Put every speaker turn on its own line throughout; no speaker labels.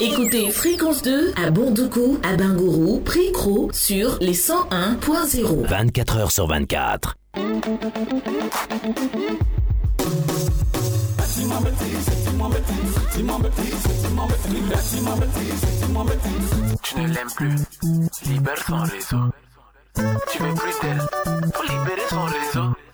Écoutez Fréquence 2 à Bondoukou, à Bingourou, Pricro sur les 101.0.
24 heures sur 24.
Tu ne l'aimes plus, libère son réseau. Tu veux plus d'elle, faut libérer son réseau.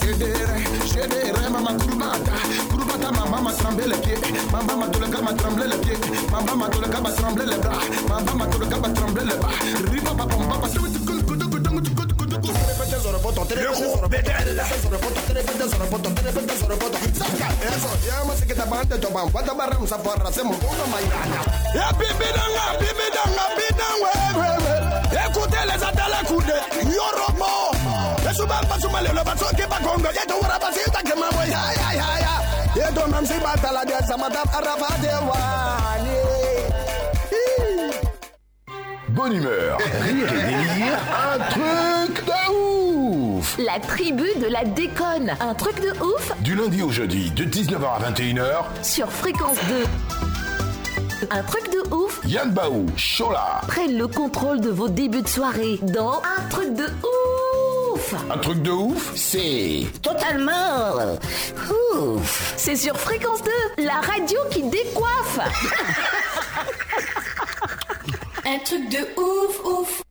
Sedere, sedere, mama kurbata Kurbata, ma maman tremble les pieds Ma maman tout le gars m'a tremblé les pieds Ma maman tout le gars m'a tremblé les bras Ma maman tout le gars m'a tremblé les bras Ripa, papa, papa, tu veux poteau, répétez sur le le Ya Écoutez les Ya de wani
Bonne humeur, rire et délire, un truc
La tribu de la déconne. Un truc de ouf
Du lundi au jeudi, de 19h à 21h,
sur Fréquence 2. Un truc de ouf
Yann Baou, Chola.
prennent le contrôle de vos débuts de soirée dans Un truc de ouf
Un truc de ouf, c'est...
Totalement ouf C'est sur Fréquence 2, la radio qui décoiffe
Un truc de ouf, ouf.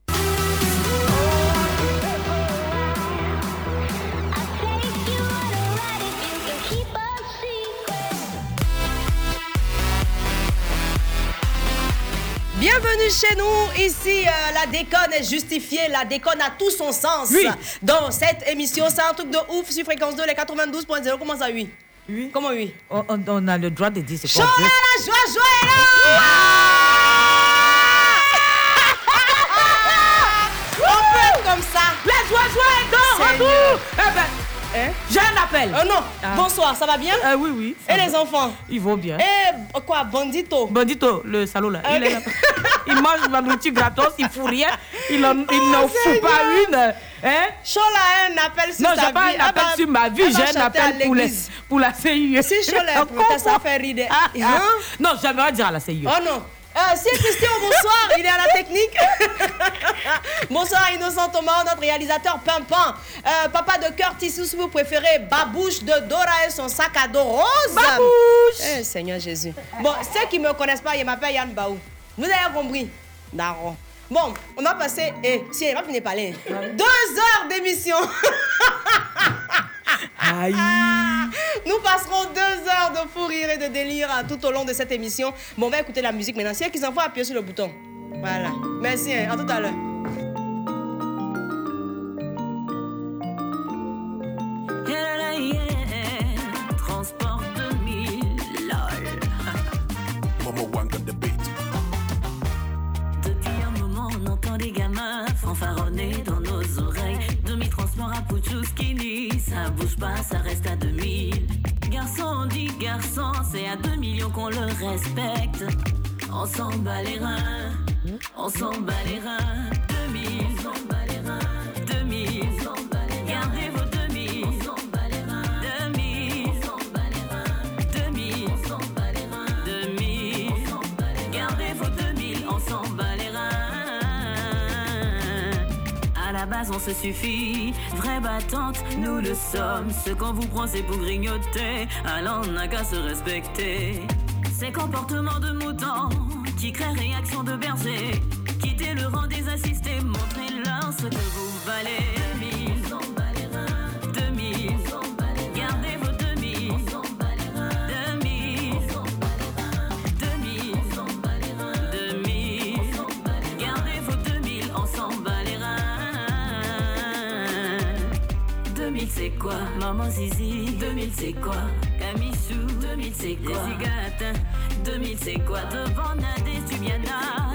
Bienvenue chez nous. Ici, euh, la déconne est justifiée. La déconne a tout son sens.
Oui.
Dans cette émission, c'est un truc de ouf sur fréquence 2, les 92.0. Comment ça, oui?
Oui.
Comment oui?
On, a le droit de dire c'est quoi?
la joie, joie est là On peut être comme ça.
Les joie, joie est dans retour.
Hein?
J'ai un appel.
Oh non,
Ah.
bonsoir, ça va bien?
Euh, oui, oui.
Et
va.
les enfants?
Ils vont bien.
Eh, quoi, bandito?
Bandito, le salaud là,
Ah,
il, est là. il mange ma nourriture gratos, il fout rien, il, il n'en fout pas une. Hein?
Chola a un appel sur
Non,
sa
j'ai pas
vie.
un appel
Elle va-
sur ma vie, j'ai un appel pour, les, pour la CIE.
Si Chola est ça fait
Ah, ah.
Hein
Non, j'aimerais dire à la CIE.
Oh non. Euh, si Christian, bonsoir, il est à la technique. bonsoir Innocent Thomas, notre réalisateur Pimpin. Euh, papa de Curtis, si vous préférez, Babouche de Dora et son sac à dos rose.
Babouche.
Eh, Seigneur Jésus. Bon, ceux qui ne me connaissent pas, il m'appelle Yann Baou. Vous avez compris? Daron. Bon, on a passé, et si elle va finir par parler, deux heures d'émission.
Aïe.
Nous passerons deux heures de fou rire et de délire hein, tout au long de cette émission. Bon, on va écouter la musique maintenant. Si qui s'en faut appuyer sur le bouton. Voilà. Merci, hein. à tout à l'heure.
Transport 2000, lol. Moment, on entend des gamins fanfaronner dans. Ça bouge pas, ça reste à 2000. Garçon, on dit garçon, c'est à 2 millions qu'on le respecte. On s'en bat les reins, on s'en bat les reins. 2000, on suffit? Vraie battante, nous le sommes. Ce qu'on vous prend, c'est pour grignoter. Alors, on n'a qu'à se respecter. Ces comportements de moutons qui créent réaction de berger. Quittez le rang des assistés, montrez-leur ce que vous valez. Maman Zizi 2000 c'est quoi? Kamichou 2000 c'est quoi? Zigat 2000 c'est quoi? Devant Nadé Subiana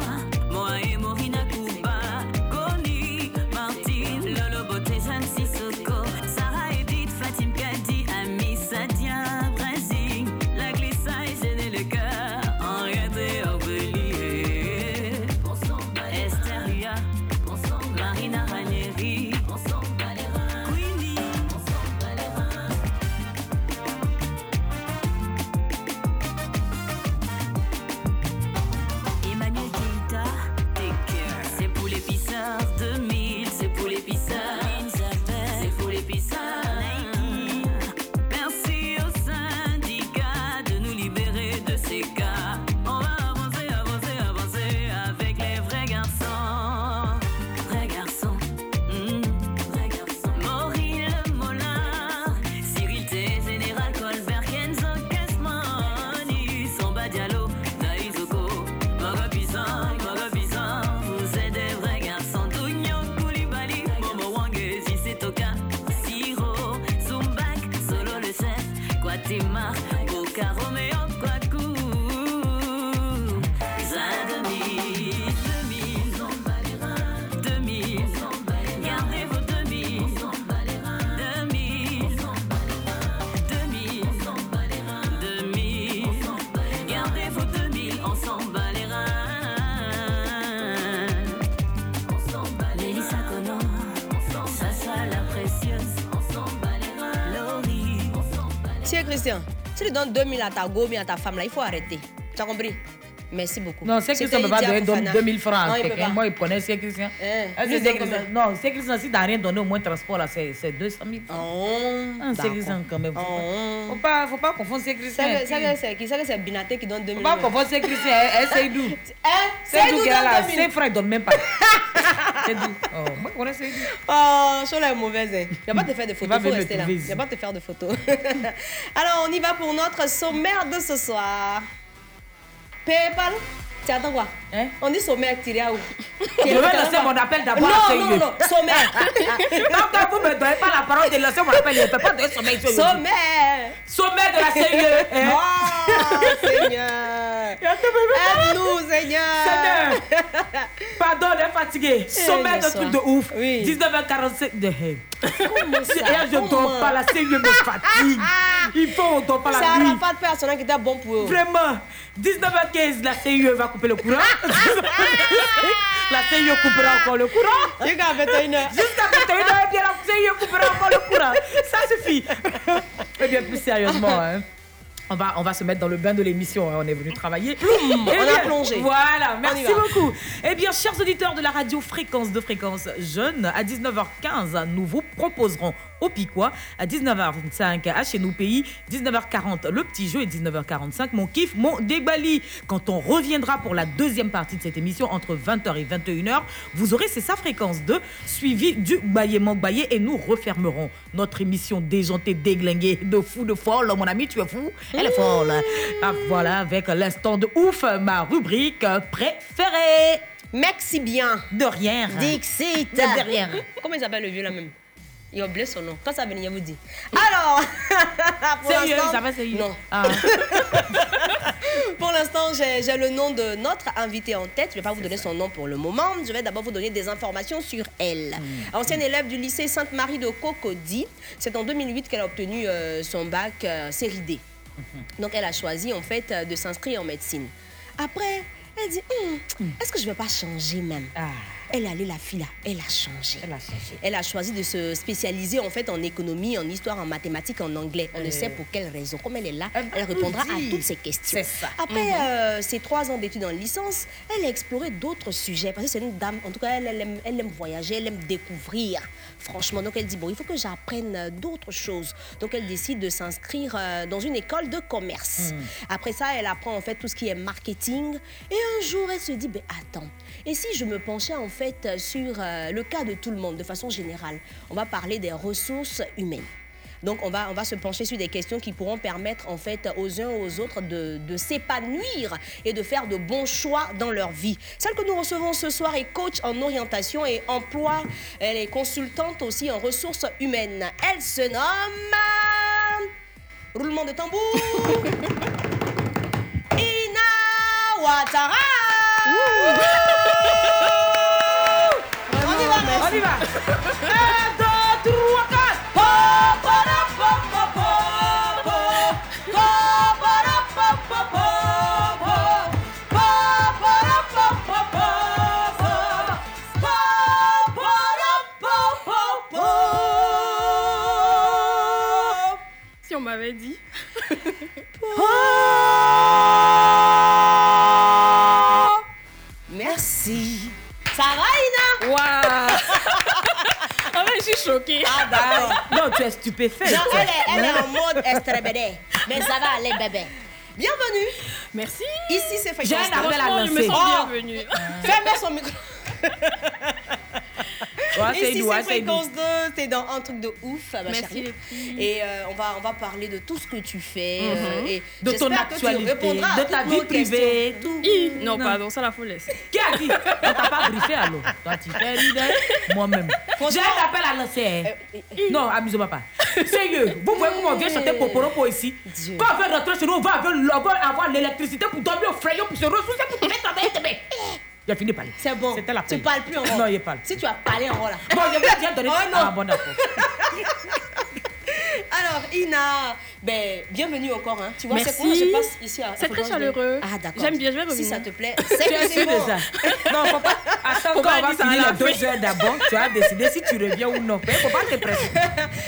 2000 à ta go, à ta femme, là, il faut arrêter. Tu as compris? Merci beaucoup.
Non, c'est Christian ne peut pas donner
Fofana.
2000 francs à
il
quelqu'un. Moi, il connaît c'est Christian.
Il
c'est Christian Non, c'est Christian, si t'as rien donné au moins transport, là, c'est c'est 200 000 francs.
Oh,
Ah, c'est. Christian quand même. Faut
Oh.
pas- Faut pas, faut pas confondre c'est Christian.
C'est c'est c'est qui C'est c'est Binaté qui donne
Faut
2000
pas confondre c'est Christian. C'est d'où
Hein
C'est
C'est nous
qui est là
donne 2000
C'est frère, il donne même pas. Oh.
Oh, Chola est mauvaise. hein. Il va pas te faire de photos.
va
faut rester là. Il
ici.
va pas te faire de photos. Alors, on y va pour notre sommaire de ce soir. Paypal Tu attends quoi
Hein
On dit sommaire tiré à où
Je vais lancer mon appel d'abord
Non, non,
Seigneur.
non, sommaire.
Quand vous ne me donnez pas la parole de lancer mon appel, je ne peux pas donner le-
sommaire.
Sommet de la Seigneur. hein.
Oh, Seigneur. Aide-nous, Seigneur.
Seigneur. Pardon, on est fatigué. Sommet de
bonsoir.
truc de ouf.
Oui.
19h45 de hey.
Comment ça?
Et je
Comment
dors pas, la Seigneur me fatigue. Il faut on dort pas
C'est
la nuit.
Arafat personnel qui était bon pour eux.
Vraiment, 19h15, la CIE va couper le courant. la CIE coupera encore le courant.
Jusqu'à 21h.
Jusqu'à 21h, et bien la CIE coupera encore le courant. Ça suffit. Et bien, plus sérieusement, hein, on va, on va se mettre dans le bain de l'émission. hein, On est venu travailler. Eh
on a
bien,
plongé.
Voilà, merci beaucoup. Eh bien, chers auditeurs de la radio Fréquence de Fréquence Jeune, à 19h15, nous vous proposerons au Piquois, à 19h25 à Chez Nous Pays, 19h40 le petit jeu et 19h45 mon kiff, mon débali. Quand on reviendra pour la deuxième partie de cette émission entre 20h et 21h, vous aurez c'est sa fréquence 2 suivi du baillement baillé et nous refermerons notre émission déjantée, déglinguée, de fou, de folle. Mon ami, tu es fou Elle est folle. Ah, voilà, avec l'instant de ouf, ma rubrique préférée.
Merci bien.
De rien.
Dixit.
De rien.
Comment il s'appelle le vieux là même? Il a oublié son nom. Quand ça venir, il vous dit. Alors, pour
Sérieux,
l'instant-
ça va, sérieux?
Non.
Ah.
Pour l'instant, j'ai le nom de notre invitée en tête. Je ne vais pas vous donner son nom pour le moment. Je vais d'abord vous donner des informations sur elle.
Hmm.
Ancienne élève du lycée Sainte-Marie de Cocody. C'est en 2008 qu'elle a obtenu euh, son bac euh, série D.
Mhm.
Donc, elle a choisi en fait euh, de s'inscrire en médecine. Après, elle dit Hum, est-ce que je ne vais pas changer même?
Ah.
Elle est allée, la fille là, elle a changé.
Elle a changé.
Elle a choisi de se spécialiser en fait en économie, en histoire, en mathématiques, en anglais. On ne sait pour quelle raison. Comme elle est là,
Elle
répondra à toutes ces questions.
Ça.
Après euh, ses trois ans d'études en licence, elle a exploré d'autres sujets parce que c'est une dame. En tout cas, elle, elle aime, elle aime voyager, elle aime découvrir. Franchement, donc elle dit bon, il faut que j'apprenne euh, d'autres choses. Donc elle décide de s'inscrire euh, dans une école de commerce. Après ça, elle apprend en fait tout ce qui est marketing. Et un jour, elle se dit ben attends. Et si je me penchais en fait sur euh, le cas de tout le monde, de façon générale, on va parler des ressources humaines. Donc on va, on va se pencher sur des questions qui pourront permettre en fait aux uns aux autres de, de s'épanouir et de faire de bons choix dans leur vie. Celle que nous recevons ce soir est coach en orientation et emploi. Elle est consultante aussi en ressources humaines. Elle se nomme... Roulement de tambour. Ina Ouattara. On y va.
Si on m'avait dit. Je suis choquée.
Ah, d'accord.
Non, tu es stupéfait.
Non, elle est, elle est en mode estrébédé. Mais ça va aller, bébé. Bienvenue.
Merci.
Ici, c'est
J'ai
Fréquence.
un appel à
Franchement, je me
lancer.
sens
Oh.
bienvenue.
Fermez son micro.
Ouais, doux, ouais,
c'est. Fréquence 2. T'es dans un truc de ouf, ma
Merci,
chérie.
les filles.
Et euh, on, va, on va parler de tout ce que tu fais. euh, et
De ton
j'espère que tu
actualité, de ta vie privée, tout.
Non, pardon, ça la faut laisser.
Qui a dit? On t'a pas briefé alors Toi, tu fais l'idée Moi-même. J'ai un appel à lancer. hein.
Euh,
Non, amusez-moi pas. Sérieux, vous voyez comment on vient chanter Poporopo ici?
Dieu.
Quand on veut rentrer chez nous, on va avoir, l'électricité pour dormir au frayon, pour se ressourcer, pour te mettre travailler. J'ai fini de parler.
C'est bon.
C'était la
Tu parles plus en rond.
Non, il parle.
Si tu as parlé en rond là.
Bon, je vais dire donner.
Oh non.
Ah, bon, d'accord.
Alors, Ina, ben, bienvenue encore. Hein. Tu vois, c'est
Merci.
comment se passe ici à
C'est très chaleureux.
Ah, d'accord.
J'aime bien, je vais
Si
revenir.
ça te plaît, c'est
Tu
que
as
c'est bon.
déjà. Non, faut pas. Attends,
Faut
quand
pas
on va finir les deux heures d'abord, tu as décidé si tu reviens ou non. Mais faut pas te presser.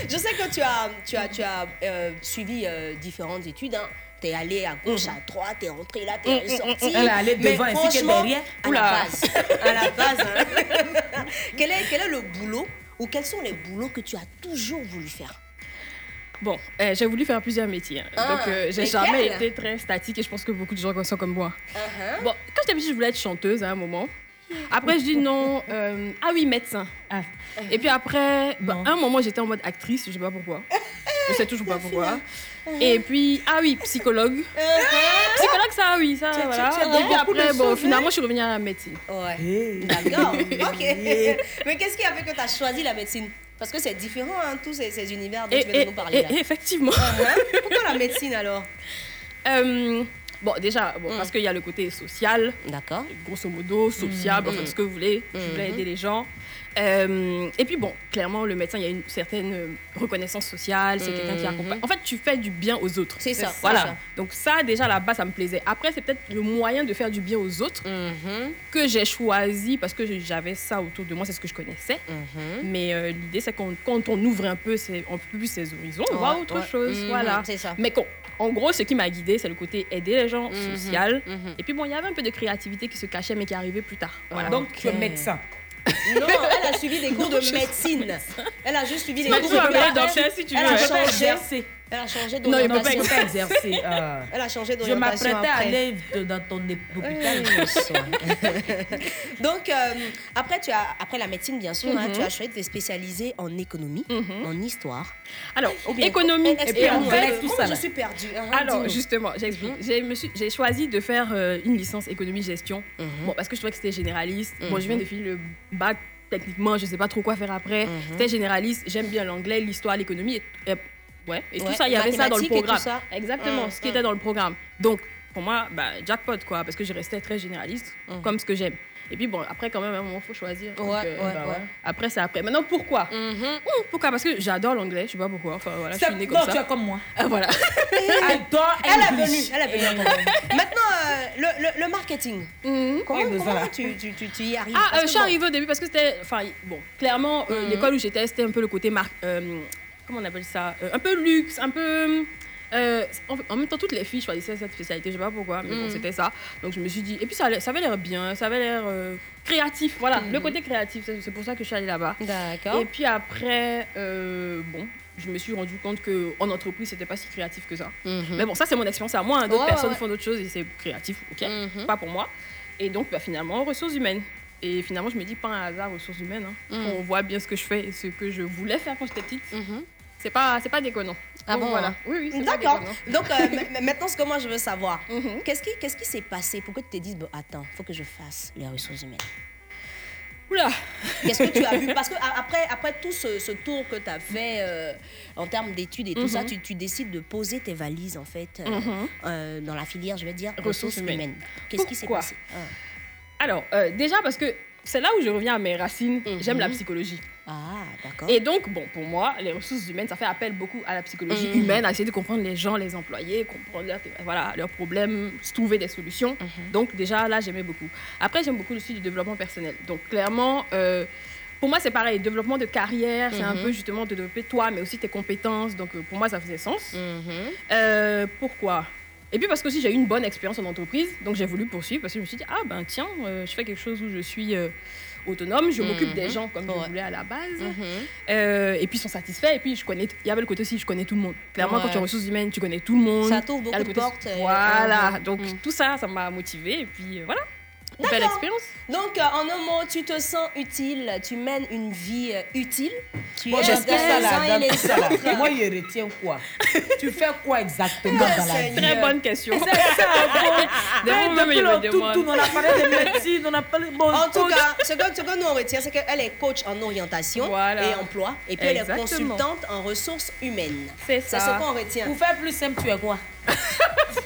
Je sais que tu as, tu as, tu as euh, suivi euh, différentes études. Hein. T'es allé à gauche, à droite, t'es rentré là, t'es ressorti.
Elle est allée devant ainsi que derrière.
À la base. À la base. hein. quel, est, quel est le boulot ou quels sont les boulots que tu as toujours voulu faire?
Bon, eh, j'ai voulu faire plusieurs métiers. hein.
Ah,
Donc, euh, j'ai jamais été très statique et je pense que beaucoup de gens sont comme moi. Bon, quand j'étais petite, je voulais être chanteuse à un moment. Après, je dis non. euh, ah oui, médecin.
Ah.
Et puis après, bah, un moment, j'étais en mode actrice, je sais pas pourquoi. Je sais toujours pas pourquoi. Et puis, ah oui, psychologue. Psychologue, ça, oui, ça, voilà. Et puis après, bon, finalement, je suis revenue à la médecine.
Ouais.
Hey.
D'accord. ok. Mais qu'est-ce qui a fait que tu as choisi la médecine? Parce que c'est différent, hein, tous ces, ces univers dont
Et,
tu viens de nous parler.
et-
là.
et effectivement.
Hein Pourquoi la médecine alors?
Euh, bon, déjà, bon,
Mm.
parce qu'il y a le côté social,
D'accord.
grosso modo, sociable, enfin,
Mm.
ce que vous voulez. Je voulais aider les gens. Euh, et puis bon, clairement, le médecin, il y a une certaine euh, reconnaissance sociale, c'est quelqu'un qui accompagne. En fait, tu fais du bien aux autres.
C'est ça,
Voilà.
ça.
Donc ça, déjà, là-bas, ça me plaisait. Après, c'est peut-être le moyen de faire du bien aux autres
Mhm,
que j'ai choisi parce que j'avais ça autour de moi, c'est ce que je connaissais.
mhm.
Mais euh, l'idée, c'est qu'on- quand on ouvre un peu, ses, peu plus ses horizons, on voit autre
ouais.
chose.
Mhm,
Voilà.
C'est ça.
Mais en gros, ce qui m'a guidée, c'est le côté aider les gens,
Mhm,
social.
mhm.
Et puis bon, il y avait un peu de créativité qui se cachait, mais qui arrivait plus tard. Voilà.
Donc, tu es
Ok.
médecin.
Non, elle a suivi des cours de médecine. Elle a juste suivi des cours de médecine. Elle a changé. Elle a changé
Non, il peut pas
d'orientation.
Je exercer. euh,
Elle a changé
Je
d'orientation
m'apprêtais à aller dans ton hôpital.
Donc, euh, après, tu as, après la médecine, bien sûr, hein, tu as choisi de te spécialiser en économie, en histoire.
Alors, économie.
Et
puis en
fait,
tout ça,
je suis perdue. hein,
Alors, justement, j'explique. J'ai suis- J'ai choisi de faire euh, une licence économie-gestion.
Mhm.
Bon, parce que je trouvais que c'était généraliste. Bon, je viens de finir le bac. Techniquement, je sais pas trop quoi faire après.
Mhm.
C'était généraliste. J'aime bien l'anglais, l'histoire, l'économie. Et- ouais, et tout ça, il y avait ça dans le
mathématiques et tout
programme.
ça.
Exactement, ce qui était dans le programme. Donc, pour moi, bah, jackpot, quoi, parce que je restais très généraliste, comme ce que j'aime. Et puis bon, après, quand même, à un moment, il faut choisir. Donc, euh,
ouais,
bah
ouais.
Après, c'est après. Maintenant, pourquoi? Hum, Pourquoi? Parce que j'adore l'anglais, je sais pas pourquoi. Enfin, voilà, je
C'est-
suis née
Non,
comme
tu
ça.
es comme moi.
Ah, voilà.
Adore
Elle est venue, elle est venue. Maintenant, euh, le, le, le marketing. Comment,
mais
comment
voilà.
tu, tu, tu, tu y arrives?
Ah, euh, je suis
bon,
arrivée au début parce que c'était. Enfin, bon, clairement, euh, l'école où j'étais, c'était un peu le côté euh, comment on appelle ça Euh, Un peu luxe, un peu. euh, en, en même temps, toutes les filles choisissaient cette spécialité, je sais pas pourquoi, mais bon, c'était ça. Donc je me suis dit. Et puis ça, ça avait l'air bien, ça avait l'air euh, créatif. Voilà, le côté créatif, c'est pour ça que je suis allée là-bas.
D'accord.
Et puis après, euh, bon. Je me suis rendu compte qu'en entreprise, c'était pas si créatif que ça.
Mhm.
Mais bon, ça, c'est mon expérience à moi. hein. D'autres personnes
ouais,
font d'autres choses et c'est créatif, ok
Mhm.
Pas pour moi. Et donc, bah, finalement, ressources humaines. Et finalement, je me dis pas un hasard, ressources humaines. hein.
Mhm.
On voit bien ce que je fais et ce que je voulais faire quand j'étais petite.
Mhm.
C'est pas, c'est pas déconnant.
Ah
Donc,
bon,
voilà.
hein
Oui, oui,
D'accord. Donc, euh, ma- ma- maintenant, ce que moi je veux savoir,
Mhm.
qu'est-ce qui qu'est-ce qui s'est passé? Pour que tu te dises, bon, attends, faut que je fasse les ressources humaines?
Oula
Qu'est-ce que tu as vu? Parce que après, après tout ce, ce tour que tu as fait euh, en termes d'études et tout
Mhm.
ça, tu, tu décides de poser tes valises, en fait, euh,
Mhm.
euh, dans la filière, je vais dire,
Ressources humaines.
humaines. Qu'est-ce qui s'est
Pourquoi?
passé? Ah.
Alors, euh, déjà parce que c'est là où je reviens à mes racines. J'aime la psychologie.
Ah, d'accord.
Et donc, bon, pour moi, les ressources humaines, ça fait appel beaucoup à la psychologie
Mhm.
humaine, à essayer de comprendre les gens, les employés, comprendre leurs, voilà, leurs problèmes, trouver des solutions.
Mhm.
Donc, déjà, là, j'aimais beaucoup. Après, j'aime beaucoup aussi du développement personnel. Donc, clairement, euh, pour moi, c'est pareil. Développement de carrière, c'est un
Mhm.
peu justement de développer toi, mais aussi tes compétences. Donc, euh, pour moi, ça faisait sens. Euh, pourquoi? Et puis parce que aussi j'ai eu une bonne expérience en entreprise, donc j'ai voulu poursuivre parce que je me suis dit, ah ben tiens, euh, je fais quelque chose où je suis euh, autonome, je m'occupe
Mhm.
des gens comme
Ouais.
je voulais à la base.
Mhm.
Euh, et puis ils sont satisfaits, et puis je connais, il y avait le côté aussi, je connais tout le monde. Clairement, quand tu es ressources humaines, tu connais tout le monde.
Ça t'ouvre beaucoup de portes. et-
Voilà, donc
Mhm.
tout ça, ça m'a motivée, et puis euh, voilà. Belle expérience.
Donc, euh, en un mot, tu te sens utile, tu mènes une vie euh, utile. Tu
Bon,
aides
j'espère ça
les
là,
uns et
dans
les
là.
autres.
Moi, je retiens quoi? Tu fais quoi exactement dans la vie?
Très bonne question.
C'est ça, bon.
Des
depuis
il me
le tout,
demande.
tout, on a parlé de médecine, on a parlé bon,
En tout
coach.
cas, ce que, ce que nous on retient, c'est qu'elle est coach en orientation
Voilà.
et emploi. Et puis elle est
Exactement.
consultante en ressources humaines.
C'est
C'est
ça.
ce qu'on retient.
Pour faire plus simple, tu es quoi?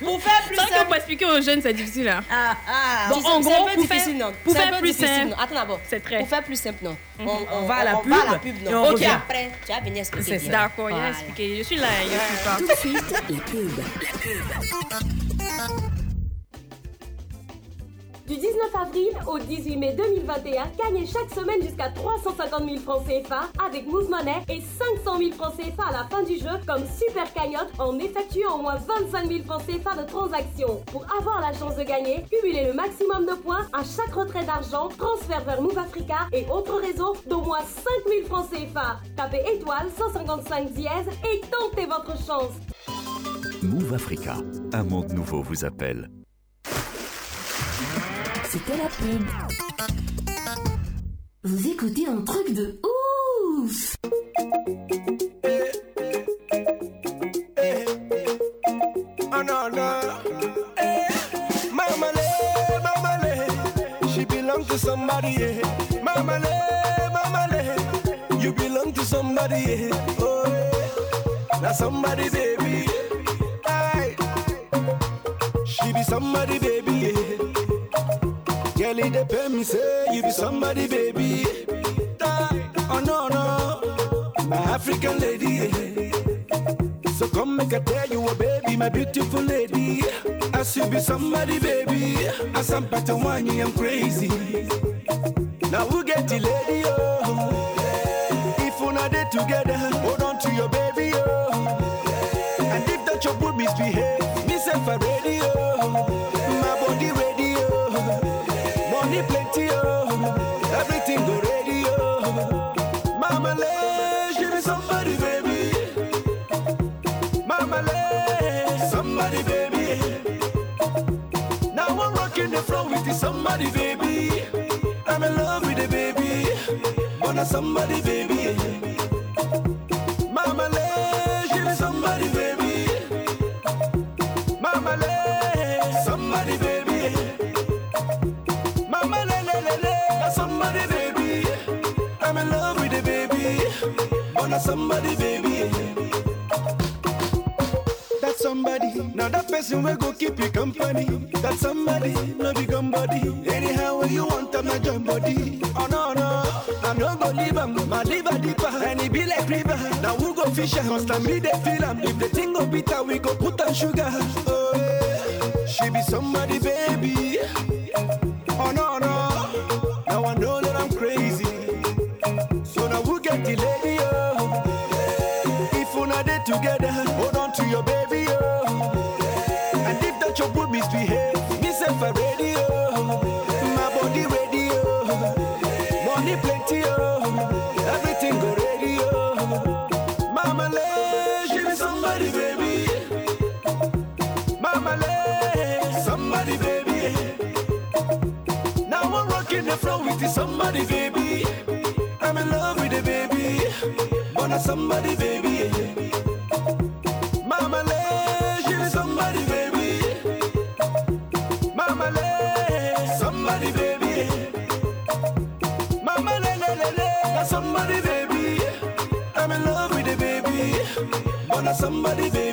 Pour faire plus
C'est
simple.
pour expliquer aux jeunes, c'est difficile. Hein.
Ah, ah.
Bon,
C'est-
en
c'est
gros, pour faire-
non.
pour
C'est
faire plus simple.
non. Attends d'abord.
C'est très.
Pour faire plus simple, non. On,
On va à la
on va à
pub
la pub,
et
non.
on
Ok, après, tu vas venir expliquer.
C'est.
D'accord, il a
Voilà.
expliqué. Je suis là, il explique pas.
Tout de suite, la pub. La pub.
Du 19 avril au 18 mai 2021, gagnez chaque semaine jusqu'à 350 000 francs CFA avec Move Money et 500 000 francs CFA à la fin du jeu comme super cagnotte en effectuant au moins 25 000 francs CFA de transaction. Pour avoir la chance de gagner, cumulez le maximum de points à chaque retrait d'argent, transfert vers Move Africa et autres réseaux d'au moins 5 000 francs CFA. Tapez étoile 155 dièse et tentez votre chance.
Move Africa, un monde nouveau vous appelle.
Vous écoutez un truc de ouf
no no. Eh, Mama le, mama le. She belong to somebody. Yeah. Mama le, mama le. You belong to somebody. Oh, now somebody baby. She be somebody baby. Girl, it depend me say you be somebody baby. Oh no no. My African lady. So come make I tell you a baby, my beautiful lady. As you be somebody, baby. As I'm one, I'm crazy. Now who get the lady, oh? If we're not there together, hold on to your baby, oh. And if that your good misbehave, me say floor with the somebody, baby. I'm in love with the baby. Wanna somebody, baby. Person will go keep you company. That somebody, no be body. Anyhow, you want, I'm your body. Oh no, no, I'm not gonna leave him. My liver deeper, and it be like river. Now we go fish, must I me they feel him. If the thing go bitter, we go put on sugar. Oh, yeah. she be somebody, baby. Oh no, no, now I know that I'm crazy. So now we get the lady, oh. If we're not together, hold on to your baby, floor somebody, baby. I'm in love with the baby. Wanna somebody, baby. Mama, let she somebody, baby. Mama, let somebody, baby. Mama, le, le, le, le, somebody, baby. I'm in love with the baby. Wanna somebody, baby.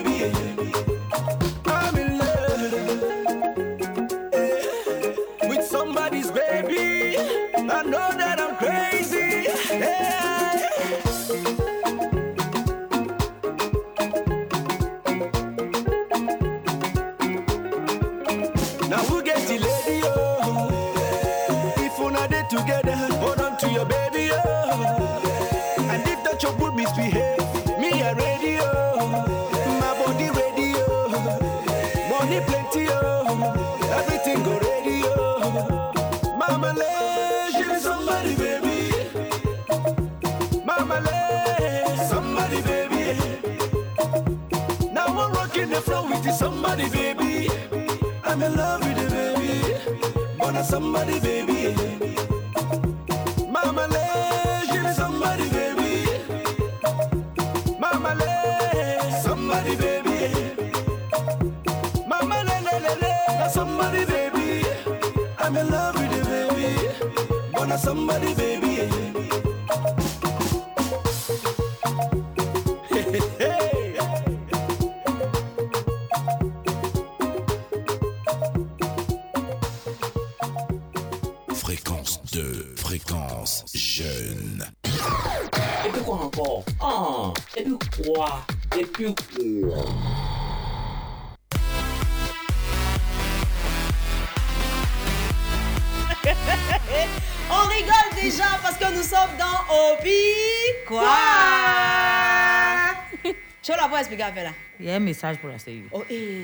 Message pour la CU.
Oh, eh.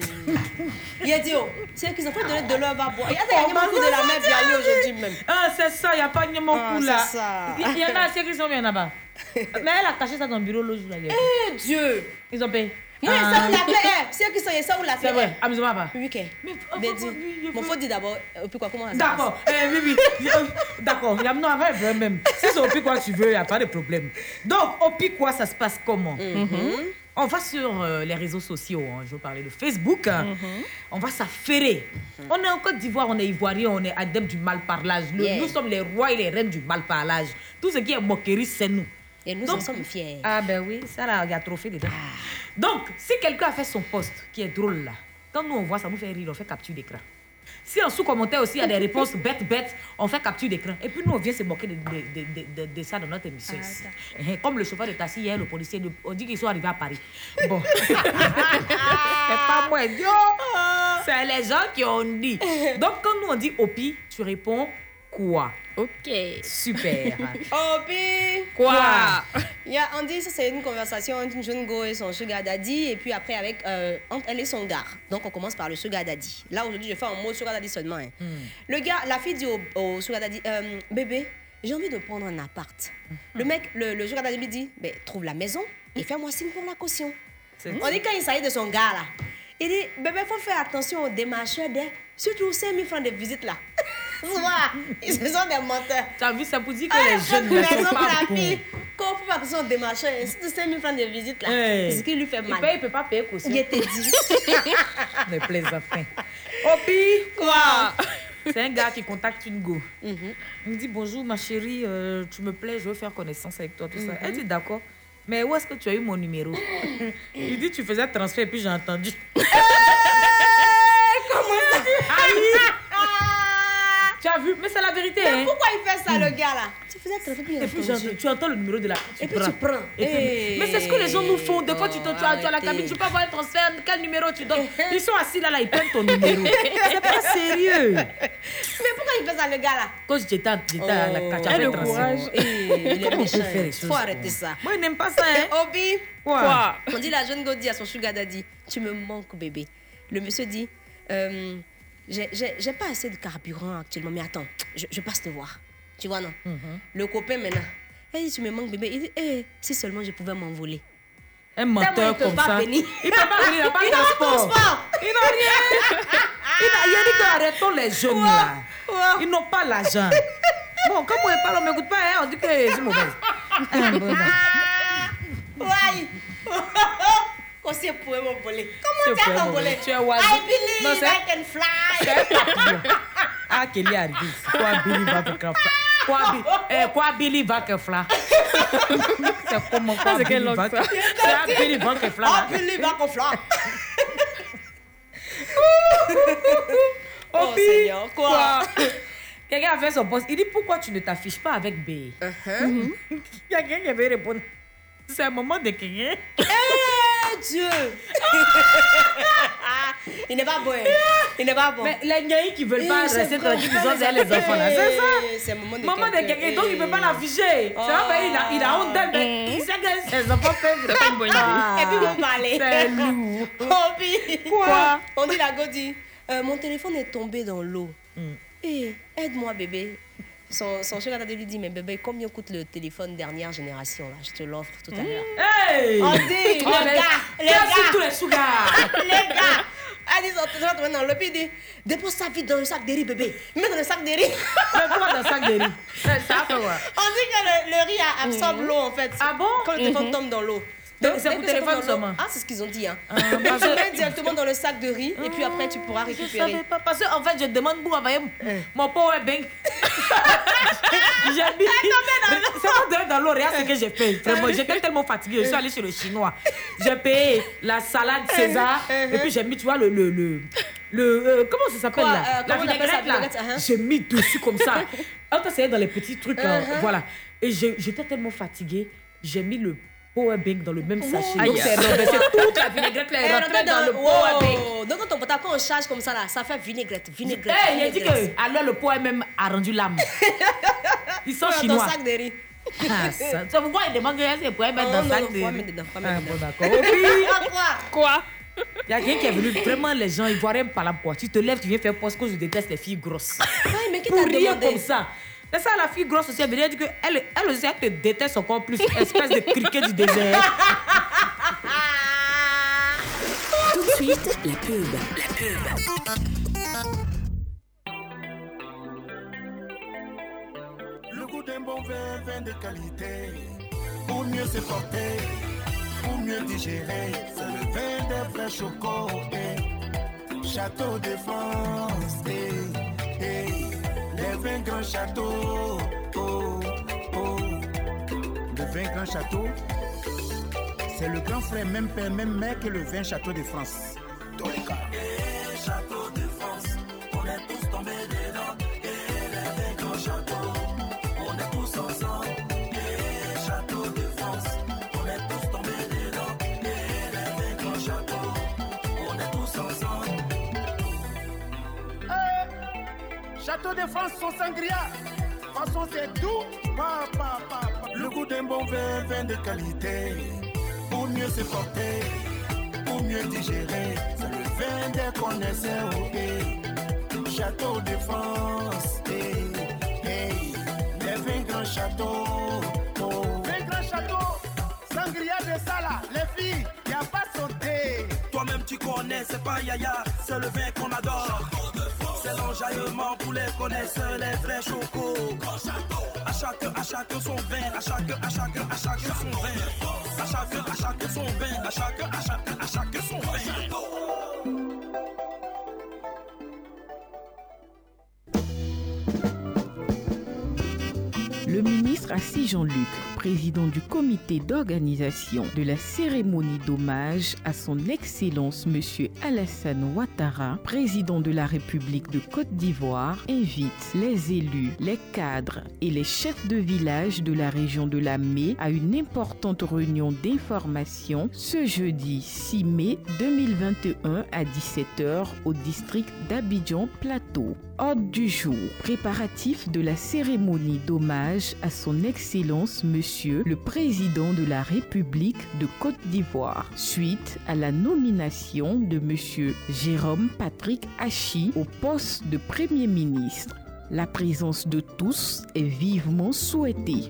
Il a dit, oh, c'est qu'ils ont fait donner de l'eau à boire. Il y a des beaucoup de la mer Bialy aujourd'hui même.
Ah, c'est ça, il n'y a pas de mon
Ah,
là.
c'est ça.
Il y en a assez qui sont bien là-bas. Mais elle a caché ça dans le bureau l'autre jour.
Eh Dieu
Ils ont payé.
Moi,
Ah.
ça où la clé est. C'est qui sont ça où la clé
C'est vrai, amusez-moi pas.
Oui, ok. Mais mon faut dire d'abord, euh, puis quoi, comment ça
D'accord, eh, oui, oui. D'accord, il y a non, problème même. Si c'est au pic quoi tu veux, il n'y a pas de problème. Donc, au quoi, ça se passe comment?
Mhm.
On va sur euh, les réseaux sociaux, hein, je veux parler de Facebook. hein.
Mhm.
On va s'affairer. On est en Côte d'Ivoire, on est ivoirien, on est adepte du malparlage. Le-
Yeah.
Nous sommes les rois et les reines du malparlage. Tout ce qui est moquerie, c'est nous.
Et nous
Donc-
en sommes fiers.
Ah ben oui, ça là, il y a trophée dedans. Donc, si quelqu'un a fait son post qui est drôle là, quand nous on voit ça nous fait rire, on fait capture d'écran. Si en sous-commentaire aussi il y a des réponses bêtes, bêtes, on fait capture d'écran. Et puis nous on vient se moquer de, de, de, ça dans notre émission ici. Eh, Comme le chauffeur de taxi hier, le policier, on dit qu'ils sont arrivés à Paris. Bon. c'est pas moi, Dieu. C'est les gens qui ont dit. Donc quand nous on dit Opi, tu réponds quoi?
Ok.
Super.
Obi
Quoi?
Il y a, on dit ça c'est une conversation entre une jeune go et son sugar daddy et puis après avec euh, entre elle et son gars. Donc on commence par le sugar daddy. Là aujourd'hui je fais un mot sugar daddy seulement. hein. Le gars, la fille dit au, au sugar daddy, Euh, bébé, j'ai envie de prendre un appart. Le mec, le, le sugar daddy lui dit, ben, trouve la maison et fais-moi signe pour la caution. On dit quand il s'agit de son gars là, il dit, bébé, faut faire attention aux démarcheurs des, surtout 5 000 francs de visite là. Ils sont des menteurs.
Tu as vu, ça pour dire que
Ah,
les
cette
jeunes ne sont pas
la
bons.
Quand on fait attention aux démarcheurs, c'est de 5 000 francs de visite là.
Hey.
C'est ce qui lui fait mal.
il peut pas payer caution.
Il était dit.
Ne plaisante pas. Opi
Quoi?
C'est un gars qui contacte une go. Il me dit bonjour ma chérie, euh, tu me plais, je veux faire connaissance avec toi, tout ça.
Mhm.
Elle dit d'accord. Mais où est-ce que tu as eu mon numéro? Il dit tu faisais transfert puis j'ai entendu.
Comment ça?
Tu as vu Mais c'est la vérité.
Mais
hein.
pourquoi il fait ça, le gars là? Tu faisais très bien.
Et puis tu entends le numéro de la.
Et puis tu prends.
Et puis-
Hey.
Mais c'est ce que les gens nous font. Des fois, tu, te- tu, as, tu as la cabine, tu peux avoir un transfert. Quel numéro tu donnes? Ils sont assis là, là, ils prennent ton numéro. C'est pas sérieux.
Mais pourquoi il fait ça, le gars là?
Quand j'étais j'étais à la
Oh. Eh,
j'avais
le
transfert.
courage. Eh, il est
Comment on peut faire les choses
Faut arrêter ça.
Moi, il n'aime pas ça, hein.
Obi?
Quoi?
On dit la jeune dit à son sugar daddy Tu me manques, bébé. Le monsieur dit euh, J'ai pas assez de carburant actuellement, mais attends, je, je passe te voir. Tu vois, non? Le copain maintenant. Elle dit Tu me manques, bébé. Il dit Eh, si seulement je pouvais m'envoler.
Un menteur
il
comme
pas
ça.
venir.
Il peut pas venir, il n'a pas
Il
de
n'a pas de
transport.
transport.
Il n'a rien. Il a, il a dit que arrêtons les jeunes là. Ils n'ont pas l'argent. Bon, comme on ne parle, on ne m'écoute pas, hein, on dit que c'est mauvais. Hein, bon, bon.
Ouais Qu'on s'est pour m'envoler. Comment tu as t'envolé
Tu es oiseau.
I believe
Non,
I can fly.
C'est un papillon. Ah, arrivé ici. Quoi, Billy va faire fla. Quoi, eh, quoi, Billy va faire fla? C'est comment quoi,
c'est quelle
Billy
langue,
va
ça?
C'est un Billy va faire fla?
Ah, Billy va qu'on fly.
Oh,
Oh, Seigneur, quoi?
Quelqu'un a fait son poste. Il dit pourquoi tu ne t'affiches pas avec B
Uh-huh.
Il y a quelqu'un qui avait répondu. C'est un moment de quelqu'un.
Eh, Dieu Il n'est pas bon. hein. Il n'est pas bon.
Mais les gars qui veulent pas
Eh, c'est
rester tranquilles, ils ont fait les enfants là. C'est ça?
Eh, C'est un moment de
Maman de quelqu'un, donc il ne peut pas l'afficher.
Oh.
C'est vrai, il a, il a honte d'elle, mais il sait que ses enfants peuvent.
C'est pas une bonne idée.
Et puis vous parlez.
C'est lourd.
Oh, puis-
Quoi?
On dit la dit euh, Mon téléphone est tombé dans l'eau.
Hmm.
Eh, aide-moi, bébé. Son, son sugar daddy lui dit Mais bébé, combien coûte le téléphone dernière génération là Je te l'offre tout à l'heure.
Hey
On dit, les
Oh, mais
gars, les gars.
tous les sugars
les gars Elle dit téléphone tombé dans. Puis il dit Dépose ça vite dans le sac de riz, bébé. Mets dans le sac de riz.
Mais pourquoi dans le sac de riz
On dit que le, le riz absorbe l'eau en fait.
Ah bon?
Quand le téléphone
Mhm.
tombe dans l'eau.
Donc, c'est téléphone seulement.
Ah, c'est ce qu'ils ont dit. Hein.
parce
tu
que-
mets directement dans le sac de riz et puis après tu pourras
Je
récupérer.
savais pas, parce qu'en fait, je demande pour envoyer mon power bank. j'ai mis. C'est pas dans l'eau, regarde ce que j'ai fait. Vraiment, j'étais tellement fatiguée. Je suis allée chez le chinois. J'ai payé la salade César. Et puis j'ai mis, tu vois, le. le, le le, euh, comment ça s'appelle là?
euh,
La vinaigrette là.
uh-huh.
J'ai mis dessus comme ça. On t'essayait dans les petits trucs, hein,
Uh-huh.
voilà. Et j'étais tellement fatiguée, j'ai mis le power bank dans le même sachet.
Aïe.
Donc c'est renversé toute la vinaigrette là
Eh,
est rentrée
rentrez
dans le power bank.
Wow. Donc, quand on, quand on charge comme ça, là, ça fait vinaigrette, vinaigrette.
Eh, il a dit
vinaigrette.
que alors le poids même a rendu l'âme. Ils sont
dans
chinois.
ton sac de riz.
Ah, ça, c'est pourquoi il demande que c'est pour mettre
Oh,
dans le sac
non,
de riz?
dedans,
Ah, bon, d'accord.
Quoi?
Quoi?
Il y a quelqu'un qui est venu, vraiment les gens, ils voient rien par la quoi. Tu te lèves, tu viens faire poste que je déteste les filles grosses.
Ouais, mais qui t'a
rien
demandé?
comme ça. C'est ça, la fille grosse aussi, elle veut dire que elle, elle aussi, elle te déteste encore plus, espèce de criquet du désert.
Tout de suite, la pub. La pub.
Le goût d'un bon vin, vin de qualité. Pour mieux se porter, pour mieux digérer. C'est le vin des vrais chocos. eh. Château de France. eh, eh. Les vins grands châteaux. Oh, oh. Le vin grand château. C'est le grand frère, même père, même mère que le vin château de France. Les cas. Château Château de France, son sangria. Façon, c'est doux. Pa, pa, pa. Le goût d'un bon vin, vin de qualité. Pour mieux se porter, pour mieux digérer. C'est le vin des connaisseurs. eh. Château de France. eh, eh. Les vins grands châteaux. Oh. Vin grand château. Sangria de Sala. Les filles, y a pas sauté.
Toi-même tu connais, c'est pas Yaya, c'est le vin qu'on adore. C'est l'enjaillement pour les connaisseurs, les vrais chocos. À chaque, à chaque son vin, à chaque, à chaque, à chaque son vin. À chaque, à chaque son vin, à chaque, à chaque, à chaque son vin.
Le ministre Assis Jean-Luc, président du comité d'organisation de la cérémonie d'hommage à son Excellence Monsieur Alassane Ouattara, président de la République de Côte d'Ivoire, invite les élus, les cadres et les chefs de village de la région de la Mai à une importante réunion d'information ce jeudi 6 mai 2021 à 17h au district d'Abidjan Plateau. Ordre du jour, préparatif de la cérémonie d'hommage à son Excellence Monsieur le Président de la République de Côte d'Ivoire, suite à la nomination de Monsieur Jérôme Patrick Hachi au poste de Premier ministre. La présence de tous est vivement souhaitée.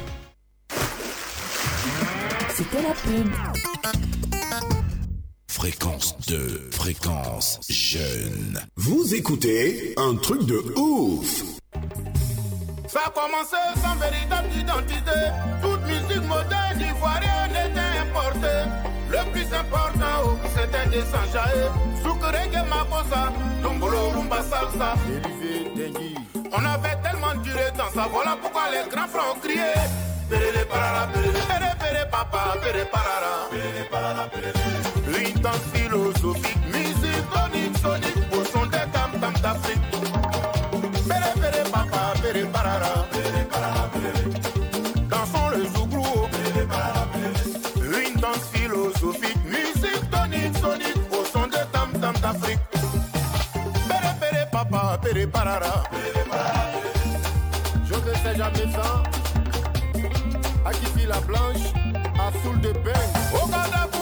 C'était la pub.
Fréquence 2, fréquence jeune.
Vous écoutez un truc de ouf.
Ça a commencé sans véritable identité. Toute musique moderne ivoirienne était importée. Le plus important, oh, c'était des Sanjaé. Soukereke Makosa, Dombolo Rumba Salsa. On avait tellement duré dans ça, voilà pourquoi les grands frères ont crié? Péré parara, philosophique, musique tonique, sonique, au son des tam tam d'Afrique. Papa, parara. Dansons le zouglou. Philosophique, musique tonique, sonique, au son des tam tam d'Afrique. Papa, parara. Parara. Je ne sais jamais ça. La blanche, à soul de bain. Au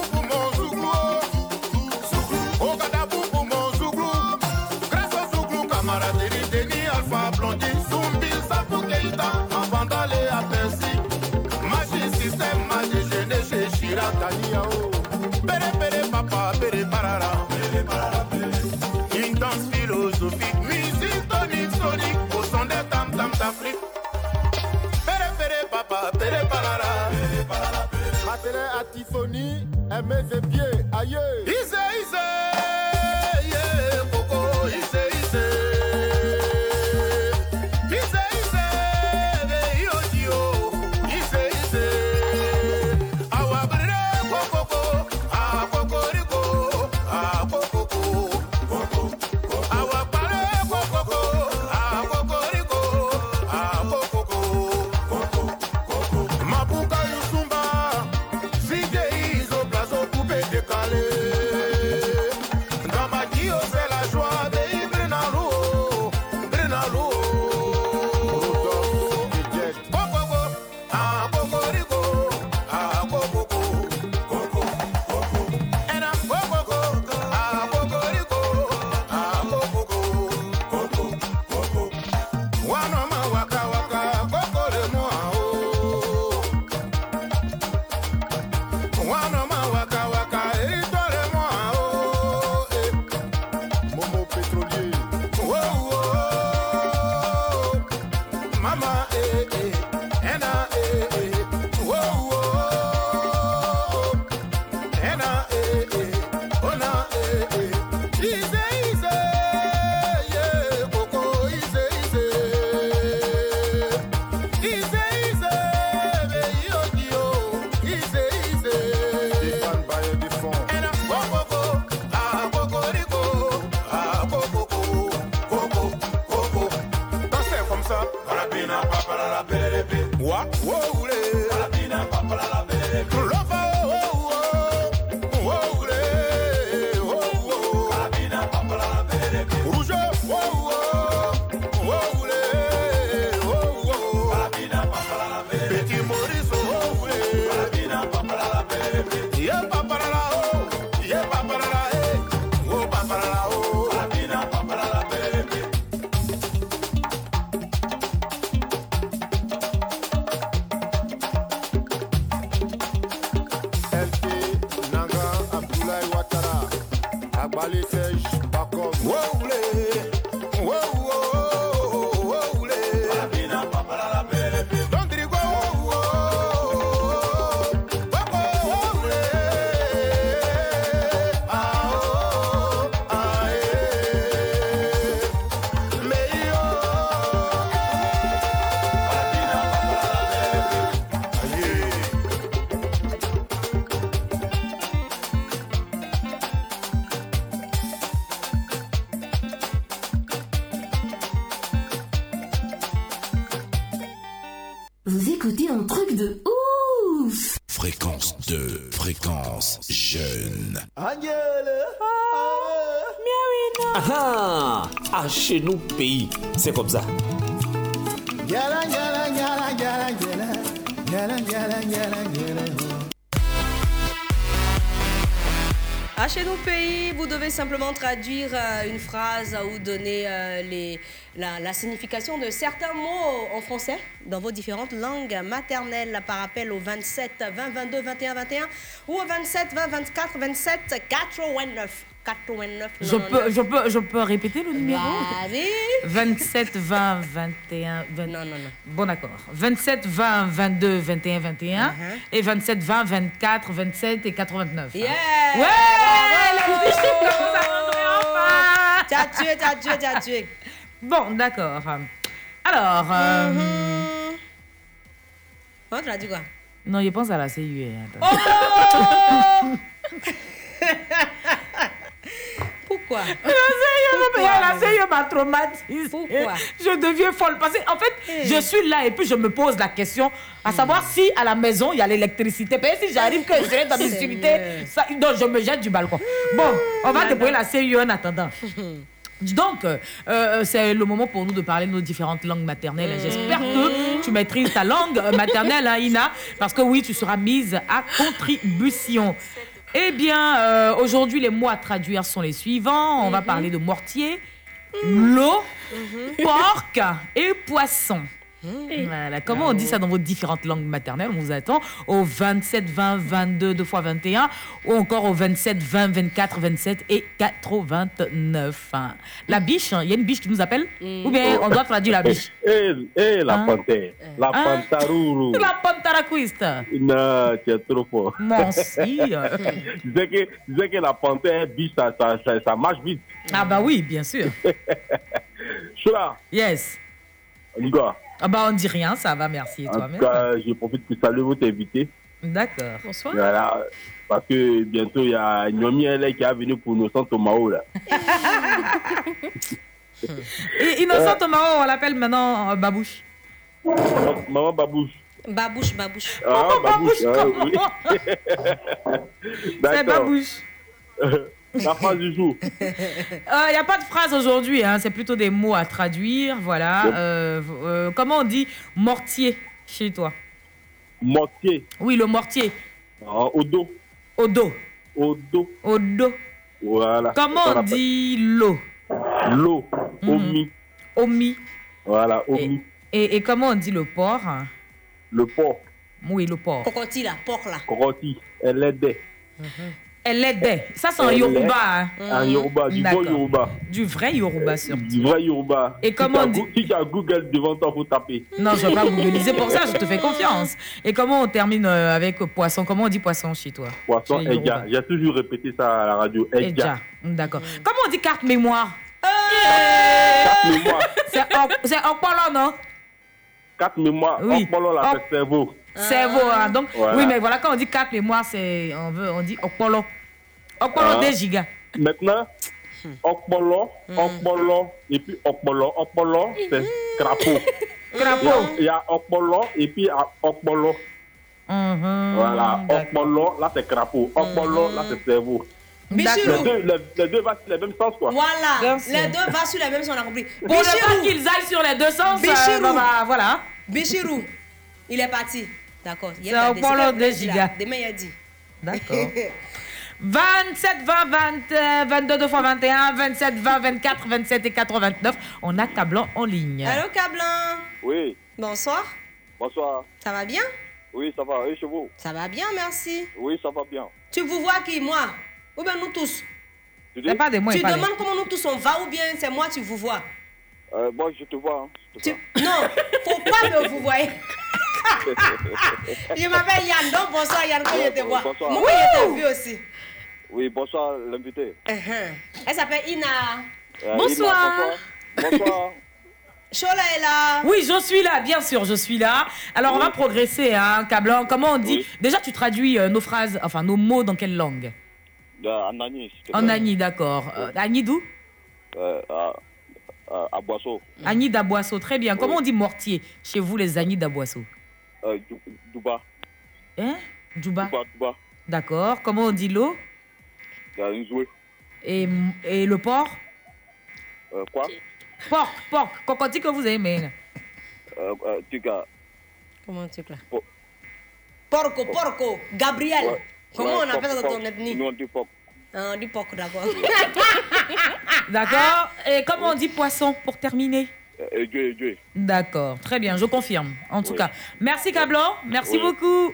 télé à ses pieds ailleurs.
Un truc de ouf
Fréquence 2, fréquence jeune.
Ah ah, chez nous, pays, c'est comme ça.
À chez nos pays, vous devez simplement traduire euh, une phrase ou donner euh, les, la, la signification de certains mots en français dans vos différentes langues maternelles par appel au 27 20 22 21 21 ou au 27 20 24 27 89 89
Je peux, je, peux, je peux répéter le numéro
Vas-y.
27 20 21 20...
Non, non, non.
Bon, d'accord. 27 20 22 21 21
Uh-huh.
et 27 20 24 27 et 89.
Yeah!
Ouais!
Bravo!
Les chiffres commencent à rentrer enfin
T'as tué, t'as tué, t'as tué.
Bon, d'accord. Alors. euh,
Mm-hmm. Oh, tu l'as dit quoi?
Non, je pense à la CUE. attends.
Pourquoi?
La CUE, CUE m'a traumatisée.
Pourquoi?
Je deviens folle. Parce qu'en fait, je suis là et puis je me pose la question à savoir si à la maison il y a l'électricité. Parce que si j'arrive que je dans mes activités, ça, donc je me jette du balcon. Bon, on va déployer la CUE en attendant. Donc, euh, euh, c'est le moment pour nous de parler de nos différentes langues maternelles. J'espère que tu maîtrises ta langue euh, maternelle, hein, Ina, parce que oui, tu seras mise à contribution. Eh bien, euh, aujourd'hui, les mots à traduire sont les suivants. On va parler de mortier, l'eau, porc et poisson. Voilà. Comment on dit ça dans vos différentes langues maternelles On vous attend au 27 20 22 2 fois 21 ou encore au 27 20 24 27 et 89. hein. La biche, hein, il y a une biche qui nous appelle Ou bien on doit traduire la biche?
Eh, eh, la
Hein?
panthère, la
Hein?
pantarourou.
La pantaraquista.
Non, tu es trop fort.
Mon si.
je disais que, que la panthère, biche, ça, ça, ça, ça marche vite.
Ah bah oui, bien sûr.
Je suis là,
Yes.
gars.
Ah bah on dit rien, ça va, merci. Et
En
toi-même
tout cas, je profite pour saluer votre invité.
D'accord.
Bonsoir.
Voilà, parce que bientôt, il y a Nyomi LA qui est venu pour nos centres Mao, là.
Et Innocent Tomao, on l'appelle maintenant euh, Babouche.
Maman, maman Babouche.
Babouche, babouche.
Ah, Babouche, ah, oui.
C'est. Babouche.
La phrase du jour.
Il n'y a pas de phrase aujourd'hui, hein, c'est plutôt des mots à traduire. Voilà.
Yep.
Euh, euh, comment on dit mortier chez toi?
Mortier.
Oui, le mortier.
Ah, au dos.
Au dos.
Au dos.
Au dos.
Voilà.
Comment on dit l'eau?
L'eau. Omi.
Omi.
Voilà, omi.
Et, et comment on dit le porc?
Le porc.
Oui, le porc.
Cocotti là, porc là.
Coroti. Elle aidait.
Elle l'aidait. Ça, c'est en
Elle
Yoruba.
est-
hein.
En Yoruba, du bon. Yoruba.
Du vrai Yoruba, surtout.
Du vrai Yoruba.
Et
Si
comment on dit-
Si tu as Google devant toi, faut taper.
Non, je ne vais pas googliser pour ça, je te fais confiance. Et comment on termine euh, avec poisson? Comment on dit poisson chez toi?
Poisson, Edja. J'ai toujours répété ça à la radio. Edja.
D'accord. Comment on dit carte mémoire?
Carte mémoire.
C'est C'est Okpolo, non?
Carte mémoire.
Oui.
Okpolo, là, c'est cerveau.
Cerveau. hein. Donc,
Voilà.
oui, mais voilà, quand on dit carte mémoire, c'est, on, veut, on dit Okpolo. Okpolo
Ah.
2 gigas.
Maintenant, Okpolo, Okpolo, et puis Okpolo. Okpolo, c'est crapaud.
Crapaud.
Il y a Okpolo et puis il y a Okpolo.
Mhm.
Voilà, Okpolo, là c'est crapaud. Okpolo, là c'est cerveau. Les deux, les, les deux vont sur le même sens, quoi.
Voilà, les deux vont sur les mêmes, on a compris.
Pour ne pas qu'ils aillent sur les deux sens, euh,
Bichirou.
bah, bah, voilà.
Bichirou, il est parti. D'accord. Il
C'est
a
au
dit,
polo
c'est
de
pas-
giga.
Demain, il a dit.
D'accord. 27, 20, 20, euh, 22, 2 fois 21, 27, 20, 24, 27 et 89. On a Cablan en ligne.
Allô, Cablan?
Oui,
Bonsoir.
bonsoir.
Ça va bien?
Oui, ça va. Et chez vous?
Ça va bien, merci.
Oui, ça va bien.
Tu vous vois qui, moi? Ou bien nous tous?
Tu dis?
pas de moi,
Tu demandes comment nous tous on va ou bien c'est moi tu vous vois?
Euh, Moi, je te vois. hein, je te vois.
Non, faut pas me vous voyez. Je m'appelle Yann, donc bonsoir Yann, que je te vois?
Bonsoir.
Moi, je t'ai vu aussi.
Oui, bonsoir, l'invité.
Uh-huh. Elle s'appelle Ina.
Euh,
Bonsoir.
Ina, bonsoir. Bonsoir.
Chola est là.
Oui, je suis là, bien sûr, je suis là. Alors, on va progresser, hein, Cablan. Comment on dit? Déjà, tu traduis euh, nos phrases, enfin nos mots dans quelle langue?
Euh, En Agni,
En. Agni, d'accord. Agni d'où?
À, à, à Boisseau.
Agni d'Aboisseau, très bien. Comment on dit mortier chez vous, les Agni d'Aboisseau?
Euh, Douba.
Hein? Djouba
Douba, Douba.
D'accord. Comment on dit l'eau?
Nzoué.
et, et le porc?
Euh, quoi?
Porc, porc. Cocotti que vous aimez?
euh, euh.
Comment tu là
Po-
Porco, porco, Gabriel.
Ouais.
Comment
Ouais,
on appelle ça
porc,
dans ton
porc.
ethnie?
Nous, on dit porc.
Ah, On dit porco, d'accord.
D'accord. Et comment on dit poisson pour terminer? D'accord, très bien, je confirme. En tout
Oui.
cas, merci Cablan, merci
Oui.
beaucoup.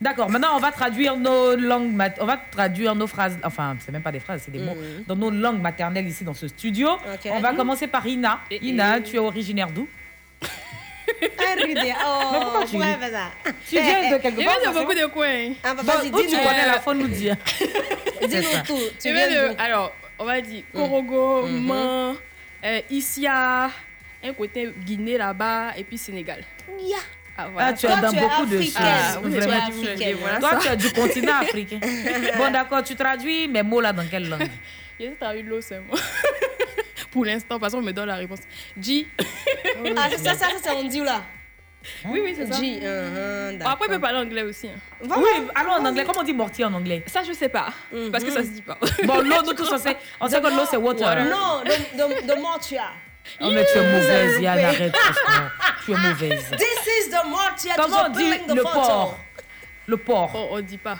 D'accord, maintenant on va traduire nos langues, on va traduire nos phrases, enfin c'est même pas des phrases, c'est des mots,
Mhm.
dans nos langues maternelles ici dans ce studio. On va commencer par Ina. Ina, tu es originaire d'où?
Oh,
tu Tu viens de quelque part
vient de
forcément
beaucoup de coins.
Ah, bah,
Bon,
vas-y,
où tu
dis-nous.
connais la faut nous dire.
Dis-nous tout. Tu viens
viens de. Alors, on va dire Korogo,
Mhm.
Man, euh, Issia, un côté Guinée là-bas, et puis Sénégal.
Ya.
Ah,
Ah, tu es dans
tu es
beaucoup de
africaine.
choses.
Oui, tu es africaine.
Voilà
Toi,
ça.
tu es du continent africain. bon, d'accord, tu traduis mes mots là dans quelle langue?
J'ai eu l'eau seulement. Pour l'instant, parce qu'on me donne la réponse. G.
Ah, c'est ça, ça, ça, c'est on dit là.
Oui, oui, c'est ça.
G. uh-huh,
Bon, après, on peut parler anglais aussi. hein.
Oui, allons en anglais. Comment on dit mortier en anglais?
Ça, je sais pas. Parce que ça se dit pas.
Bon, l'eau, nous tous, on sait, on sait que l'eau, c'est water.
Non, de, de, de mortia.
Oh, mais tu es mauvaise, Yann, arrête. franchement. Tu es mauvaise.
This is the mortia
Comment on dit
the
le
photo.
porc? Le porc.
On, on dit pas.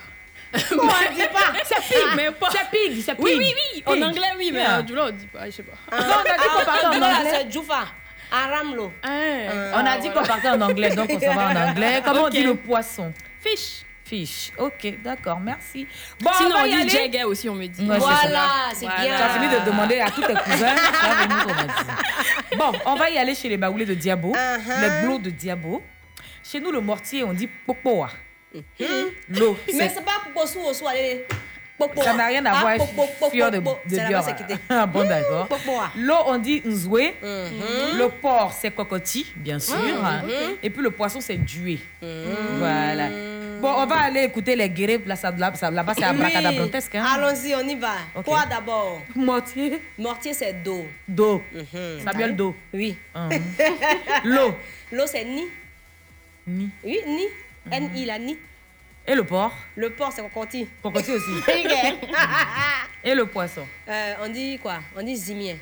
Oh, on dit pas.
C'est pig, mais pas. C'est pig, c'est pig.
Oui, oui, oui. En anglais, oui, mais
Yeah.
en Djoula, on dit pas. Je sais pas.
Ah,
Non, on a dit qu'on
ah,
parlait en anglais.
c'est Djoufa. Aramlo.
On a dit qu'on partait en anglais, donc on s'en va en anglais. Comment on
Ok.
dit le poisson?
Fish.
Fish. Ok, d'accord, merci. Bon,
Sinon,
on va
on
y
dit
aller.
Jagger aussi, on me dit.
Ouais,
Voilà, c'est
Voilà.
bien.
Tu as fini de demander à tous tes cousins. on. Bon, on va y aller chez les baoulés de Diabo,
Uh-huh.
les blots de Diabo. Chez nous, le mortier, on dit popoa. L'eau.
Mais
c'est-
pas pour sous au soir, allez. Popo.
Ça n'a rien à
Ah,
voir avec fior de, de bière. Ah, bon, d'accord.
Popoa.
L'eau, on dit nzoué.
Mhm.
Le porc, c'est cocotti, bien sûr.
Ah, ok.
Et puis le poisson, c'est dué.
Mhm.
Voilà. Bon, on va aller écouter les guérés. Là, ça- là, là-bas, c'est abracadabrantesque. Hein?
Allons-y, on y va. Quoi d'abord?
Mortier.
Mortier, c'est dos.
Do.
Mhm.
Samuel Do.
Oui.
Mhm. L'eau.
L'eau, c'est ni.
Ni.
Oui, ni. N-I, la ni.
Et le porc?
Le porc, c'est cocotti.
Cocotti aussi. Et le poisson?
Euh, on dit quoi? On dit zimien.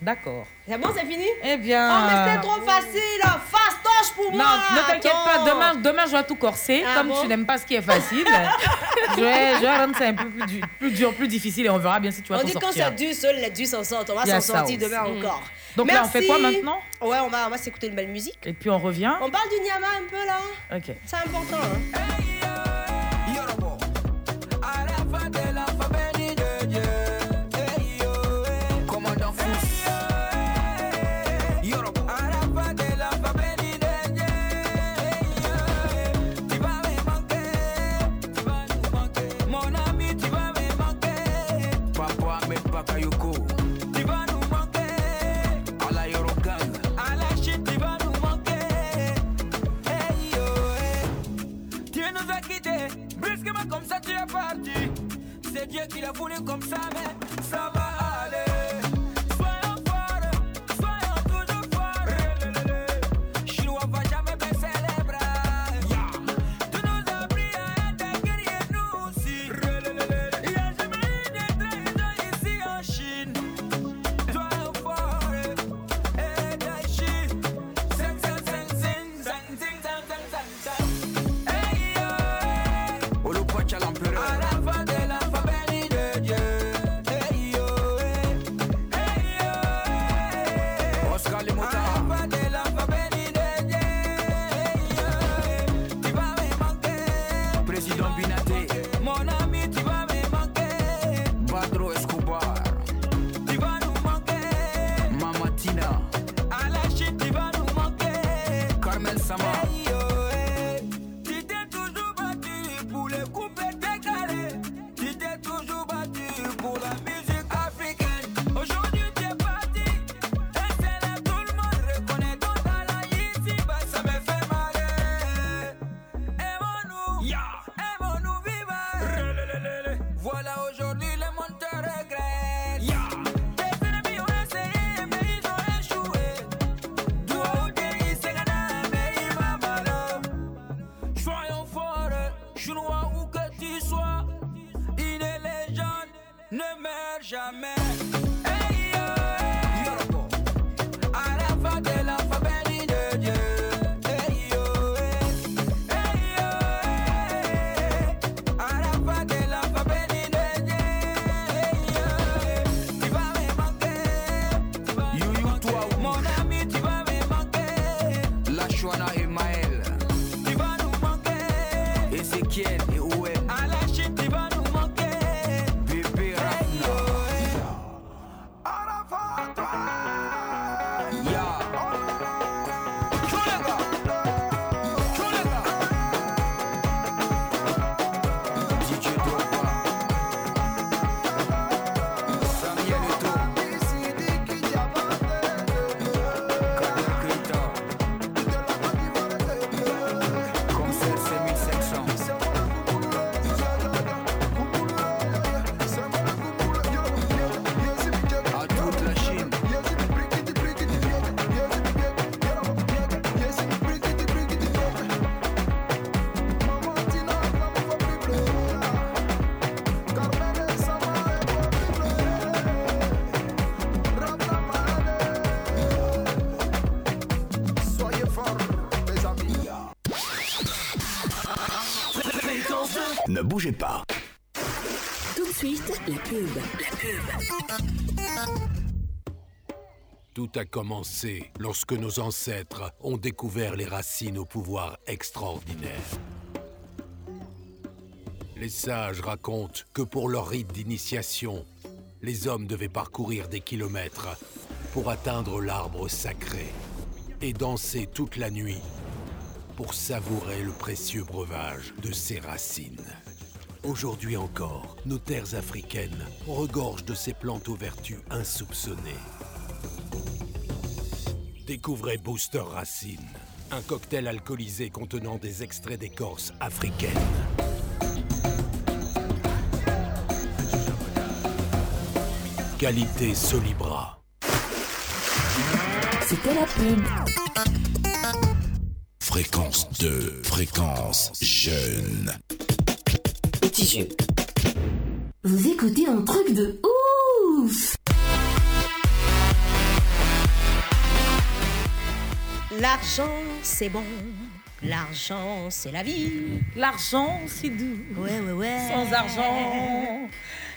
D'accord.
C'est bon, c'est fini?
Eh bien.
Oh, mais c'est trop facile. Fastoche pour
Non,
moi.
ne t'inquiète pas, demain, demain je vais tout corser.
Ah
Comme
bon
tu n'aimes pas ce qui est facile, je, vais, je vais rendre ça un peu plus, du- plus dur, plus difficile et on verra bien si tu vas
On
t'en
dit quand
sortir.
c'est dur, seuls les durs s'en sortent. On va s'en sortir demain
Mm.
encore.
Donc là, on fait quoi maintenant?
Ouais, on va, on va s'écouter une belle musique.
Et puis on revient.
On parle du Nyama un peu là.
Ok.
C'est important. Hein?
Dieu qui l'a voulu comme ça, mais Tout
a commencé lorsque nos ancêtres ont découvert les racines au pouvoir extraordinaire. Les sages racontent que pour leur rite d'initiation, les hommes devaient parcourir des kilomètres pour atteindre l'arbre sacré et danser toute la nuit pour savourer le précieux breuvage de ses racines. Aujourd'hui encore, nos terres africaines regorgent de ces plantes aux vertus insoupçonnées. Découvrez Booster Racine, un cocktail alcoolisé contenant des extraits d'écorce africaine. Qualité Solibra.
C'était la pub.
Fréquence 2, fréquence jeune.
Petit jeu. Vous écoutez un truc de ouf
L'argent, c'est bon. L'argent, c'est la vie.
L'argent, c'est doux.
Ouais, ouais, ouais.
Sans argent.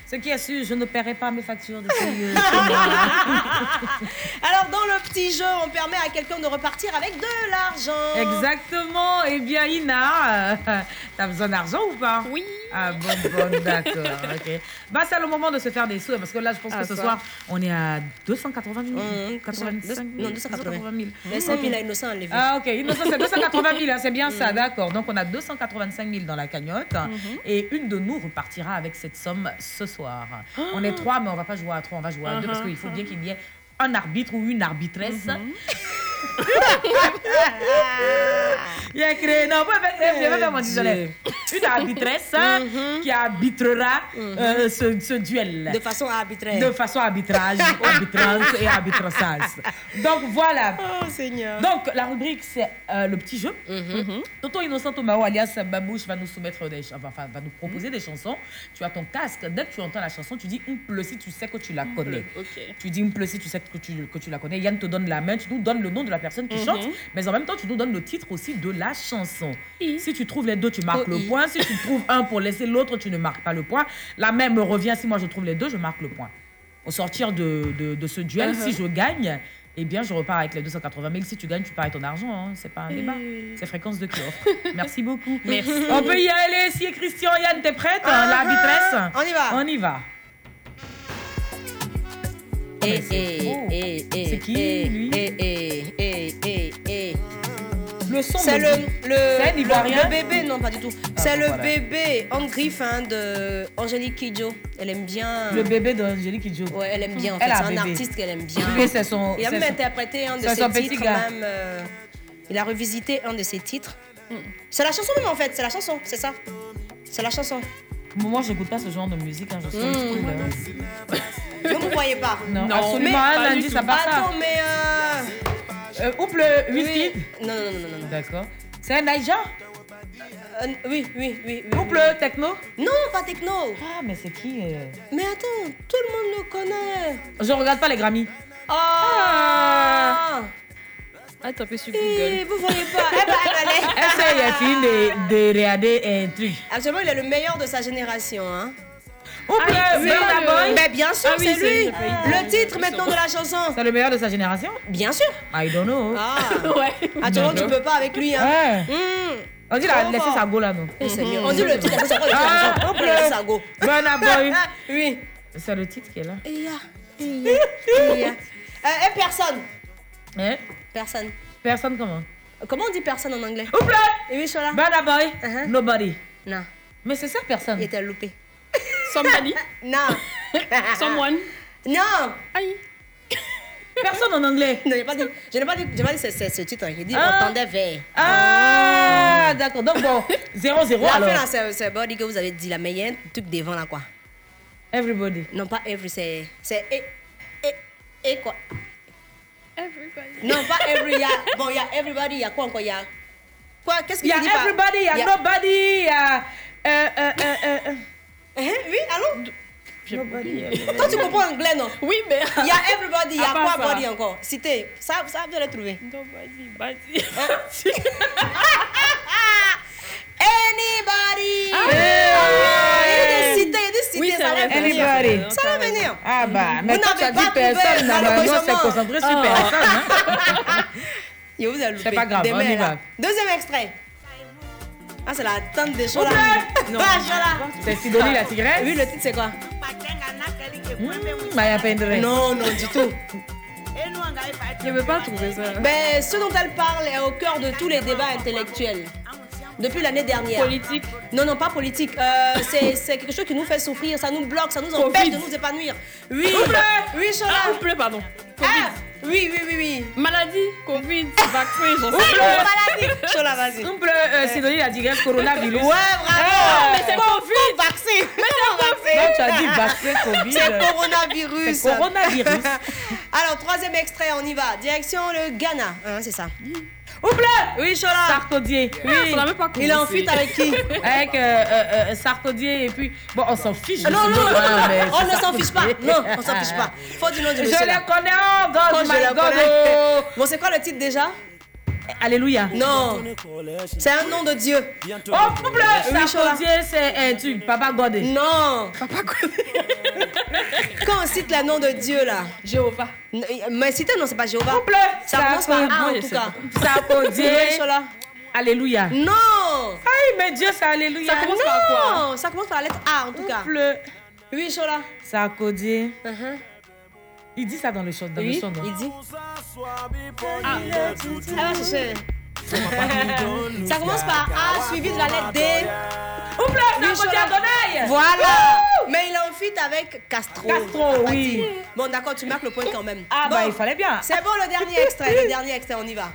Ce qui est sûr, je ne paierai pas mes factures de payer.
Alors, dans le petit jeu, on permet à quelqu'un de repartir avec de l'argent.
Exactement. Eh bien, Ina, euh, t'as besoin d'argent ou pas?
Oui.
Ah bon, bon, d'accord. ok. Bah, c'est le moment de se faire des sous, parce que là, je pense
Ah,
que ce
ça.
soir, on est à 280 000.
Mmh,
85
non, 280 000. Mais 5 000 à Innocent enlevé.
Ah, ok. Innocent, c'est 280 000, hein, c'est bien ça,
Mhm.
d'accord. Donc, on a 285 000 dans la cagnotte. Et une de nous repartira avec cette somme ce soir. On est trois, mais on va pas jouer à trois, on va jouer à deux, parce
Uh-huh,
qu'il faut bien qu'il y ait un arbitre ou une arbitresse. Il y a créé, non, pas créer, pas faire mon. Une arbitresse qui arbitrera euh, ce, ce duel.
De façon arbitraire.
De façon arbitrage, arbitrage et arbitrage. Donc voilà.
Oh Seigneur.
Donc la rubrique c'est euh, le petit jeu. Toto Innocent Tomao alias Babouche va nous soumettre des enfin, va nous proposer des chansons. Tu as ton casque. Dès que tu entends la chanson, tu dis Mple si tu sais que tu la connais. Tu dis Mple si tu sais que tu, que tu la connais. Yann te donne la main, tu nous donnes le nom de la personne qui
Mhm.
chante, mais en même temps tu nous donnes le titre aussi de la chanson. Si tu trouves les deux, tu marques
Oh,
le
i.
point. Si tu trouves un pour laisser l'autre, tu ne marques pas le point. La même me revient si moi je trouve les deux, je marque le point. Au sortir de, de, de ce duel,
Uh-huh.
si je gagne, eh bien, je repars avec les 280 000. Si tu gagnes, tu pars avec ton argent. Hein. C'est pas un débat. C'est fréquence de qui offre. Merci beaucoup.
Merci.
On peut y aller. Si Christian, Yann, t'es prête
Ah,
L'arbitresse
on y va.
On y va.
Eh,
c'est
eh,
trop.
eh, eh,
C'est qui,
eh,
lui
eh, eh, eh, eh, eh.
Le son
C'est
de-
le, le,
C'est un
le, bébé, non pas du tout. c'est
bon,
le
voilà.
bébé en griffe hein, de Angélique Kidjo. Elle aime bien.
Le bébé d'Angélique Kidjo.
Ouais, elle aime bien. En fait. C'est
un bébé.
artiste qu'elle aime bien.
Lui, c'est son-
Il a
c'est
même
son-
interprété un de
c'est
ses titres. Même, euh, il a revisité un de ses titres. C'est la chanson même en fait. C'est la chanson, c'est ça? C'est la chanson.
Moi, j'écoute pas ce genre de musique. Hein. Je suis
Mm.
school, euh.
Ne vous croyez pas.
Non,
Mais-
absolument. Un lundi, ça.
Attends, mais. Euh...
Euh, ouple, whisky
Non, non, non, non, non.
D'accord. C'est un Naija
Euh, oui, oui, oui. oui
Ouple, techno
Non, pas techno.
Ah, mais c'est qui euh
Mais attends, tout le monde le connaît.
Je regarde pas les Grammy.
Ah
Ah, t'as fait sur Google.
Vous voyez pas Eh ben, elle
Est-ce qu'il y a fini de, de regarder un truc
Actuellement, il est le meilleur de sa génération. Hein.
Ouple,
Ah,
Burna
c'est pas le-
Boy
Mais bien sûr,
Ah oui,
c'est lui. Le titre maintenant de la chanson.
C'est le meilleur de sa génération?
Bien sûr.
I don't know.
Ah.
Ouais.
Actuellement, tu peux pas avec lui. Hein.
Ouais.
Hmm.
On dit la laisser sa go là, non
mieux. On dit le titre, titre
Ah,
On peut laisser sa go.
Boy.
Oui.
C'est le titre qui est là.
Ya. Euh, et personne.
Hein?
Personne.
Personne comment?
Comment on dit personne en anglais?
Ouple,
Et oui, je suis là.
Burna Boy.
Uh-huh.
Nobody.
Non.
Mais c'est ça, personne.
Il était loupé.
Somebody.
Non.
Someone.
Non.
Aïe.
Personne en anglais.
Non, j'ai pas dit. Je n'ai pas dit, j'ai pas dit c'est, ce titre. J'ai dit
Ah.
on tendait vers.
Ah, d'accord. Donc bon, 0-0
La
alors.
fin là, c'est, body que vous avez dit là, mais il y a un truc devant là quoi.
Everybody.
Non, pas every, c'est. C'est et. Et. Et quoi
Everybody.
Non, pas every. Il y a, bon, il y a everybody, il y a quoi encore Il y a. Quoi Qu'est-ce
Il y
qui
a
finit par-
everybody, il y a nobody, il y a. Euh, euh, euh, euh, euh.
Hein, Oui, allô?
Nobody.
Toi, tu comprends anglais, non?
Oui, mais.
Il y a everybody, il y a quoi body encore Cité. Ça, ça, vous allez trouver.
Nobody, body.
Anybody
Ah.
Ah, Il des cités, il
c'est
ça
vrai,
Anybody.
Ça va venir.
Ah bah, mais
Vous n'avez
dit
pas trouvé,
personne, normalement, c'est
malheureusement.
concentré sur
Oh.
personne. hein.
Yo, vous avez loupé.
C'est pas grave, on y va.
là. Deuxième extrait. Ah, c'est la tante des Chola.
Non. C'est Sidonie la tigresse?
Oui, le titre, c'est quoi?
Mmh, Maya Pendre.
Non, non, du tout.
Je ne veux pas trouver ça.
Ben, ce dont elle parle est au cœur de tous les débats intellectuels. Depuis l'année dernière.
Politique
Non, non, pas politique. Euh, c'est quelque chose qui nous fait souffrir, ça nous bloque, ça nous empêche de nous épanouir. Oui,
Couple.
oui, Chola.
Ah, couple, pardon.
Ah, oui, oui, oui, oui.
Maladie, Covid, vaccin, j'en sais pas.
maladie. Chola, vas-y.
Couple, euh, Sidonie la tigresse, coronavirus.
Ouais, bravo.
Eh,
mais c'est Covid. vaccin. Mais c'est vaccin.
Non, tu as dit vaccin, Covid.
C'est coronavirus.
C'est coronavirus.
Alors, troisième extrait, on y va. Direction le Ghana. Hein, c'est ça.
Ouple
Oui, Chola.
Sarkodier.
Oui.
on n'a même pas
Il est en fuite avec qui?
Avec euh, euh, euh, et puis. Bon, on s'en fiche.
Non, non, non,
mais
on ne s'en fiche pas. Non, on s'en fiche pas. Faut du nom du
Je
monsieur.
les
là.
connais, oh God,
je
my
les
God.
connais.
oh.
Bon, c'est quoi le titre déjà?
Alléluia.
Non. C'est un nom de Dieu.
Oh, couple,
Oui,
c'est Papa God.
Non. Quand on cite le nom de Dieu là.
Jéhovah.
Mais citer non, c'est pas Jéhovah.
Couple,
Ça commence par A en tout cas. Chola.
Alléluia.
Non.
Aïe, mais Dieu, c'est Alléluia.
Ça commence par quoi? Non, ça commence par la lettre A en tout cas.
Couple,
Oui, Chola. Uh-huh.
Il dit ça dans le chant, dans le non?
il dit. Ah, elle va chercher. Ça commence par A suivi de la lettre D.
Sarkodier
Chola.
Adonai.
Voilà. Mais il est en fuite avec Castro.
Castro, oui.
Bon, d'accord, tu marques le point quand même.
Ah,
Bon,
bah, il fallait bien.
C'est bon, le dernier extrait. Le dernier extrait, on y va.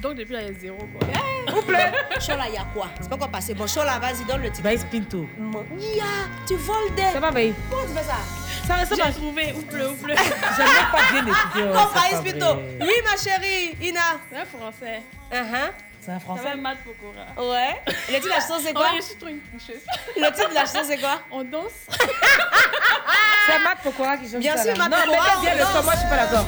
Donc depuis là, il y a zéro. Quoi.
Couple.
Chola, il y a quoi? C'est pas quoi passer. Bon, Chola, vas-y, donne le titre.
Baïs Pinto.
Ya, tu voles des.
Ça va, Baïs
Comment tu fais ça?
Ça, va.
J'ai trouvé, ouple, ouple.
J'aime pas bien oh, c'est pas
Pito.
vrai.
Oui, ma chérie, Ina.
C'est un français.
Uh-huh.
C'est un
Ça
français.
va Matt Pokora.
Ouais. Le titre de la chanson, c'est quoi?
Oh, je suis trop une tricheuse.
Le titre de la chanson, c'est quoi?
On danse.
C'est Matt Pokora qui chante
Bien
ça,
sûr. Matt
Non,
Pokora,
mettez bien
on
le son,
danse.
moi je suis pas d'accord.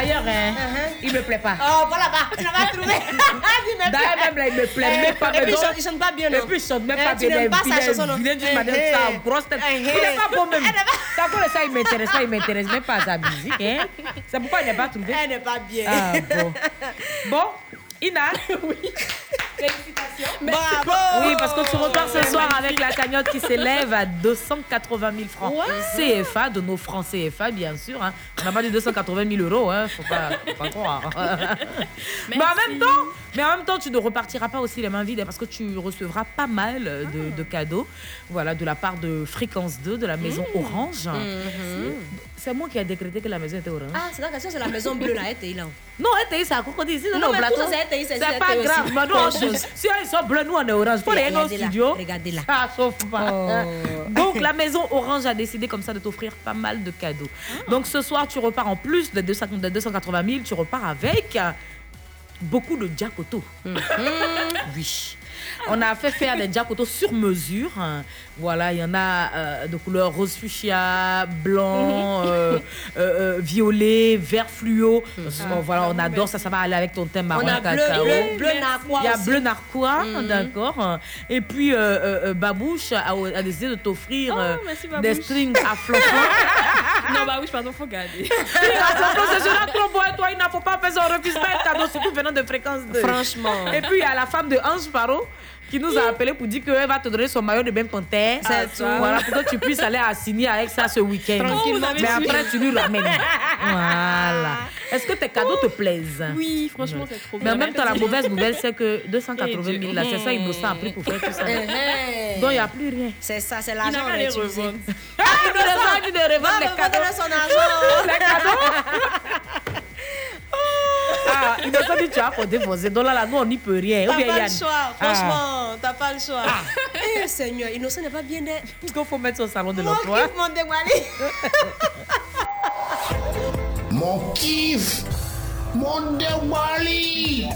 D'ailleurs, hein,
Uh-huh.
il me plaît pas.
Oh, voilà, bah, tu l'as pas trouvé. Il me
D'ailleurs, même là, il me plaît
Eh,
même pas.
Et puis,
mais
il
donc-
chante- il chante pas bien,
Et puis, il chante même
Eh,
pas bien.
n'aimes pas
il
sa
est
chanson, non
vilain d'une
Eh,
manière,
eh.
sa grosse tête.
Eh,
Il
eh.
n'est pas beau même. Ça, pour ça, il m'intéresse pas, il m'intéresse même pas à sa musique. Hein. C'est pourquoi il n'est pas trouvé.
Elle n'est pas bien.
Ah, bon. Bon, Ina. Oui. Félicitations.
Bravo.
Oui, parce que tu repars ce soir avec la cagnotte qui s'élève à 280 000 francs CFA, de nos francs CFA, bien sûr. hein. On n'a pas dit 280 000 euros, hein. faut pas, faut pas croire. mais en même temps, mais en même temps, tu ne repartiras pas aussi les mains vides parce que tu recevras pas mal de, de cadeaux, voilà, de la part de Fréquence 2, de la maison Orange.
Mhm.
C'est moi qui ai décrété que la maison était orange.
Ah, c'est la question, c'est la maison bleue là, RTI là.
Non, RTI, c'est à Cocody ici,
Non,
plateau.
tout ça, c'est
pas grave. Mais
chose.
si ils sont bleus, nous on est orange. Faut les aller au
Regardez là,
studio.
regardez là.
Ça chauffe pas.
Oh.
Donc la maison Orange a décidé comme ça de t'offrir pas mal de cadeaux. Donc ce soir, tu repars en plus de 200 de 280 000, tu repars avec beaucoup de Jacoto. Oui. On a fait faire des Jacoto sur mesure. hein. Voilà, il y en a euh, de couleur rose fuchsia, blanc, euh, euh, euh, violet, vert fluo. Oh, voilà, on adore ça, ça va aller avec ton thème marron
On a bleu,
cacao.
bleu, bleu narquois
Il y a bleu narquois,
Mhm.
d'accord. Et puis, euh, euh, euh, Babouche a, a décidé de t'offrir
Oh,
euh, des
Babouche.
strings à flocons.
non, oui, pardon, faut garder.
C'est beau. Et toi, il ne faut pas faire ça. On refuse pas un cadeau, surtout venant de fréquence 2.
Franchement.
Et puis, il y a la femme de Ange Paro qui nous a appelé pour dire qu'elle va te donner son maillot de bain panthère.
C'est
Ah,
tout.
Voilà, pour que tu puisses aller à signer avec ça ce week-end.
Tranquillement,
Mais après, tu lui ramènes. Voilà. Est-ce que tes cadeaux te plaisent?
Oui, franchement, c'est trop
Mais en
bien.
même temps, la mauvaise nouvelle, c'est que 280 000, là, c'est ça,
Eh.
Innocent a pris pour faire tout ça.
Eh, eh.
Donc, il n'y a plus rien.
C'est ça, c'est
Il n'a
l'argent
qu'à
qu'on a
les revendre.
Innocent a dit de revendre les cadeaux.
son argent.
Les cadeaux Ah, Innocent dit tu as faut déposer. Donc là, là, nous, on n'y peut rien.
T'as pas
Yann?
le choix,
Ah.
franchement, t'as pas le choix. Eh Seigneur, Innocent n'est pas bien né.
Est-ce qu'il faut mettre au salon de
Mon
l'emploi
kiff, mon dévoilé.
Mon kiff Mon Dewali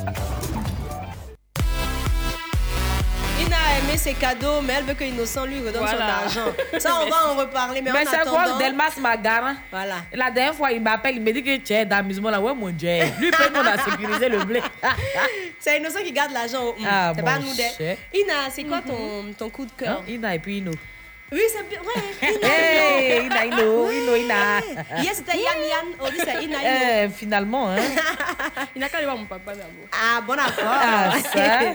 Ina est aimé ses cadeaux, mais elle veut que Innocent lui redonne
Voilà.
son argent. Ça, on va en reparler, mais,
Mais
en
c'est quoi
attendant...
Delmas Magara?
Voilà.
La dernière fois, il m'appelle, il me dit que tu es d'amusement là. Ouais, mon Dieu. Lui, peut on a sécurisé le blé.
C'est Innocent qui garde l'argent. au-
Ah,
c'est
bon
pas nous. Ina, c'est quoi ton, ton coup de cœur?
Hein, Ina et puis Ino.
Oui, c'est bien. Ouais, Ina.
Hey, Ina, Ino, Ino, Ina.
Hier, c'était Yann Yann. Aujourd'hui, c'est Ina Ino.
Eh, finalement, hein.
Il n'a qu'à aller voir mon papa d'abord.
Ah, bon accord.
Ah, ça.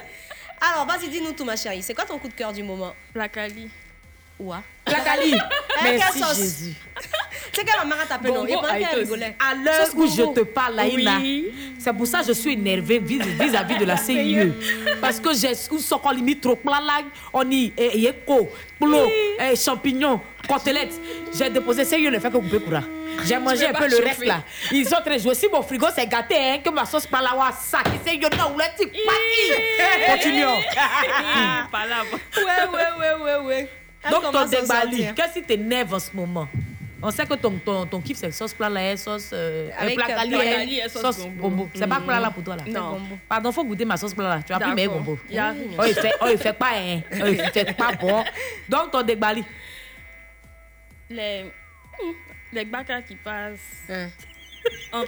Alors, vas-y, dis-nous tout, ma chérie. C'est quoi ton coup de cœur du moment?
Placali.
Ouah.
Placali.
Eh,
Merci
quelle
Jésus.
C'est que ma mère t'appelle non. Et pendant qu'elle rigolait.
À l'heure où je te parle, là, Ina, c'est pour ça que je suis énervée vis- vis-à-vis de la CIE. Parce que j'ai un soko limite trop plein on y est yeko, plo, eh, champignons, côtelettes. J'ai déposé CIE le fait que vous pouvez courir. J'ai mangé un
pas
peu le
chauffer.
reste là. Ils ont très joué. Si mon frigo s'est gâté, hein, que ma sauce par là, wa sac, c'est yo non, ou le type, Continuons.
Palabre.
Ouais, ouais, ouais, ouais, ouais.
Donc ton débali, qu'est-ce qui t'énerve en ce moment? On sait que ton, ton, ton kiff c'est sauce plat là, sauce euh,
Avec,
euh, hein,
et sauce
sauce
gombo.
gombo. C'est pas plat là pour toi là.
Non.
Pardon, faut goûter ma sauce plat là. Tu as pris mes gombo. Oh, il fait, oh, il fait pas hein. Oh, il fait pas bon. Donc ton débali.
Les, les bacs qui passent. Entre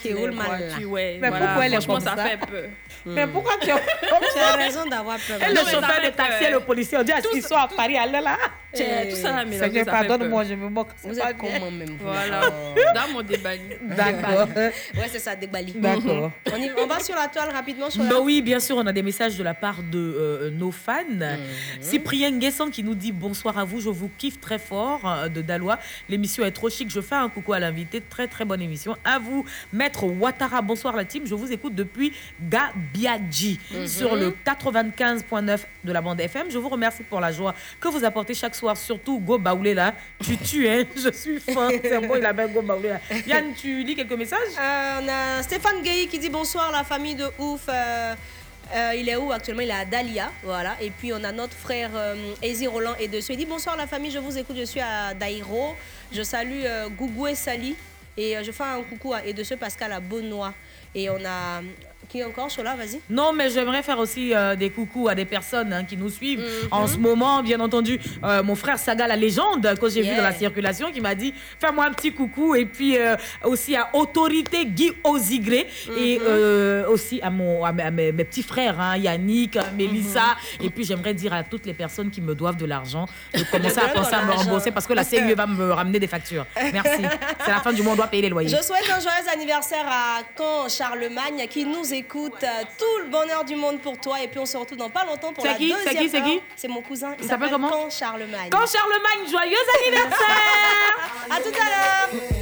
Qui
les
roulent mal, là.
ouais,
Mais
voilà.
pourquoi elle est comme
ça,
ça?
fait peur.
Mais pourquoi tu as
Tu as raison d'avoir peur.
Et le
mais
chauffeur de taxi et le policier, on dit est-ce qu'ils sont à Paris à l'heure là?
Tiens, tout ça là,
Seigneur,
ça fait
pardonne-moi,
peur.
je me moque.
Vous êtes comment même
Voilà. Dans mon débali.
D'accord.
Ouais, c'est ça, débali.
D'accord.
On, va sur la toile rapidement. Sur la...
Bah oui, bien sûr, on a des messages de la part de euh, nos fans.
Mhm.
Cyprien Guesson qui nous dit bonsoir à vous, je vous kiffe très fort euh, de Dalois. L'émission est trop chic. Je fais un coucou à l'invité. Très très bonne émission. À vous, Maître Ouattara. Bonsoir la team. Je vous écoute depuis Gabiadji
Mhm.
sur le 95.9 de la bande FM. Je vous remercie pour la joie que vous apportez chaque soir. Surtout Go Baoulé là. Tu tues, hein. Je suis fan. C'est bon, il a bien Go Baoulé là. Yann, tu lis quelques messages?
Euh, on a Stéphane Gay qui dit bonsoir la famille de ouf. Euh, euh, il est où actuellement? Il est à Dalia, voilà. Et puis on a notre frère euh, Ezi Roland et dessus. Il dit bonsoir la famille, je vous écoute, je suis à Dairo. Je salue euh, Gougou et Sali et euh, je fais un coucou à ce Pascal à Benoît. Et on a qui encore Chola, vas-y.
Non, mais j'aimerais faire aussi euh, des coucous à des personnes hein, qui nous suivent
Mhm.
en ce moment. Bien entendu, euh, mon frère Saga, la légende, que j'ai vu dans la circulation, qui m'a dit fais-moi un petit coucou. Et puis euh, aussi à Autorité Guy Ozigré. Et
Mhm.
aussi à, mon, à, mes, petits frères, hein, Yannick, Mélissa.
Mhm.
Et puis j'aimerais dire à toutes les personnes qui me doivent de l'argent de commencer à penser à me rembourser parce que la CIE va me ramener des factures. Merci. C'est la fin du mois, on doit payer les loyers.
Je souhaite un joyeux anniversaire à Caen Charlemagne qui nous écoute. Euh, Tout le bonheur du monde pour toi. Et puis on se retrouve dans pas longtemps pour la
qui
deuxième
C'est qui C'est qui.
C'est mon cousin. Il
Il s'appelle comment
Caen Charlemagne.
Quand Charlemagne, joyeux anniversaire
À tout à l'heure.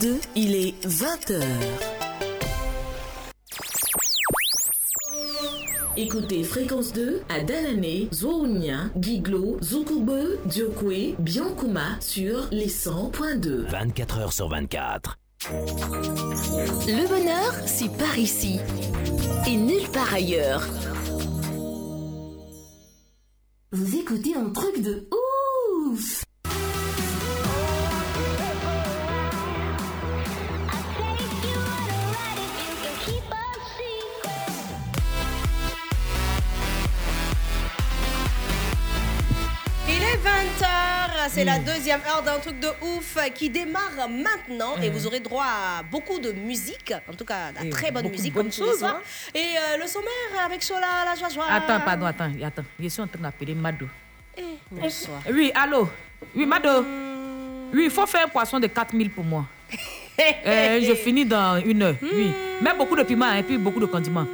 2, il est 20h. Écoutez Fréquence 2 à Danané, Zourounia, Guiglo, Zoukoube, Diokwe, Biankouma sur les 100.2.
24 heures sur 24.
Le bonheur, c'est par ici.
et nulle part ailleurs. Vous écoutez un truc de ouf
c'est la deuxième heure d'un truc de ouf qui démarre maintenant et
Mhm.
vous aurez droit à beaucoup de musique, en tout cas
Et
très bonne musique comme tous les soirs.
hein.
Et euh, le sommaire avec Chola, la joie joie.
Attends, pardon, attends, attends. Je suis en train d'appeler Mado.
Eh, bonsoir.
Oui, allô Oui, Mado Oui, il faut faire un poisson de 4000 pour moi. Euh, je finis dans une heure, oui. Mais beaucoup de piment et puis beaucoup de condiments.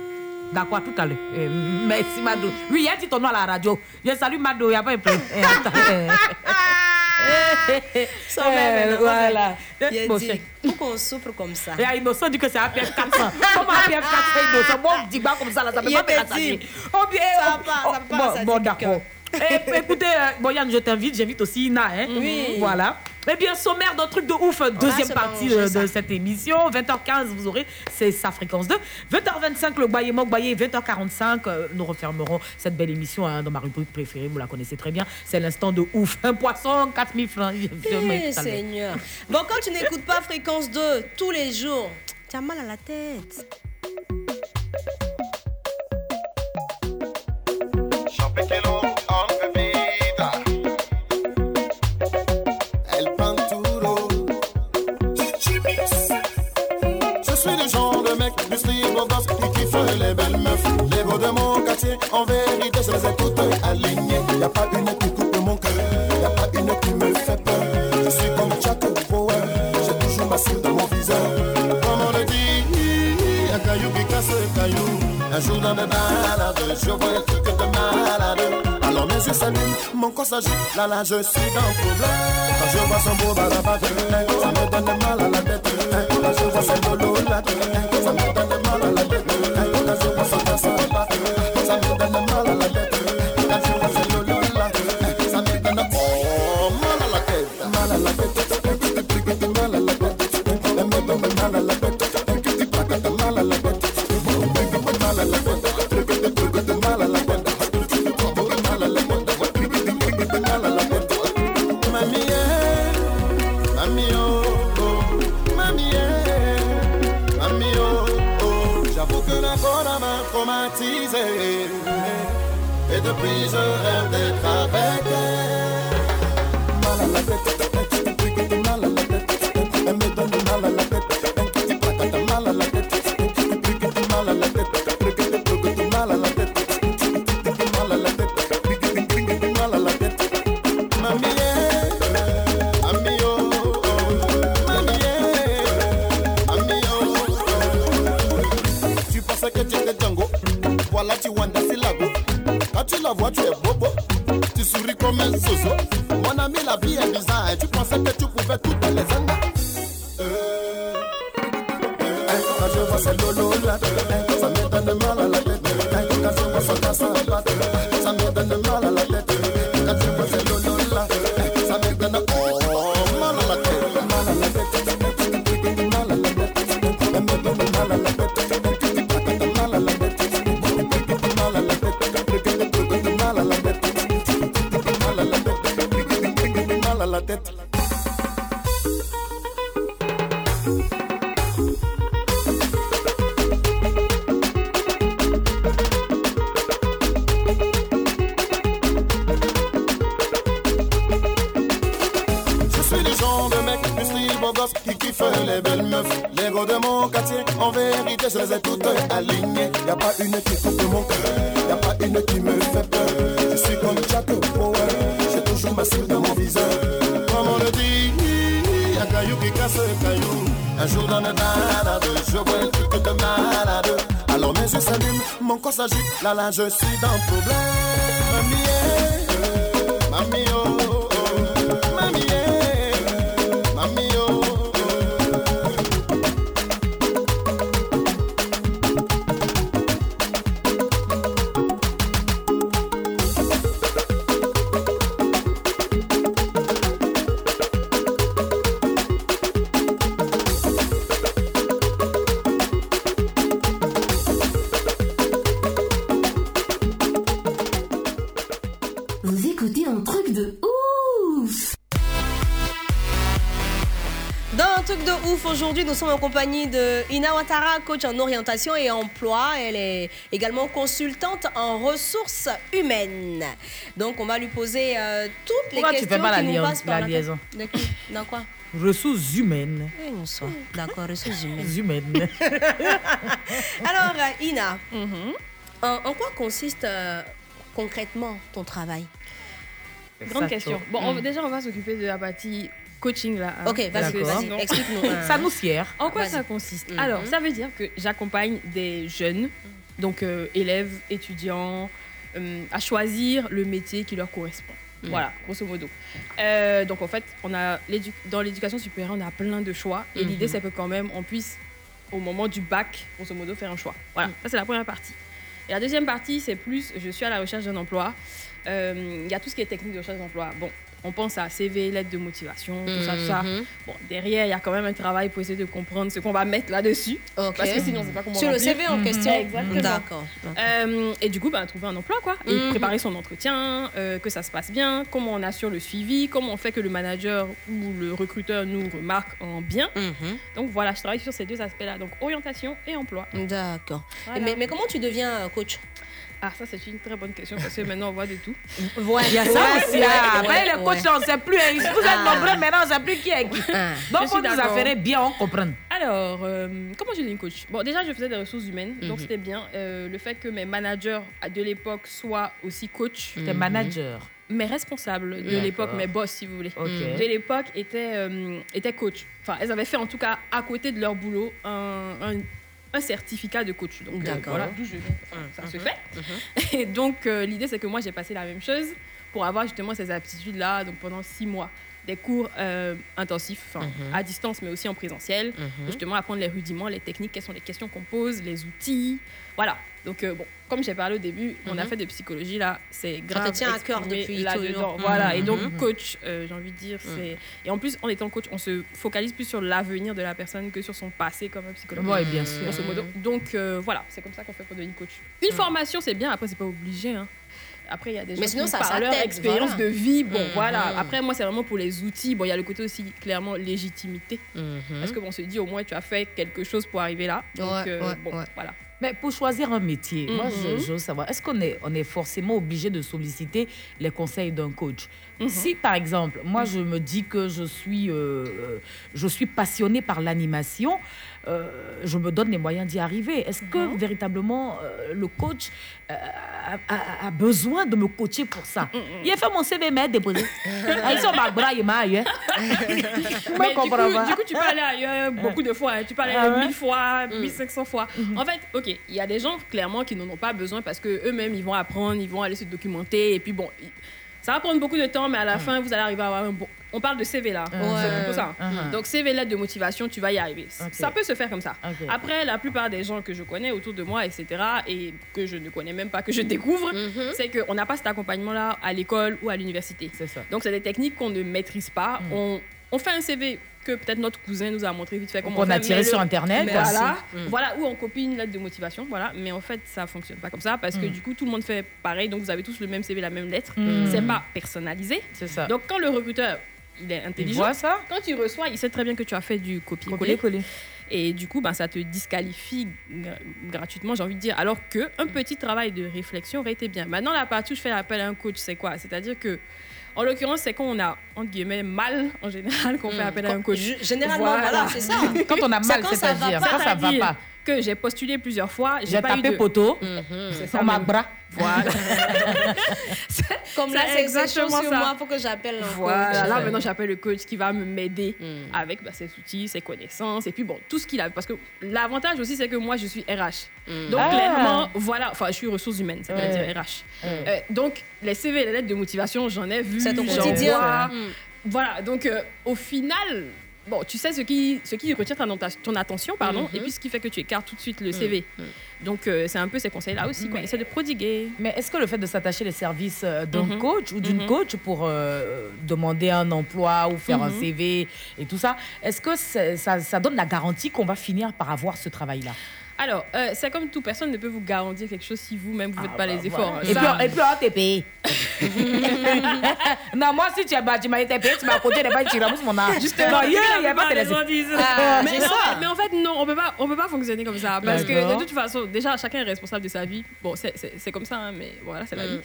D'accord, tout à l'heure. Euh, merci, Mado. Oui, il y a dit ton nom à la radio. Je salue Mado, il n'y a pas un problème.
Son mè
mè
nan.
Yè
di, pou kon soufre kom
sa. Yè, inosan di ke se apèf 400. Koman apèf 400 inosan? Bon, di ba kom sa la,
sa
pe
pa
pe la
sa
di. Yè
pe
di,
sa pa,
sa
pa sa di.
Bon,
d'akon.
D'accord. Eh, écoutez, euh, bon, Yann, je t'invite, j'invite aussi Ina. Hein?
Oui.
Voilà. Eh bien, sommaire d'un truc de ouf, deuxième
se
partie euh, de cette émission. 20h15, vous aurez, c'est sa fréquence 2. 20h25, le Boyer Mok Boyer. 20h45, euh, nous refermerons cette belle émission hein, dans ma rubrique préférée, vous la connaissez très bien. C'est l'instant de ouf. Un poisson, 4000 francs.
Eh. Seigneur. Bon, quand tu n'écoutes pas Fréquence 2 tous les jours, tu as mal à la tête.
Du beau gosse qui kiffe les belles meufs. Les beaux de mon quartier, en vérité, je les ai toutes alignées. Y pas une qui coupe mon cœur, y a pas une qui me fait peur. Je suis comme Jack Bauer, j'ai toujours ma cible dans mon viseur. Comme on le dit, un caillou qui casse le caillou. Un jour dans mes balades, je vois un truc de malade. Alors mes yeux s'allument, mon corps s'agite, là là je suis dans le problème. Quand je vois son beau barabat, ça me donne mal à la tête. Quand je vois son lolo là, ça ça me donne mal à la tête. Hein, Quand je vois son là je suis dans le problème.
Sommes en compagnie de Ina Ouattara, coach en orientation et emploi. Elle est également consultante en ressources humaines. Donc, on va lui poser euh, toutes les
Pourquoi tu
questions
fais pas la
nous
liaison- la
la
liaison
tête. De qui? Dans quoi?
Ressources humaines.
Oui. D'accord, ressources humaines.
Humaines.
Alors, Ina, en, en quoi consiste euh, concrètement ton travail?
Grande question. Bon, on va- déjà, on va s'occuper de la partie coaching là. hein,
Ok, vas-y,
parce que
vas-y,
sinon-
explique-nous.
Ça nous sert.
En quoi
Vas-y.
ça consiste
Mhm.
Alors, ça veut dire que j'accompagne des jeunes, donc euh, élèves, étudiants, euh, à choisir le métier qui leur correspond.
Mhm.
Voilà, grosso modo. Euh, donc en fait, on a l'édu- dans l'éducation supérieure, on a plein de choix. Et
Mhm.
l'idée, c'est que quand même, on puisse, au moment du bac, grosso modo, faire un choix. Voilà, ça c'est la première partie. Et la deuxième partie, c'est plus, je suis à la recherche d'un emploi. Euh, Il y a tout ce qui est technique de recherche d'emploi. Bon, on pense à CV, lettre de motivation, tout ça, tout ça.
Mhm.
Bon, derrière, il y a quand même un travail pour essayer de comprendre ce qu'on va mettre là-dessus. Parce que sinon, c'est pas comment
Sur le. CV en question
Exactement.
D'accord.
Euh, et du coup, bah, trouver un emploi, quoi. Et
Mhm.
préparer son entretien, euh, que ça se passe bien, comment on assure le suivi, comment on fait que le manager ou le recruteur nous remarque en bien.
Mhm.
Donc voilà, je travaille sur ces deux aspects-là. Donc orientation et emploi.
D'accord.
Voilà.
Mais, mais comment tu deviens euh, coach?
Ah, ça, c'est une très bonne question parce que maintenant, on voit de tout.
Ouais.
Il y a ça
Ouais,
aussi.
ouais,
ah. Après,
ouais,
les coachs,
ouais.
on ne sait plus. hein. Vous êtes
Ah.
nombreux maintenant, on ne sait plus qui est qui.
Je
Donc, vous nous affairez bien, on comprend.
Alors, euh, comment je deviens coach? Bon, déjà, je faisais des ressources humaines, donc
Mhm.
c'était bien. Euh, le fait que mes managers de l'époque soient aussi coachs.
Tes managers.
Mes responsables de l'époque, mes boss, si vous voulez,
Ok.
de l'époque étaient, euh, étaient coachs. Enfin, elles avaient fait en tout cas à côté de leur boulot un, un- un certificat de coach. Donc, euh, voilà d'où je viens. Ça se fait. Et donc, euh, l'idée, c'est que moi, j'ai passé la même chose pour avoir justement ces aptitudes-là donc pendant six mois. Des cours euh, intensifs,
Mhm.
à distance, mais aussi en présentiel. Pour Justement, apprendre les rudiments, les techniques, quelles sont les questions qu'on pose, les outils. Voilà. Donc, euh, bon, comme j'ai parlé au début, on a
Mhm.
fait de psychologie, là, c'est grave.
te tient à cœur depuis
là-dedans. Voilà. Et donc,
Mhm.
coach, euh, j'ai envie de dire, c'est. Et en plus, en étant coach, on se focalise plus sur l'avenir de la personne que sur son passé comme psychologue.
Ouais, bien sûr.
Grosso modo. Donc, euh, voilà, c'est comme ça qu'on fait pour devenir coach. Une formation, c'est bien, après, c'est pas obligé. hein. Après, il y a des gens
Mais sinon,
qui,
ça
par leur
s'atteste,
expérience
voilà.
de vie, bon,
Mhm.
voilà. Après, moi, c'est vraiment pour les outils. Bon, il y a le côté aussi, clairement, légitimité.
Mhm.
Parce que bon, on se dit, au moins, tu as fait quelque chose pour arriver là. Donc,
Ouais,
euh,
ouais,
bon,
ouais.
voilà.
Mais pour choisir un métier, moi, je,
Mhm.
je veux savoir, est-ce qu'on est, on est forcément obligé de solliciter les conseils d'un coach? Si, par exemple, moi, je me dis que je suis, euh, je suis passionnée par l'animation, euh, je me donne les moyens d'y arriver. Est-ce que véritablement euh, le coach euh, a, besoin de me coacher pour ça? Il a fait mon CV, mais déposé. Ah, Ils sont ma bras, il m'a ailleurs. Moi,
Mais du
comprends
coup,
pas.
du coup, tu peux aller ailleurs beaucoup de fois. hein. Tu peux aller
Ah ouais
1000 fois, 1500 fois. En fait, ok, il y a des gens clairement qui n'en ont pas besoin parce que eux-mêmes ils vont apprendre, ils vont aller se documenter et puis bon, ça va prendre beaucoup de temps, mais à la fin vous allez arriver à avoir un bon. On parle de CV là, c'est plutôt ça.
Mhm.
Donc CV lettre de motivation, tu vas y arriver. Ça peut se faire comme ça. Après, la plupart des gens que je connais autour de moi, etc., et que je ne connais même pas, que je découvre, c'est qu'on n'a pas cet accompagnement-là à l'école ou à l'université. Donc, c'est des techniques qu'on ne maîtrise pas.
Mm.
On, on fait un CV que peut-être notre cousin nous a montré vite fait comment
Qu'on
on
a tiré sur
le-
Internet.
Voilà,
Mm.
voilà, ou on copie une lettre de motivation, voilà. Mais en fait, ça fonctionne pas comme ça parce que
Mm.
du coup, tout le monde fait pareil. Donc, vous avez tous le même CV, la même lettre.
Mm.
C'est pas personnalisé.
C'est ça.
Donc, quand le recruteur il est intelligent,
voit ça.
quand il reçoit, il sait très bien que tu as fait du copier-coller.
Copier-coller.
Et du coup, ben, ça te disqualifie gra- gratuitement, j'ai envie de dire. Alors que un petit travail de réflexion aurait été bien. Maintenant, la partie où je fais appel à un coach, c'est quoi? C'est-à-dire que, en l'occurrence, c'est quand on a, entre guillemets, mal, en général, qu'on fait
Mm.
appel à un coach.
généralement, voilà, c'est ça.
Quand on a mal,
quand ça va
c'est-à-dire, quand ça va pas.
Que j'ai postulé plusieurs fois, j'ai eu
tapé
de...
poteau,
C'est ça
m'a bras.
Voilà.
Comme là,
C'est exactement
sur
ça.
moi, faut que j'appelle un
Voilà,
coach.
là maintenant j'appelle le coach qui va me m'aider
Mm.
avec bah, ses outils, ses connaissances et puis bon, tout ce qu'il a. Parce que l'avantage aussi c'est que moi je suis RH.
Mm.
Donc
Ah.
clairement, voilà, enfin je suis ressources humaines, c'est-à-dire
Ouais.
RH.
Ouais.
Euh, donc les CV et les lettres de motivation, j'en ai vu.
C'est ton
j'en
quotidien.
vois.
Mm.
Voilà, donc euh, au final, bon, tu sais ce qui, ce qui retient ton, ton attention, pardon,
Mhm.
et puis ce qui fait que tu écartes tout de suite le
Mm.
CV. Donc euh, c'est un peu ces conseils-là aussi qu'on essaie de prodiguer.
Mais est-ce que le fait de s'attacher les services euh, d'un
Mhm.
coach ou d'une
Mhm.
coach pour euh, demander un emploi ou faire un
Mhm.
CV et tout ça, est-ce que ça donne la garantie qu'on va finir par avoir ce travail-là?
Alors, euh, c'est comme tout, personne ne peut vous garantir quelque chose si vous-même vous ne faites pas les efforts.
Et,
Ça-
puis, et puis, on t'est payé. non, moi, si tu as tu m'as été payé, tu m'as compté les balles, tu ramasses mon argent.
Justement,
il n'y a pas de. Ah,
mais, non, mais en fait, non, on pas, on peut pas fonctionner comme ça. Parce que de toute façon, déjà, chacun est responsable de sa vie. Bon, c'est- comme ça, hein, mais voilà, c'est la
Mm,
vie.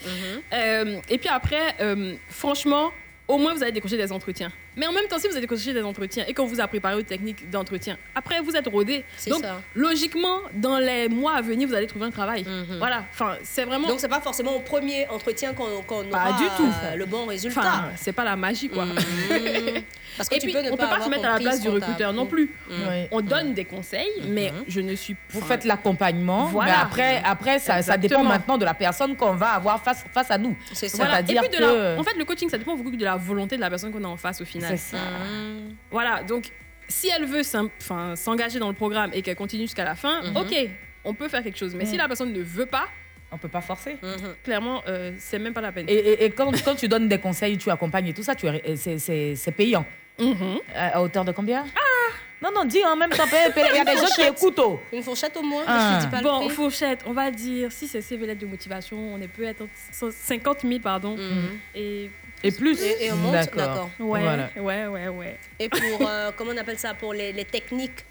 Euh, et puis après, euh, franchement, au moins vous allez décrocher des entretiens. Mais en même temps, si vous avez décroché des entretiens et qu'on vous a préparé aux techniques d'entretien, après vous êtes rodé.
C'est
Donc,
ça.
logiquement, dans les mois à venir, vous allez trouver un travail. Voilà, enfin, c'est vraiment.
Donc c'est pas forcément au premier entretien qu'on qu'on aura
Pas du tout.
euh, le bon résultat.
Enfin, c'est pas la magie, quoi.
Parce que
et
tu
puis,
peux ne
on
pas
peut pas
avoir
se mettre à la place
ce
du recruteur non
appris.
plus.
Oui.
On donne des conseils, mais je ne suis
Vous faites l'accompagnement,
Voilà.
mais après, après ça, ça dépend maintenant de la personne qu'on va avoir face, face à nous.
Voilà. Et
C'est-à-dire
puis de
que...
la- en fait, le coaching, ça dépend beaucoup de la volonté de la personne qu'on a en face au final.
C'est ça.
Voilà, donc si elle veut s'engager dans le programme et qu'elle continue jusqu'à la fin,
Mhm.
ok, on peut faire quelque chose. Mais si
Mhm.
la personne ne veut pas,
on peut pas forcer.
Clairement, euh, c'est même pas la peine.
Et, et- et quand, quand tu donnes des conseils, tu accompagnes et tout ça, tu es- c'est- c'est c'est payant. À, à hauteur de combien? Ah Non, non, dis en même temps. Il y a des gens qui écoutent.
Une fourchette au moins,
Ah.
je te dis pas
bon,
le prix.
fourchette, on va dire, si c'est CV lettre de motivation, on est peut être entre 50 000, pardon. Et,
Et plus
Et, et on monte,
D'accord.
Ouais,
Voilà.
ouais, ouais, ouais.
Et pour, euh, comment on appelle ça, pour les, les techniques?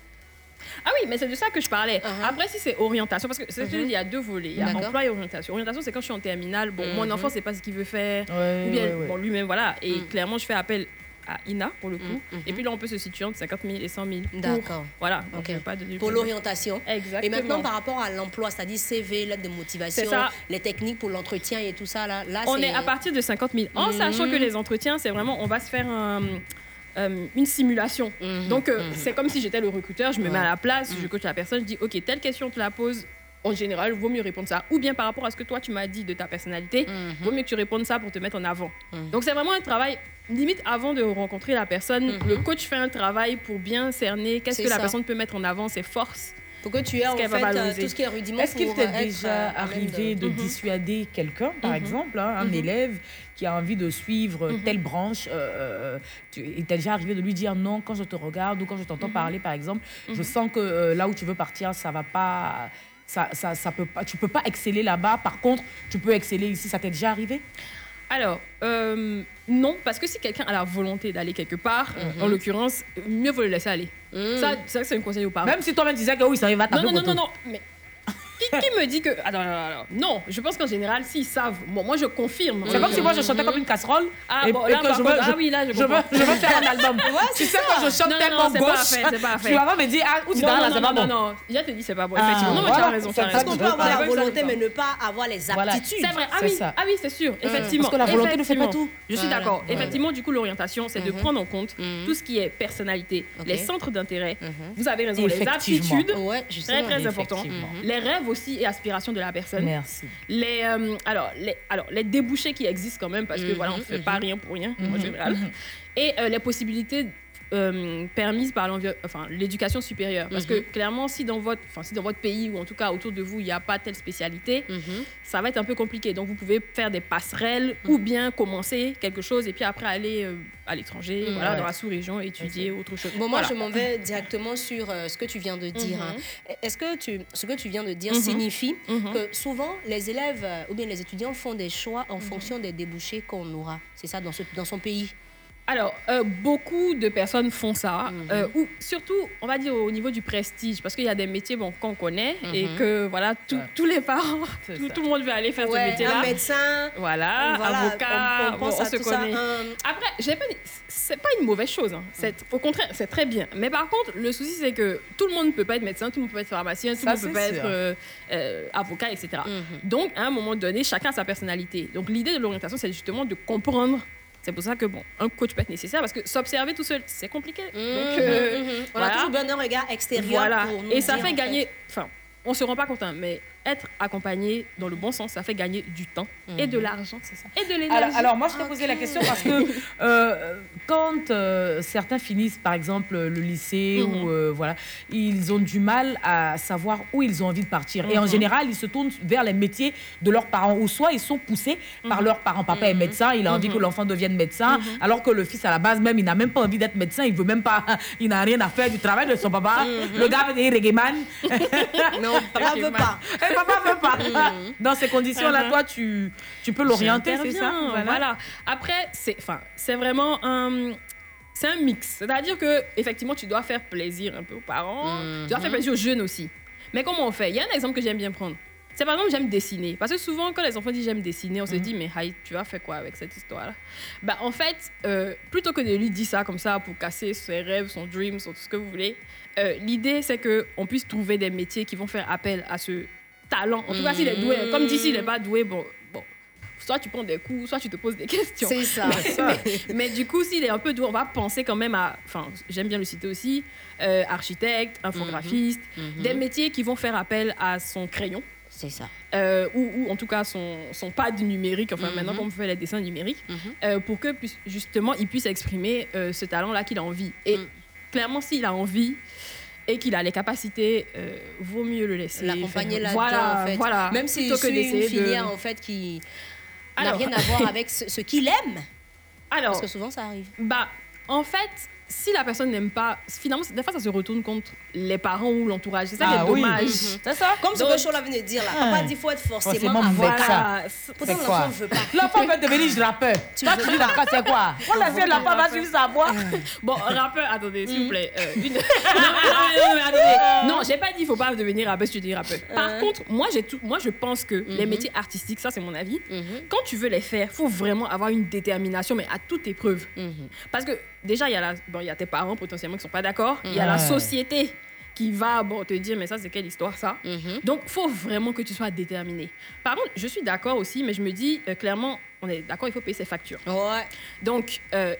Ah oui, mais c'est de ça que je parlais. Après, si c'est orientation, parce que c'est ce que je
Uh-huh. Mhm.
dis, il y a deux volets. Il y a
D'accord.
emploi et orientation. Orientation, c'est quand je suis en terminale. Bon, mon
Mhm.
enfant, c'est pas ce qu'il veut faire.
Ouais,
ou bien,
ouais, ouais.
bon, lui-même, voilà. Et
Mhm.
clairement, je fais appel à INA pour le coup. Et puis là, on peut se situer entre 50 000 et 100 000. pour-
D'accord.
Voilà. Donc, pas
pour l'orientation.
Exactement.
Et maintenant, par rapport à l'emploi, c'est-à-dire CV, lettre de motivation,
C'est ça.
les techniques pour l'entretien et tout ça, là, là
on est à partir de 50 000. En
Mhm.
sachant que les entretiens, c'est vraiment, on va se faire un- euh, une simulation. Donc, euh, c'est comme si j'étais le recruteur, je me mets à la place, je coach la personne, je dis, OK, telle question, on te la pose. En général, vaut mieux répondre ça. Ou bien par rapport à ce que toi, tu m'as dit de ta personnalité, vaut mieux que tu répondes ça pour te mettre en avant. Donc, c'est vraiment un travail, limite, avant de rencontrer la personne, le coach fait un travail pour bien cerner qu'est-ce
C'est
que la personne peut mettre en avant, ses forces.
Pour que tu aies
ce
en fait euh,
valoriser.
tout ce qui est rudiment
Est-ce qu'il t'est déjà
euh,
arrivé de,
Mhm.
dissuader quelqu'un, par
Mhm.
exemple, hein, un
Mhm.
élève qui a envie de suivre
Mhm.
telle branche euh, euh, tu, Il t'est déjà arrivé de lui dire non quand je te regarde ou quand je t'entends
Mhm.
parler, par exemple, je
Mhm.
sens que euh, là où tu veux partir, ça va pas. Ça, ça, ça peut pas, tu peux pas exceller là-bas. Par contre, tu peux exceller ici. Ça t'est déjà arrivé?
Alors, euh, non, parce que si quelqu'un a la volonté d'aller quelque part,
Mhm.
en l'occurrence, mieux vaut le laisser aller. Ça, ça c'est un conseil aux parents.
Même si toi-même disais que oui, ça va
non,
taper
non, non,
poteau.
non, non, mais qui, qui me dit que. Ah, non, non, non, non. Non, je pense qu'en général, s'ils savent, bon, moi je confirme.
C'est comme si moi je chantais comme une casserole
Ah,
et,
bon,
et
là,
que je veux,
ah oui, là, je
je veux,
comprends.
je veux faire un album. tu sais quand je chante
Non,
tellement
non, c'est pas
gauche,
peine, c'est pas
tu vas pas me dire ah où tu
Non, non,
là,
non,
c'est pas
non,
bon.
non, non. Il te dit, c'est pas bon.
Ah,
Effectivement. Non, mais tu
voilà.
as raison. tu
C'est
as
ça
raison.
Parce qu'on peut avoir
Ouais,
la
ouais,
volonté, mais ne pas avoir les aptitudes.
C'est vrai. Ah
C'est
oui,
ça.
ah oui, c'est sûr. Effectivement.
Parce que la volonté ne fait pas tout.
Je suis d'accord.
Ouais.
Effectivement, du coup, l'orientation, c'est de
Mhm.
prendre en compte
Mhm.
tout ce qui est personnalité, les centres d'intérêt.
Mhm.
Vous avez raison. Les aptitudes.
Ouais,
Très, très important. Les rêves aussi et aspirations de la personne.
Merci.
Les, euh, alors, les, alors, les débouchés qui existent quand même, parce que
Mhm,
voilà, on ne fait
mhm.
pas rien pour rien, en
Mhm,
général. Et euh, les possibilités euh, permises par l'envi- enfin, l'éducation supérieure. Parce que
Mhm.
clairement, si dans, votre, enfin, si dans votre pays ou en tout cas autour de vous, il n'y a pas telle spécialité,
Mhm.
ça va être un peu compliqué. Donc, vous pouvez faire des passerelles ou
Mhm.
bien commencer quelque chose et puis après aller euh, à l'étranger, voilà,
Ouais.
dans la sous-région, étudier autre chose.
Bon, moi,
Voilà.
je m'en vais directement sur euh, ce que tu viens de dire. hein. Est-ce que tu, ce que tu viens de dire signifie que souvent, les élèves euh, ou bien les étudiants font des choix en fonction des débouchés qu'on aura? C'est ça, dans, ce, dans son pays?
Alors, euh, beaucoup de personnes font ça,
Mhm.
euh, ou surtout, on va dire au niveau du prestige, parce qu'il y a des métiers bon, qu'on connaît et
Mhm.
que voilà, tout-
Ouais.
tous les parents, tout,
ça.
tout le monde veut aller faire ce
Ouais,
métier-là.
un médecin.
Voilà,
Voilà,
avocat,
on- on pense
bon,
à
se
tout ça,
connaît.
un-
Après, j'ai pas, dit- c'est pas une mauvaise chose. hein. C'est, au contraire, c'est très bien. Mais par contre, le souci, c'est que tout le monde ne peut pas être médecin, tout le monde peut pas être pharmacien, tout
Ça,
le monde peut pas
sûr.
être euh, euh, avocat, etc.
Mhm.
Donc, à un moment donné, chacun a sa personnalité. Donc, l'idée de l'orientation, c'est justement de comprendre. C'est pour ça que, bon, un coach peut être nécessaire parce que s'observer tout seul, c'est compliqué. Donc, euh,
Mhm, mhm. On
voilà.
a toujours besoin d'un regard extérieur
voilà.
pour nous
Et ça
dire,
fait
en
gagner. Enfin, on se rend pas compte, hein, mais être accompagné dans le bon sens, ça fait gagner du temps et de l'argent. Et de l'énergie.
Alors, alors, moi, je t'ai posé la question parce que euh, quand euh, certains finissent, par exemple, le lycée
Mhm.
ou euh, voilà, ils ont du mal à savoir où ils ont envie de partir. Et en
Mhm.
général, ils se tournent vers les métiers de leurs parents ou soit ils sont poussés par
Mhm.
leurs parents. Papa est médecin, il a envie que l'enfant devienne médecin, alors que le fils à la base même, il n'a même pas envie d'être médecin, il veut même pas, il n'a rien à faire du travail de son papa. Le gars veut devenir reggae man.
Non, papa veut pas.
Et papa veut pas. Dans ces conditions-là, toi, tu, tu peux l'orienter, c'est ça?
J'interviens, voilà. Après, c'est, enfin, c'est vraiment un, c'est un mix. C'est-à-dire que effectivement, tu dois faire plaisir un peu aux parents, tu dois faire plaisir aux jeunes aussi. Mais comment on fait? Il y a un exemple que j'aime bien prendre. C'est par exemple, j'aime dessiner. Parce que souvent, quand les enfants disent j'aime dessiner, on se dit, mais Haït, tu vas faire quoi avec cette histoire-là? Bah, En fait, euh, plutôt que de lui dire ça comme ça pour casser ses rêves, son dream, son tout ce que vous voulez, euh, l'idée, c'est qu'on puisse trouver des métiers qui vont faire appel à ce talent. En tout cas, s'il est doué. Comme d'ici, il n'est pas doué, bon, soit tu prends des coups, soit tu te poses des questions.
C'est ça.
Mais,
C'est ça.
mais- mais du coup, s'il est un peu doué, on va penser quand même à. Enfin, j'aime bien le citer aussi euh, architecte, infographiste,
Mhm.
des métiers qui vont faire appel à son crayon.
C'est ça.
Euh, ou, ou en tout cas son, son pad numérique, enfin
Mhm.
maintenant qu'on fait les dessins numériques, euh, pour que justement il puisse exprimer euh, ce talent-là qu'il a envie. Et
Mm.
clairement, s'il a envie et qu'il a les capacités, euh, vaut mieux le laisser.
L'accompagner là-dedans,
voilà,
en fait.
Voilà.
Même
que
suit une
de-
filière, en fait, qui n'a rien à voir avec ce, ce qu'il aime.
Alors,
Parce que souvent, ça arrive.
Bah, en fait, si la personne n'aime pas, finalement, des fois, ça se retourne contre les parents ou l'entourage. C'est ça qui
Ah
est
oui.
dommage.
Mhm.
C'est ça Comme ce que Chola venait de dire là.
Ah.
Papa dit qu'il faut être forcément à
voilà. C'est
Pourtant, l'enfant ne veut pas.
L'enfant veut devenir rappeur. Toi, tu dis rappeur, c'est quoi Quand la fille de l'enfant va suivre sa voix.
Bon, rappeur, attendez, s'il vous
Mm.
plaît. euh, une- non, non, non, non, attendez. Non, j'ai pas dit qu'il faut pas devenir rappeur si tu dis rappeur. Par contre, moi, j'ai tout, moi, je pense que les
Mhm.
métiers artistiques, ça, c'est mon avis. Quand tu veux les faire, faut vraiment avoir une détermination, mais à toute épreuve. Parce que déjà, il y a la, bon, il y a tes parents potentiellement qui sont pas d'accord. Il y a la société qui va bon, te dire mais ça c'est quelle histoire ça? Donc faut vraiment que tu sois déterminé par contre je suis d'accord aussi mais je me dis euh, clairement on est d'accord il faut payer ses factures
Ouais.
donc euh,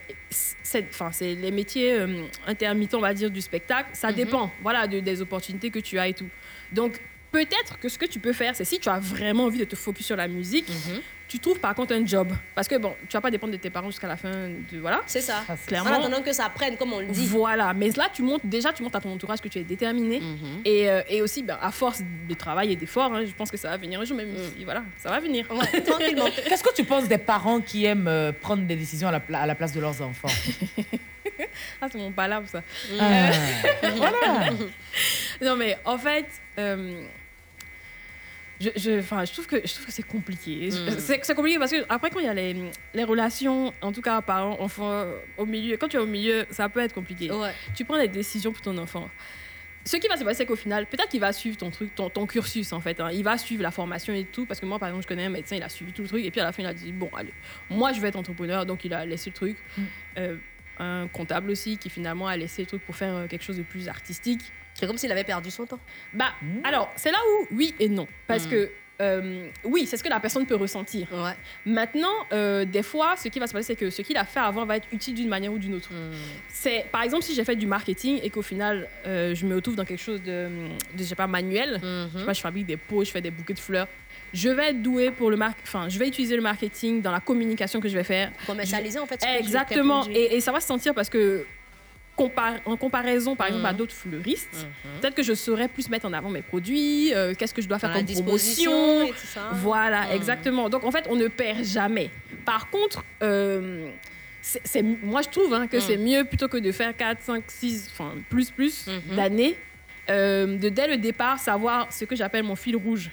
c'est les métiers euh, intermittents on va dire du spectacle ça
Mhm.
dépend voilà de- des opportunités que tu as et tout donc peut-être que ce que tu peux faire c'est si tu as vraiment envie de te focus sur la musique
Mhm.
Tu trouves par contre un job? Parce que bon tu vas pas dépendre de tes parents jusqu'à la fin de voilà
C'est ça.
clairement
En attendant que ça prenne, comme on le dit.
voilà, mais là, tu montes déjà, tu montes à ton entourage que tu es déterminé.
Mhm.
et, euh, et aussi, ben, à force de travail et d'efforts, hein, je pense que ça va venir un jour, même si, voilà, ça va venir.
tranquillement.
Qu'est-ce que tu penses des parents qui aiment euh, prendre des décisions à la, pla- à la place de leurs enfants?
Ah, c'est mon palabre, ça.
Ah,
Euh,
voilà.
non, mais en fait, euh, je, je, je trouve que, je trouve que c'est compliqué.
Mm.
C'est compliqué parce que après, quand il y a les, les relations, en tout cas parents-enfants, au milieu, quand tu es au milieu, ça peut être compliqué. Tu prends des décisions pour ton enfant. Ce qui va se passer, c'est qu'au final, peut-être qu'il va suivre ton truc, ton, ton cursus en fait. hein. Il va suivre la formation et tout. Parce que moi, par exemple, je connais un médecin, il a suivi tout le truc. Et puis à la fin, il a dit Bon, allez, moi, je vais être entrepreneur. Donc, il a laissé le truc. Euh, un comptable aussi, qui finalement a laissé le truc pour faire euh, quelque chose de plus artistique.
C'est comme s'il avait perdu son temps.
Bah, alors, c'est là où oui et non. Parce
Mm.
que. euh, oui, c'est ce que la personne peut ressentir. Maintenant, euh, des fois, ce qui va se passer, c'est que ce qu'il a fait avant va être utile d'une manière ou d'une autre. C'est, par exemple, si j'ai fait du marketing et qu'au final, euh, je me retrouve dans quelque chose de, de je sais pas, manuel, je, sais pas, je fabrique des pots, je fais des bouquets de fleurs, je vais être douée pour le mar- enfin, je vais utiliser le marketing dans la communication que je vais faire.
Commercialiser, en fait, ce que je-
Exactement. et ça va se sentir parce que compar- en comparaison, par exemple, à
Mhm.
d'autres fleuristes, peut-être que je saurais plus mettre en avant mes produits, euh, qu'est-ce que je dois faire
Dans
comme promotion.
et tout ça.
Voilà, exactement. Donc, en fait, on ne perd jamais. Par contre, euh, c'est, moi, je trouve hein, que c'est mieux plutôt que de faire 4, 5, 6, enfin, plus, plus d'années, euh, de dès le départ savoir ce que j'appelle mon fil rouge.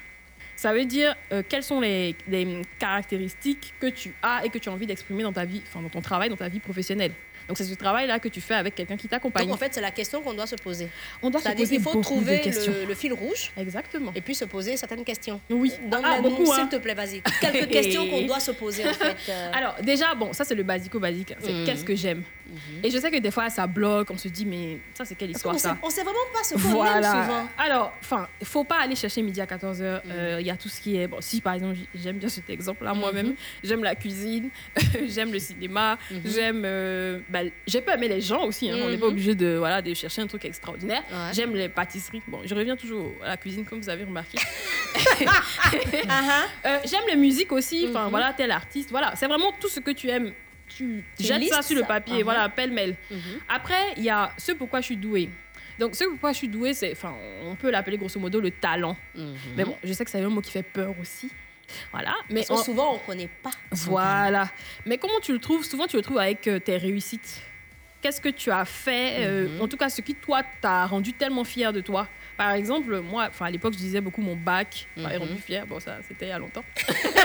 Ça veut dire euh, quelles sont les, les caractéristiques que tu as et que tu as envie d'exprimer dans ta vie, enfin dans ton travail, dans ta vie professionnelle. Donc c'est ce travail-là que tu fais avec quelqu'un qui t'accompagne.
Donc en fait, c'est la question qu'on doit se poser.
On doit se poser
qu'il faut trouver le, le fil rouge.
Exactement.
Et puis se poser certaines questions.
Oui.
Donne-nous,
Ah, beaucoup,
s'il
hein.
te plaît, vas-y. Quelques questions qu'on doit se poser en fait. euh.
Alors déjà, bon, ça c'est le basico-basique. C'est
Mhm.
qu'est-ce que j'aime? Et je sais que des fois ça bloque, on se dit mais ça c'est quelle histoire
on, sait,
ça?
on sait vraiment pas ce qu'on aime
Voilà.
souvent.
Alors, enfin, il faut pas aller chercher midi à 14h. Il y a tout ce qui est. Bon, si par exemple, j'aime bien cet exemple-là moi-même,
Mhm.
j'aime la cuisine, j'aime le cinéma,
Mhm.
j'aime euh, bah, j'ai pas aimé les gens aussi. hein. On n'est pas
Mhm.
obligé de, voilà, de chercher un truc extraordinaire.
Ouais.
J'aime les pâtisseries. Bon, je reviens toujours à la cuisine, comme vous avez remarqué. Euh, J'aime les musiques aussi. Enfin, voilà, tel artiste. Voilà, c'est vraiment tout ce que tu aimes. Tu, jettes ça
listes
sur le papier, voilà, pêle-mêle. Après, il y a ce pourquoi je suis douée. Donc, ce pourquoi je suis douée, c'est, enfin, on peut l'appeler grosso modo le talent. Mais bon, je sais que c'est un mot qui fait peur aussi. Voilà. Mais
Parce
en-
souvent, on connaît pas.
voilà. Mais comment tu le trouves? Souvent, tu le trouves avec euh, tes réussites. Qu'est-ce que tu as fait euh,
Mhm.
En tout cas, ce qui, toi, t'a rendu tellement fier de toi? Par exemple, moi, enfin, à l'époque, je disais beaucoup mon bac m'avait
Mhm.
rendu fier. Bon, ça, c'était il y a longtemps.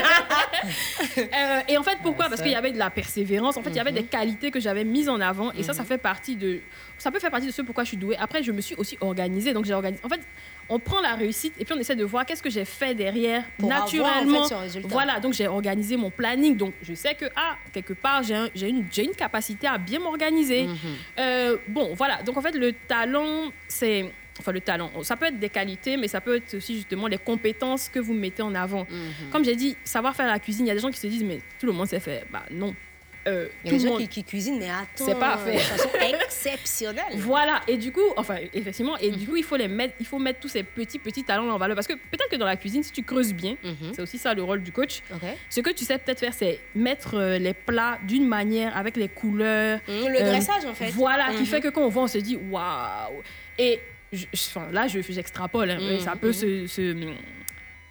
Euh, et en fait, pourquoi? Parce qu'il y avait de la persévérance. En fait, il y avait
Mhm.
des qualités que j'avais mises en avant. Et ça, ça fait partie de. Ça peut faire partie de ce pourquoi je suis douée. Après, je me suis aussi organisée. Donc, j'ai organisé. En fait, on prend la réussite et puis on essaie de voir qu'est-ce que j'ai fait derrière
Pour avoir, en fait,
naturellement. Voilà, donc j'ai organisé mon planning. Donc, je sais que, ah, quelque part, j'ai un- une, une capacité à bien m'organiser.
Mhm.
Euh, bon, voilà. Donc, en fait, le talent, c'est. Enfin, le talent, ça peut être des qualités, mais ça peut être aussi justement les compétences que vous mettez en avant.
Mhm.
Comme j'ai dit, savoir faire la cuisine, il y a des gens qui se disent, mais tout le monde sait faire. Bah, non. Euh,
Il y a des gens qui, qui cuisinent, mais attends,
C'est pas à faire.
de façon exceptionnelle.
Voilà, et du coup, enfin, effectivement, et du coup, il faut les mettre, il faut mettre tous ces petits, petits talents en valeur. Parce que peut-être que dans la cuisine, si tu creuses bien, c'est aussi ça le rôle du coach. Ce que tu sais peut-être faire, c'est mettre euh, les plats d'une manière, avec les couleurs.
Mhm, le dressage, en fait.
Voilà, qui
Mhm.
fait que quand on voit, on se dit, waouh. Et je- je- enfin, là, je- j'extrapole, hein, mais ça peut se. se-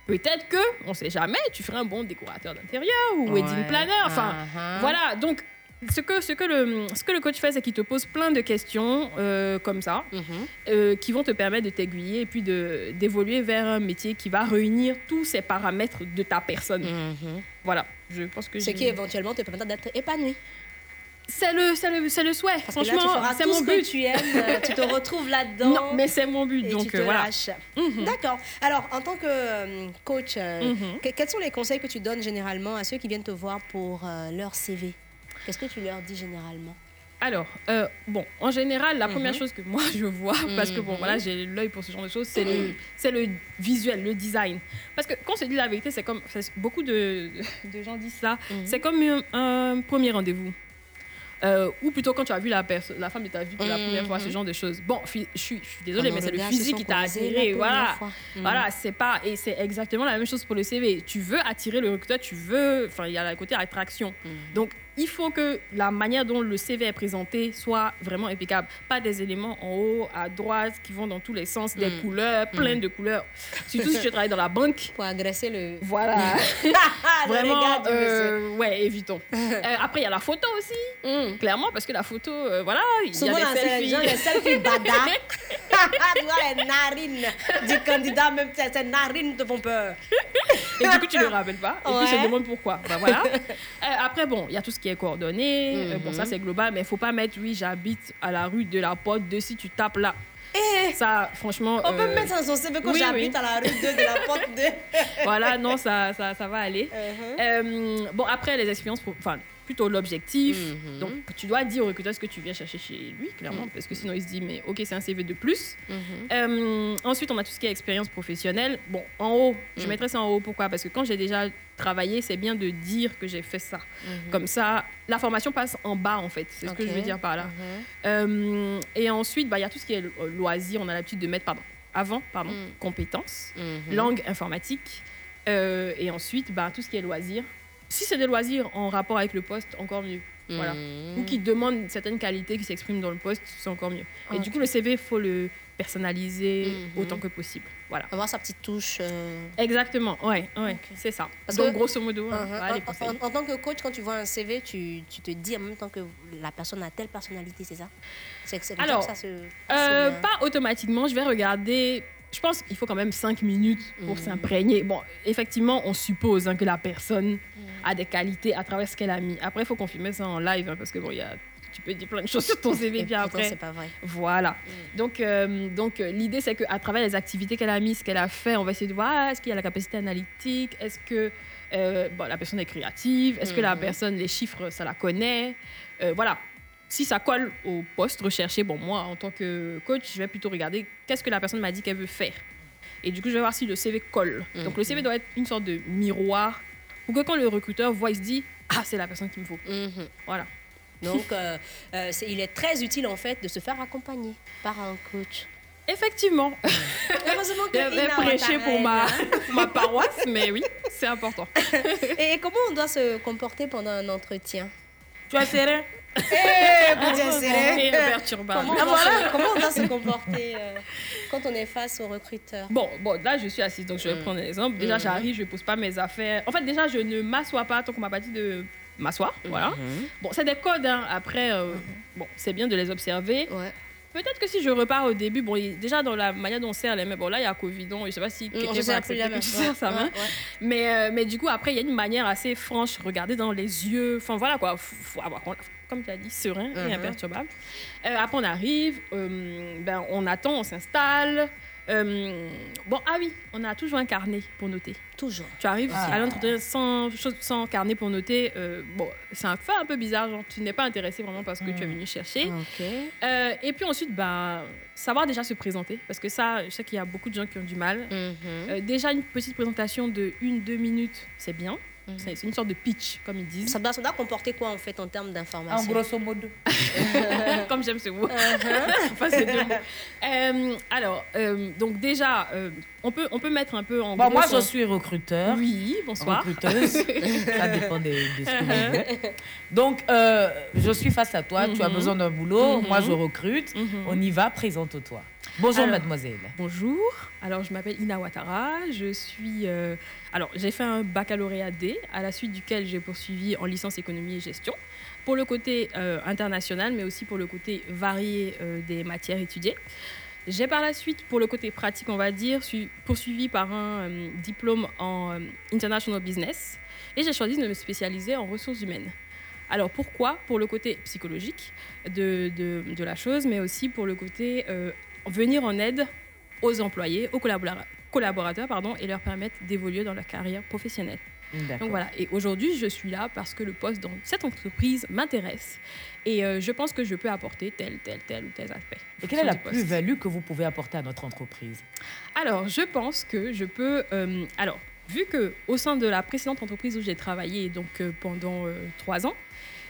Peut-être que, on sait jamais, tu ferais un bon décorateur d'intérieur ou wedding planner. Enfin,
Uh-huh.
voilà. Donc, ce que, ce, que le, ce que le coach fait, c'est qu'il te pose plein de questions euh, comme ça,
Mhm.
euh, qui vont te permettre de t'aiguiller et puis de- d'évoluer vers un métier qui va réunir tous ces paramètres de ta personne. Voilà, je pense que
Ce
j'ai-
qui éventuellement te permettra d'être épanoui.
C'est le, c'est le, c'est le souhait.
Parce que là, tu
Franchement, c'est mon
ce
but.
que tu aimes, euh, tu te retrouves là-dedans.
Non, mais c'est mon but,
et
donc
tu te
euh, voilà.
lâches. D'accord. Alors, en tant que euh, coach, euh,
Mhm.
que- quels sont les conseils que tu donnes généralement à ceux qui viennent te voir pour leur CV Qu'est-ce que tu leur dis généralement?
Alors, bon, en général, la première
Mhm.
chose que moi je vois, parce que bon,
Mhm.
voilà, j'ai l'œil pour ce genre de choses, c'est le, c'est le visuel, le design. Parce que quand on se dit la vérité, c'est comme, c'est- beaucoup de, de gens disent ça,
Mhm.
c'est comme un, un premier rendez-vous. Euh, ou plutôt quand tu as vu la, perso- la femme de ta vie pour la première fois, ce
Mhm.
genre de choses. Bon, je suis, je suis désolée,
Quand
mais c'est le physique qui t'a attiré. Voilà.
Mhm.
voilà c'est pas. Et c'est exactement la même chose pour le CV. Tu veux attirer le recruteur, tu veux. Enfin, il y a le côté attraction. Donc, il faut que la manière dont le CV est présenté soit vraiment impeccable. Pas des éléments en haut, à droite, qui vont dans tous les sens, des
Mhm.
couleurs, plein
Mhm.
de couleurs. Surtout si tu travailles dans la banque.
Pour agresser le.
Voilà.
Le
Vraiment,
du
euh, ouais, évitons. Euh, après, il y a la photo aussi,
Mm.
clairement, parce que la photo, euh, voilà, il y a des selfies.
gens, les selfies bada. tu vois, les narines du candidat, même ces narines te font peur.
Et du coup, tu ne le rappelles pas. Et puis, tu te demandes pourquoi. Ben, voilà. Euh, après, bon, il y a tout ce qui est coordonné. Euh, bon,
Mhm.
ça, c'est global, mais il faut pas mettre, oui, j'habite à la rue de la Porte de si tu tapes là. ça, franchement.
On peut
euh,
mettre dans son CV quand
oui,
j'habite
oui.
à la rue 2 de la porte 2.
voilà, non, ça, ça, ça va aller.
Uh-huh.
Euh, bon, après, les expériences, enfin, plutôt l'objectif.
Mhm.
Donc, tu dois dire au recruteur ce que tu viens chercher chez lui, clairement,
Mhm.
parce que sinon, il se dit, mais ok, c'est un CV de plus.
Mhm.
Euh, ensuite, on a tout ce qui est expérience professionnelle. Bon, en haut, je mettrais ça en haut. Pourquoi? Parce que quand j'ai déjà travaillé, c'est bien de dire que j'ai fait ça. Comme ça, la formation passe en bas, en fait. C'est ce que je veux dire par là. Euh, et ensuite, bah, il y a tout ce qui est lo- loisirs. On a l'habitude de mettre, pardon, avant, pardon, compétences, langue informatique. Euh, et ensuite, bah, tout ce qui est loisirs. Si c'est des loisirs en rapport avec le poste, encore mieux. Voilà.
Mhm.
Ou qui demandent certaines qualités qui s'expriment dans le poste, c'est encore mieux. Et du coup, le CV, il faut le personnaliser
Mhm.
autant que possible. Voilà.
Avoir sa petite touche. euh,
Exactement, ouais, ouais, c'est ça.
Parce
Donc,
que-
grosso modo, hein,
Uh-huh.
voilà les
En- en, en tant que coach, quand tu vois un CV, tu, tu te dis en même temps que la personne a telle personnalité, c'est ça? C'est c'est
Alors,
ça que ça se
Euh,
passe,
pas automatiquement, je vais regarder. Je pense qu'il faut quand même 5 minutes pour
Mhm.
s'imprégner. Bon, effectivement, on suppose hein, que la personne. A des qualités à travers ce qu'elle a mis. Après, il faut confirmer ça en live hein, parce que bon, il y a, tu peux dire plein de choses sur ton CV
Et
puis
pourtant,
après.
c'est pas vrai.
Voilà. Donc, euh, donc euh, l'idée, c'est qu'à travers les activités qu'elle a mises, ce qu'elle a fait, on va essayer de voir ah, est-ce qu'il y a la capacité analytique, est-ce que euh, bon, la personne est créative, est-ce que la
Mhm.
personne, les chiffres, ça la connaît? Euh, voilà. Si ça colle au poste recherché, bon, moi, en tant que coach, je vais plutôt regarder qu'est-ce que la personne m'a dit qu'elle veut faire. Et du coup, je vais voir si le CV colle. Donc, le CV doit être une sorte de miroir pour que quand le recruteur voit, il se dit Ah, c'est la personne qu'il me faut. Voilà.
Donc, euh, euh, il est très utile en fait de se faire accompagner par un coach.
Effectivement.
Heureusement que
J'avais prêché pour ma,
hein.
pour ma paroisse, mais oui, c'est important.
Et comment on doit se comporter pendant un entretien?
Tu as serré?
Eh. Comment,
Ah,
on doit se-
voilà.
comment on doit se comporter euh, quand on est face au recruteur
Bon, bon, là, je suis assise, donc je vais
Mm.
prendre un exemple. Déjà,
Mhm.
j'arrive, je pose pas mes affaires. En fait, déjà, je ne m'assois pas tant qu'on m'a pas dit de m'asseoir. Voilà.
Mhm.
Bon, c'est des codes. hein. Après, euh, bon, c'est bien de les observer. Peut-être que si je repars au début, bon, déjà dans la manière dont on serre les mains, bon là il y a Covid, donc je sais pas si
on
quelqu'un
se
va accepter
la
que
main.
tu serres sa main.
ouais, ouais.
Mais, euh, mais du coup, après, il y a une manière assez franche, regarder dans les yeux, enfin voilà quoi, faut avoir, comme tu as dit, serein et imperturbable. Euh, après, on arrive, euh, ben, on attend, on s'installe. Euh, bon, ah oui, on a toujours un carnet pour noter.
Toujours.
Tu arrives
Ah.
à l'entretien sans, sans carnet pour noter. euh, bon, c'est un fait un peu bizarre, genre tu n'es pas intéressé vraiment parce que tu es venu chercher. Euh, et puis ensuite, bah, savoir déjà se présenter, parce que ça, je sais qu'il y a beaucoup de gens qui ont du mal. Euh, déjà, une petite présentation de une, deux minutes, c'est bien. C'est c'est une sorte de pitch, comme ils disent.
Ça doit, ça doit comporter quoi en fait en termes d'information
En grosso modo.
comme j'aime ce mot.
Uh-huh.
Enfin, c'est deux mots. Euh, alors, euh, donc déjà, euh, on, peut, on peut mettre un peu en
Bon,
gros
moi,
son-
je suis recruteur.
Oui, bonsoir.
Recruteuse. Ça dépend de, de ce que vous êtes. Donc, euh, je suis face à toi. Tu as
Mhm.
besoin d'un boulot.
Mhm.
Moi, je recrute.
Mhm.
On y va. Présente-toi. Bonjour,
Alors,
mademoiselle.
Bonjour. Alors, je m'appelle Ina Ouattara. Je suis. euh, alors, j'ai fait un baccalauréat D, à la suite duquel j'ai poursuivi en licence économie et gestion, pour le côté euh, international, mais aussi pour le côté varié euh, des matières étudiées. J'ai par la suite, pour le côté pratique, on va dire, poursuivi par un diplôme en International Business et j'ai choisi de me spécialiser en ressources humaines. Alors pourquoi? Pour le côté psychologique de, de, de la chose, mais aussi pour le côté euh, venir en aide aux employés, aux collabora- collaborateurs pardon, et leur permettre d'évoluer dans leur carrière professionnelle. Donc voilà, et aujourd'hui je suis là parce que le poste dans cette entreprise m'intéresse et euh, je pense que je peux apporter tel, tel, tel ou tel aspect.
Et quelle est la plus-value que vous pouvez apporter à notre entreprise?
Alors, je pense que je peux. euh, alors, vu que au sein de la précédente entreprise où j'ai travaillé, donc euh, pendant trois ans,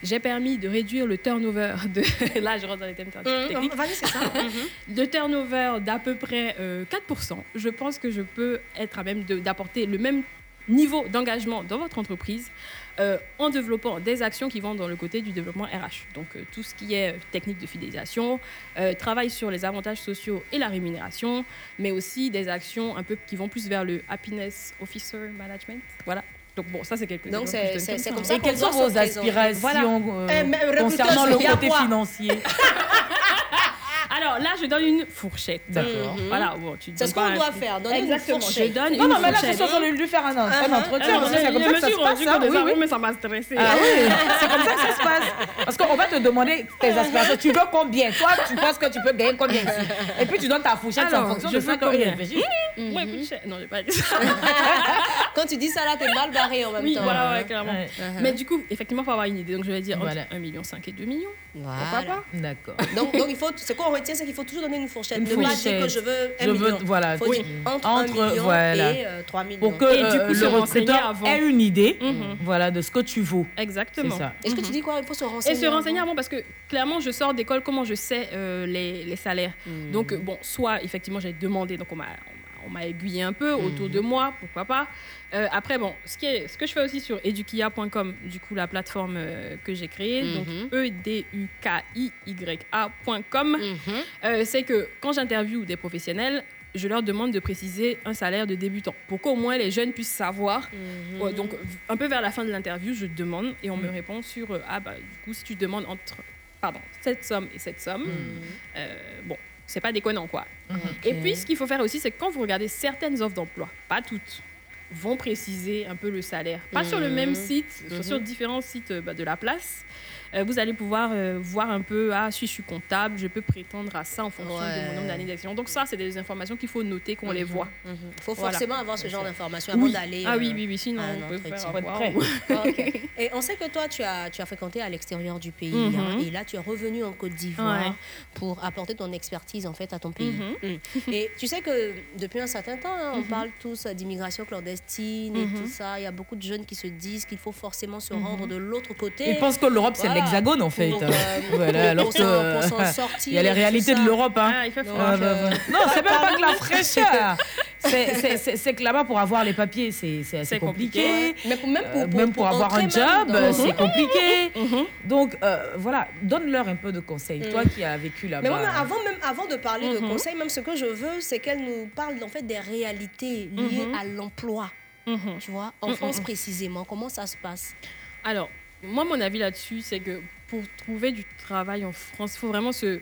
j'ai permis de réduire le turnover de. Là, je rentre dans les thèmes
Mmh,
techniques.
vas-y, c'est ça.
De turnover d'à peu près euh, 4%. Je pense que je peux être à même d'apporter le même niveau d'engagement dans votre entreprise euh, en développant des actions qui vont dans le côté du développement RH. Donc euh, tout ce qui est euh, technique de fidélisation, euh, travail sur les avantages sociaux et la rémunération, mais aussi des actions un peu qui vont plus vers le happiness officer management. Voilà. Donc bon, ça c'est quelque
Donc,
chose.
c'est- c'est- c'est comme ça
Et quelles sont vos aspirations
Voilà.
euh,
Eh,
concernant le côté financier?
Alors là, je donne une fourchette.
D'accord.
Mhm.
Voilà. Bon, tu
C'est ce qu'on doit faire, donner une
Exactement.
fourchette.
Je donne
Non,
une
non, mais là,
fourchette.
c'est sûr, lui faire un, un
Uh-huh.
entretien.
Alors,
c'est
je-
comme
je
ça
me
que ça
suis
se passe. ça,
de
oui, oui.
mais ça m'a stressé.
Ah oui, c'est comme ça que ça se passe. Parce qu'on va te demander tes aspirations. Tu veux combien? Toi, tu penses que tu peux gagner combien ici? Et puis tu donnes ta fourchette c'est en fonction
je
de ça qu'on
combien?
réfléchit.
Ouais, écoute, cher- Non, j'ai pas dit ça.
Quand tu dis ça là, t'es mal barré en même
Oui,
temps.
voilà, ouais, clairement.
Ouais.
Mais du coup, effectivement, il faut avoir une idée. Donc, je vais dire entre
Voilà.
1,5 million et 2 millions.
Voilà.
Pourquoi pas?
D'accord.
Donc, il faut, ce qu'on retient, c'est qu'il faut toujours donner une fourchette.
Une
ne pas dire que je veux 1
Je veux-
million.
voilà.
faut
Oui.
dire entre,
Entre,
1 million
voilà.
et euh, 3 millions.
Pour que
Et du
euh,
coup, se
le recruteur
avant.
ait une idée
Mhm.
voilà, de ce que tu vaux.
Exactement.
Est-ce que tu dis quoi? Il faut se renseigner.
Et se renseigner avant parce que clairement je sors d'école, comment je sais euh, les, les salaires Donc euh, bon, soit effectivement j'ai demandé, donc on m'a on m'a aiguillé un peu autour de moi, pourquoi pas. Euh, après bon, ce, qui est, ce que je fais aussi sur edukia.com, du coup la plateforme euh, que j'ai créée, donc e d u k i y a.com, euh, c'est que quand j'interviewe des professionnels, je leur demande de préciser un salaire de débutant pour qu'au moins les jeunes puissent savoir. Donc, un peu vers la fin de l'interview, je demande et on me répond sur Ah, bah, du coup, si tu demandes entre pardon, cette somme et cette somme, euh, bon, c'est pas déconnant, quoi. Et puis, ce qu'il faut faire aussi, c'est que quand vous regardez certaines offres d'emploi, pas toutes, vont préciser un peu le salaire. Pas sur le même
Mhm.
site, sur- sur
Mhm.
différents sites euh, bah, de la place. Euh, vous allez pouvoir euh, voir un peu, ah, si je suis comptable, je peux prétendre à ça en fonction de mon
Ouais.
nombre d'années d'action. Donc ça, c'est des informations qu'il faut noter, qu'on les
Mhm.
voit.
Il faut
Voilà.
forcément avoir ce genre d'informations avant
Oui.
d'aller.
Ah oui,
euh,
oui, oui, sinon on peut faire avoir.
Ok. Et on sait que toi, tu as, tu as fréquenté à l'extérieur du pays.
Mhm.
hein, et là, tu es revenu en Côte d'Ivoire
Ouais.
pour apporter ton expertise en fait à ton pays.
Mhm.
Mm. Et tu sais que depuis un certain temps, hein, on
Mhm.
parle tous d'immigration clandestine et
Mhm.
tout ça. Il y a beaucoup de jeunes qui se disent qu'il faut forcément se
Mhm.
rendre de l'autre côté.
Ils pensent que l'Europe, c'est
Voilà.
l'Hexagone en fait.
Donc, euh,
voilà, alors que euh,
pour s'en sortir
il y a les réalités de l'Europe. Hein.
Ah, il fait
Donc,
froid.
Ah, bah, bah. Non, c'est même pas que la fraîcheur. C'est- que là-bas, pour avoir les papiers, c'est assez compliqué.
compliqué.
Mais pour- même pour,
Euh,
pour-
même pour,
pour
avoir un job, c'est compliqué.
Mhm.
Donc euh, voilà, donne-leur un peu de conseils.
Mm.
Toi qui as vécu là-bas.
Mais avant, même avant de parler de
Mhm.
conseils, même ce que je veux, c'est qu'elle nous parle en fait des réalités liées
Mhm.
à l'emploi.
Mhm.
Tu vois, en
Mhm,
France
mhm.
précisément, comment ça se passe?
Alors, moi, mon avis là-dessus, c'est que pour trouver du travail en France, il faut vraiment se.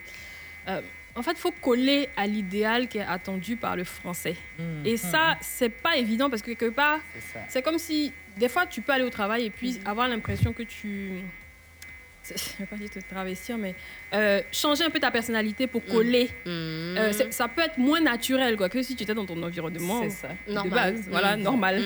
euh, en fait, il faut coller à l'idéal qui est attendu par le français.
Mm,
Et
mm,
ça, c'est pas évident parce que quelque part,
C'est
comme si des fois tu peux aller au travail et puis avoir l'impression que tu. Je ne vais pas dire te travestir, mais euh, changer un peu ta personnalité pour coller. Euh, ça peut être moins naturel quoi, que si tu étais dans ton environnement
C'est ça.
de
Normal.
base. Voilà, normal.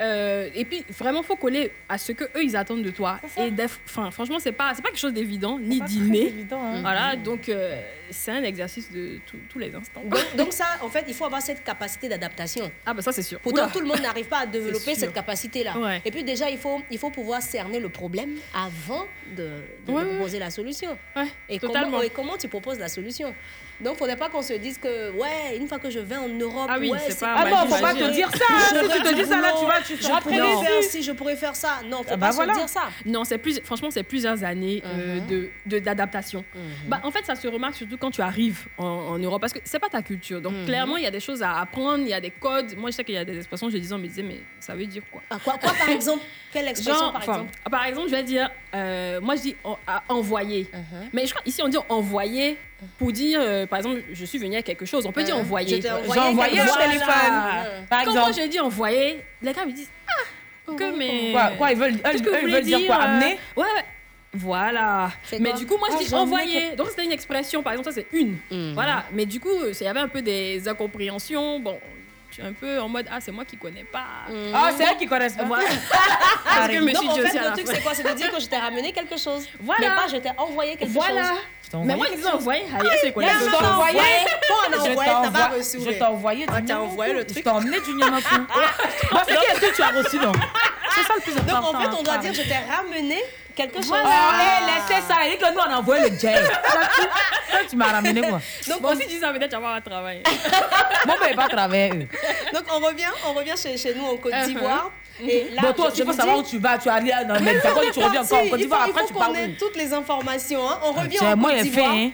Euh, et puis vraiment faut coller à ce que eux ils attendent de toi et enfin franchement c'est pas c'est pas quelque chose d'évident ni
très évident, hein.
voilà donc euh, c'est un exercice de tous- tous les instants
Donc, donc ça, en fait, il faut avoir cette capacité d'adaptation.
ah bah ça c'est sûr
Pourtant,
Oula.
tout le monde n'arrive pas à développer cette capacité-là.
Ouais.
Et puis déjà, il faut, il faut pouvoir cerner le problème avant de, de- de
Ouais, ouais.
proposer la solution.
Ouais,
Et
totalement.
comment, et comment tu proposes la solution? Donc, il ne faudrait pas qu'on se dise que, ouais, une fois que je vais en Europe,
Ah oui,
ouais,
c'est pas
Ah non, faut pas te dire ça. hein. Si tu te dis ça là, tu vas, tu seras déçu.
si, je pourrais faire ça. Non, faut
Ah
pas
bah
se
voilà.
dire ça.
non c'est plus franchement c'est plusieurs années euh,
Mhm.
de de- d'adaptation bah en fait ça se remarque surtout quand tu arrives en, en Europe parce que c'est pas ta culture donc
Mhm.
clairement il y a des choses à apprendre il y a des codes moi je sais qu'il y a des expressions je disais on me disait mais ça veut dire quoi?
Ah, quoi, quoi, par exemple? Quelle expression,
Genre,
par exemple?
par exemple, je vais dire, euh, moi je dis envoyer. Mais je crois ici on dit envoyer pour dire, euh, par exemple, je suis venu avec quelque chose. On peut dire
Uh-huh.
envoyer.
Je
J'ai
envoyé
un téléphone,
Voilà.
par
Quand
exemple.
moi j'ai dit envoyer, les gars me disent ah, que mais.
Quoi, quoi, ils veulent, eux,
Qu'est-ce que
eux,
vous
ils veulent dire quoi
euh,
Amener
Ouais, ouais. Voilà.
C'est
Mais du coup, moi,
Ah,
je dis
j'en ai
envoyer. Donc, c'était une expression. Par exemple, ça, c'est une.
Mhm.
Voilà. Mais du coup, euh, il y avait un peu des incompréhensions. Bon, je suis un peu en mode, ah, c'est moi qui connais pas.
Ah, c'est eux qui connaissent pas.
Voilà. Parce que je me
Donc, en fait, le truc, c'est quoi? C'est de dire que je t'ai ramené quelque chose.
Voilà.
Mais pas je t'ai envoyé quelque
Voilà.
chose.
t'ai
Mais moi, ils ont envoyé. Ah, c'est quoi
je t'ai envoyé. On a
Je
envoyé, t'as pas
t'envoie-
reçu.
Je t'ai envoyé du
Ah, t'as envoyé le
Je
truc.
t'ai emmené du Nyamakou. Bon, c'est qui? Est-ce que tu as reçu donc? C'est ça le plus
Donc en fait, on doit
hein,
dire je t'ai ramené quelque chose.
Oh, hé, laissez ça. Il dit que nous, on a envoyé le jet. Toi, tu m'as ramené quoi?
Donc,
Moi
on,
aussi, je dis ça, peut-être avoir un travail.
Bon, ben, pas travailler. eux.
donc on revient, on revient chez, chez nous en Côte
Uh-huh.
d'Ivoire. Et là,
Bon, toi
je-
aussi, il faut savoir où tu vas. Tu as rien dans le
on est
tu reviens encore en Côte d'Ivoire, après, tu pars
ait
où
toutes les informations. hein. On revient
tu as
en Côte d'Ivoire.
hein.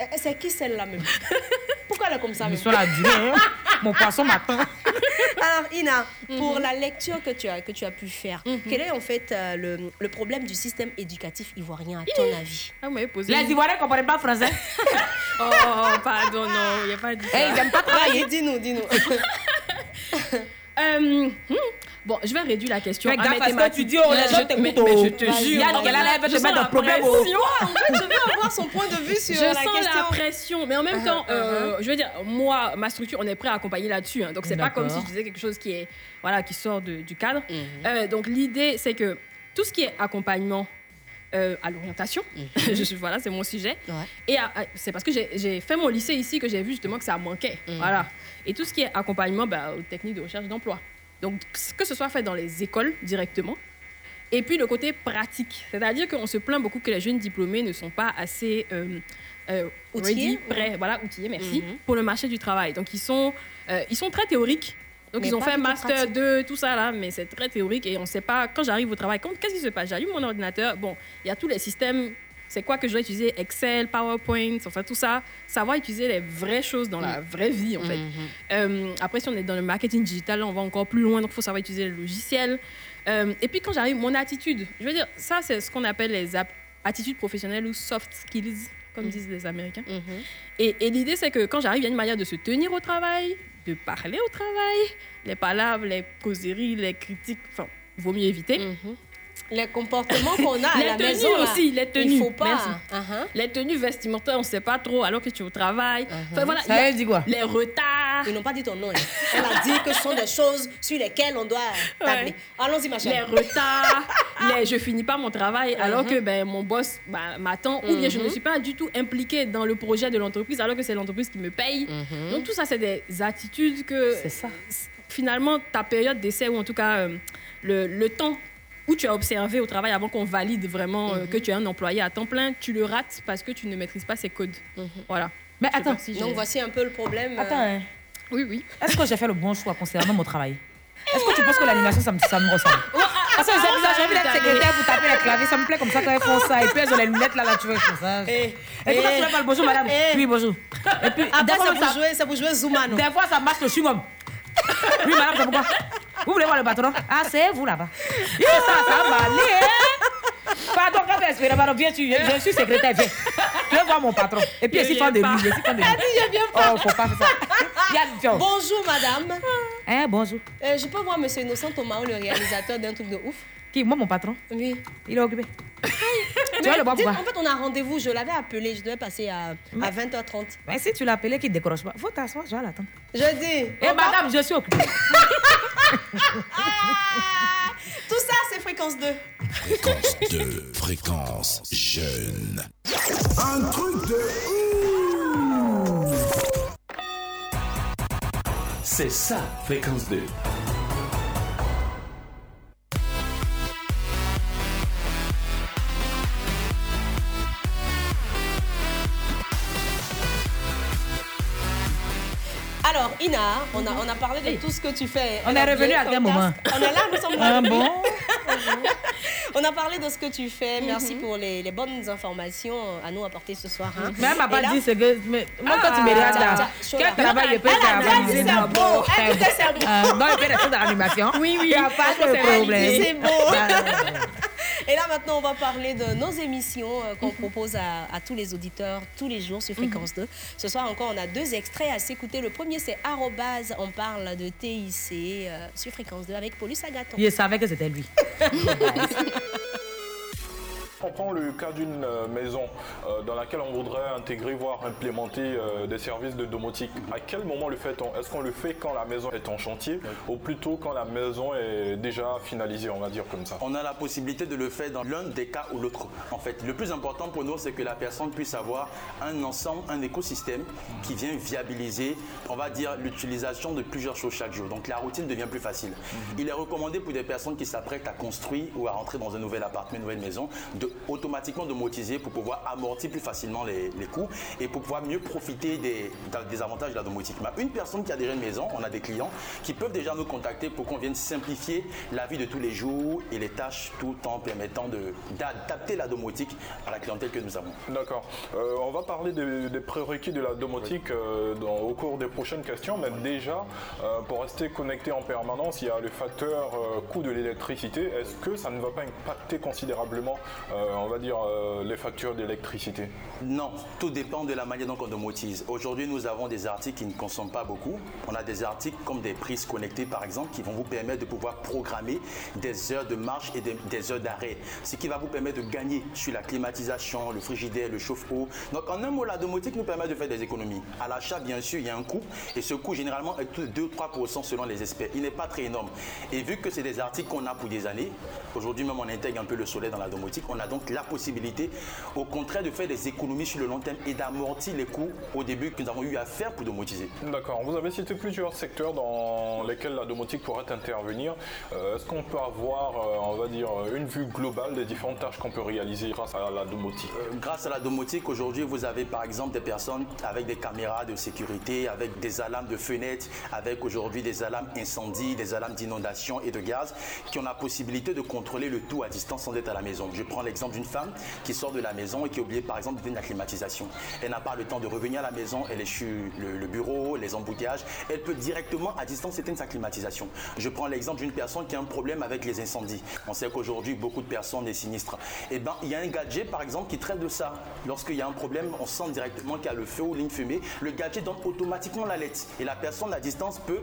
Eh, C'est qui celle-là même? Pourquoi elle est comme ça même?
suis la durée. hein. Mon poisson m'attend.
Alors Ina, pour
Mhm.
la lecture que tu as, que tu as pu faire, quel est en fait euh, le, le problème du système éducatif ivoirien à ton avis?
Ah, vous m'avez posé.
Les Ivoiriens ne comprennent pas français.
Oh, pardon, non, il n'y a pas dit ça.
Eh, ils n'aiment pas travailler.
Dis-nous, dis-nous.
Bon, je vais réduire la question.
Fais
à
gaffe à ce que tu dis, oh, les gens
je-
t'écoutent,
mais- je te jure.
Yann,
en
qu'elle a
fait,
l'air de te
je
mettre
sens
dans
la
problème, oh.
pression.
En fait, je veux avoir son point de vue sur
Je
la
sens
question.
la pression, mais en même
Uh-huh,
temps, euh, je veux dire, moi, ma structure, on est prêt à accompagner là-dessus. hein. donc, c'est pas comme si je disais quelque chose qui est, voilà, qui sort du cadre.
Mhm.
Euh, donc, l'idée, c'est que tout ce qui est accompagnement euh, à l'orientation, je- voilà, c'est mon sujet.
Ouais.
Et c'est parce que j'ai- j'ai fait mon lycée ici que j'ai vu justement que ça manquait.
Mhm.
Voilà. Et tout ce qui est accompagnement bah, aux techniques de recherche d'emploi. Donc, que ce soit fait dans les écoles directement, et puis le côté pratique. C'est-à-dire qu'on se plaint beaucoup que les jeunes diplômés ne sont pas assez euh, euh,
Outillés,
ready, prêts, voilà, outillés, merci,
Mhm.
pour le marché du travail. Donc, ils sont, euh, ils sont très théoriques. Donc,
Mais
ils ont fait master
pratique.
2, tout ça là, mais c'est très théorique et on ne sait pas, quand j'arrive au travail, qu'est-ce qui se passe? J'allume mon ordinateur, bon, il y a tous les systèmes, c'est quoi que je dois utiliser? Excel, PowerPoint, enfin tout ça, savoir utiliser les vraies choses dans la vraie vie en fait. Euh, après, si on est dans le marketing digital, là, on va encore plus loin, donc il faut savoir utiliser le logiciel. Euh, et puis quand j'arrive, mon attitude, je veux dire, ça c'est ce qu'on appelle les attitudes professionnelles ou soft skills, comme disent les Américains. Et, et l'idée, c'est que quand j'arrive, il y a une manière de se tenir au travail, de parler au travail, les palabres, les causeries, les critiques, enfin, vaut mieux éviter.
Les comportements qu'on a à
les
la
tenues
maison. là,
aussi, les tenues.
Il faut pas.
Merci.
Uh-huh.
Les tenues vestimentaires, on ne sait pas trop alors que tu es au travail. Enfin, voilà,
Ça
il y a
veut dire quoi?
Les retards.
Ils n'ont pas dit ton nom. hein. On a dit que ce sont des choses sur lesquelles on doit tabler.
Ouais.
Allons-y, ma
les
chère.
retards, les je finis pas mon travail alors que ben, mon boss bah, m'attend ou bien je ne
Mhm.
suis pas du tout impliquée dans le projet de l'entreprise alors que c'est l'entreprise qui me paye.
Mhm.
Donc tout ça, c'est des attitudes que
C'est ça.
finalement ta période d'essai ou en tout cas euh, le, le temps où tu as observé au travail avant qu'on valide vraiment euh, que tu es un employé à temps plein, tu le rates parce que tu ne maîtrises pas ces codes. Voilà.
Mais
Je
attends,
si
Donc voici un peu le problème.
Attends,
euh,
hein.
Oui, oui.
Est-ce que j'ai fait le bon choix concernant mon travail? Est-ce que tu penses que l'animation, ça me, ça me ressemble? Parce que j'ai envie d'être secrétaire pour taper les claviers, ça me plaît comme ça quand ils font ça. Et puis elles ont les lunettes là, là, tu vois, comme ça. Et puis quand
eh.
tu fais pas le bonjour, madame. Oui, bonjour. Et puis, fois,
c'est pour
ça-
jouer, c'est pour jouer Zoumano.
Des fois, ça marche le chewing-gum. Oui, madame, c'est pourquoi Vous voulez voir le patron Ah, c'est vous là-bas. Et ça, ça va aller. hein Pardon, quand tu espères, pardon, viens, tu, je suis secrétaire, viens. Je veux voir mon patron. Et puis,
viens
fan de lui. fan de lui.
Elle dit, je viens pas.
Oh, faut pas faire ça. Yann, tiens.
Bonjour, madame.
Hein, bonjour.
Euh, je peux voir monsieur Innocent Thomas, le réalisateur d'un truc de ouf
Qui Moi, mon patron
Oui.
Il est occupé.
Mais
vas le voir
En fait, on a rendez-vous. Je l'avais appelé. Je devais passer à, à 20h30.
Mais si tu l'as appelé, qu'il ne décroche pas, faut t'asseoir, je vais l'attendre.
Je dis.
Eh, madame, je suis occupée.
Tout ça, c'est fréquence 2.
Fréquence 2, fréquence jeune.
Un truc de ouf
C'est ça, fréquence 2.
Alors, Ina, on a, on a parlé de tout ce que tu fais.
On est revenu à
son
quel moment
On est là, nous sommes là.
Ah bon
On a parlé de ce que tu fais. Merci pour les, les bonnes informations à nous apporter ce soir. hein.
Mais elle m'a pas
là-
dit ce que. Mais moi, quand tu me regardes quel travail je peux faire avant
c'est
de
c'est beau.
Non, fait des choses d'animation.
Oui, oui.
Il n'y a pas de problème.
C'est beau. Et là maintenant, on va parler de nos émissions euh, qu'on propose à, à tous les auditeurs tous les jours sur Fréquence 2. Ce soir encore, on a deux extraits à s'écouter. Le premier, c'est Arrobase. On parle de TIC euh, sur Fréquence 2 avec Paulus Agaton.
Je savais que c'était lui.
On prend le cas d'une euh, maison euh, dans laquelle on voudrait intégrer, voire implémenter euh, des services de domotique. À quel moment le fait-on? Est-ce qu'on le fait quand la maison est en chantier ou plutôt quand la maison est déjà finalisée, on va dire comme ça?
On a la possibilité de le faire dans l'un des cas ou l'autre. En fait, le plus important pour nous, c'est que la personne puisse avoir un ensemble, un écosystème qui vient viabiliser, on va dire, l'utilisation de plusieurs choses chaque jour. Donc la routine devient plus facile. Il est recommandé pour des personnes qui s'apprêtent à construire ou à rentrer dans un nouvel appartement, une nouvelle maison, de automatiquement domotiser pour pouvoir amortir plus facilement les, les coûts et pour pouvoir mieux profiter des, des avantages de la domotique. Une personne qui a déjà une maison, on a des clients qui peuvent déjà nous contacter pour qu'on vienne simplifier la vie de tous les jours et les tâches tout en permettant de- d'adapter la domotique à la clientèle que nous avons.
D'accord. Euh, on va parler des, des prérequis de la domotique euh, dans- au cours des prochaines questions, mais déjà, euh, pour rester connecté en permanence, il y a le facteur coût de l'électricité. Est-ce que ça ne va pas impacter considérablement, euh, on va dire, euh, les factures d'électricité
Non, tout dépend de la manière dont on domotise. Aujourd'hui, nous avons des articles qui ne consomment pas beaucoup. On a des articles comme des prises connectées, par exemple, qui vont vous permettre de pouvoir programmer des heures de marche et des, heures d'arrêt. Ce qui va vous permettre de gagner sur la climatisation, le frigidaire, le chauffe-eau. Donc, en un mot, la domotique nous permet de faire des économies. À l'achat, bien sûr, il y a un coût. Et ce coût, généralement, est de 2-3% selon les experts. Il n'est pas très énorme. Et vu que c'est des articles qu'on a pour des années, aujourd'hui même, on intègre un peu le soleil dans la domotique. On a donc la possibilité, au contraire, de faire des économies sur le long terme et d'amortir les coûts au début que nous avons eu à faire pour domotiser.
D'accord. Vous avez cité plusieurs secteurs dans lesquels la domotique pourrait intervenir. Euh, Est-ce qu'on peut avoir, euh, on va dire, une vue globale des différentes tâches qu'on peut réaliser grâce à la domotique?
Euh, Grâce à la domotique, aujourd'hui, vous avez par exemple des personnes avec des caméras de sécurité, avec des alarmes de fenêtres, avec aujourd'hui des alarmes incendie, des alarmes d'inondation et de gaz, qui ont la possibilité de contrôler le tout à distance sans être à la maison. Je prends l'exemple d'une femme qui sort de la maison et qui a oublié par exemple d'éteindre la climatisation. Elle n'a pas le temps de revenir à la maison, elle sur le, le bureau, les embouteillages, elle peut directement à distance éteindre sa climatisation. Je prends l'exemple d'une personne qui a un problème avec les incendies. On sait qu'aujourd'hui, beaucoup de personnes sont sinistres. Et ben, il y a un gadget par exemple qui traite de ça. Lorsqu'il y a un problème, on sent directement qu'il y a le feu ou ligne fumée. Le gadget donne automatiquement l'alerte. Et la personne à distance peut,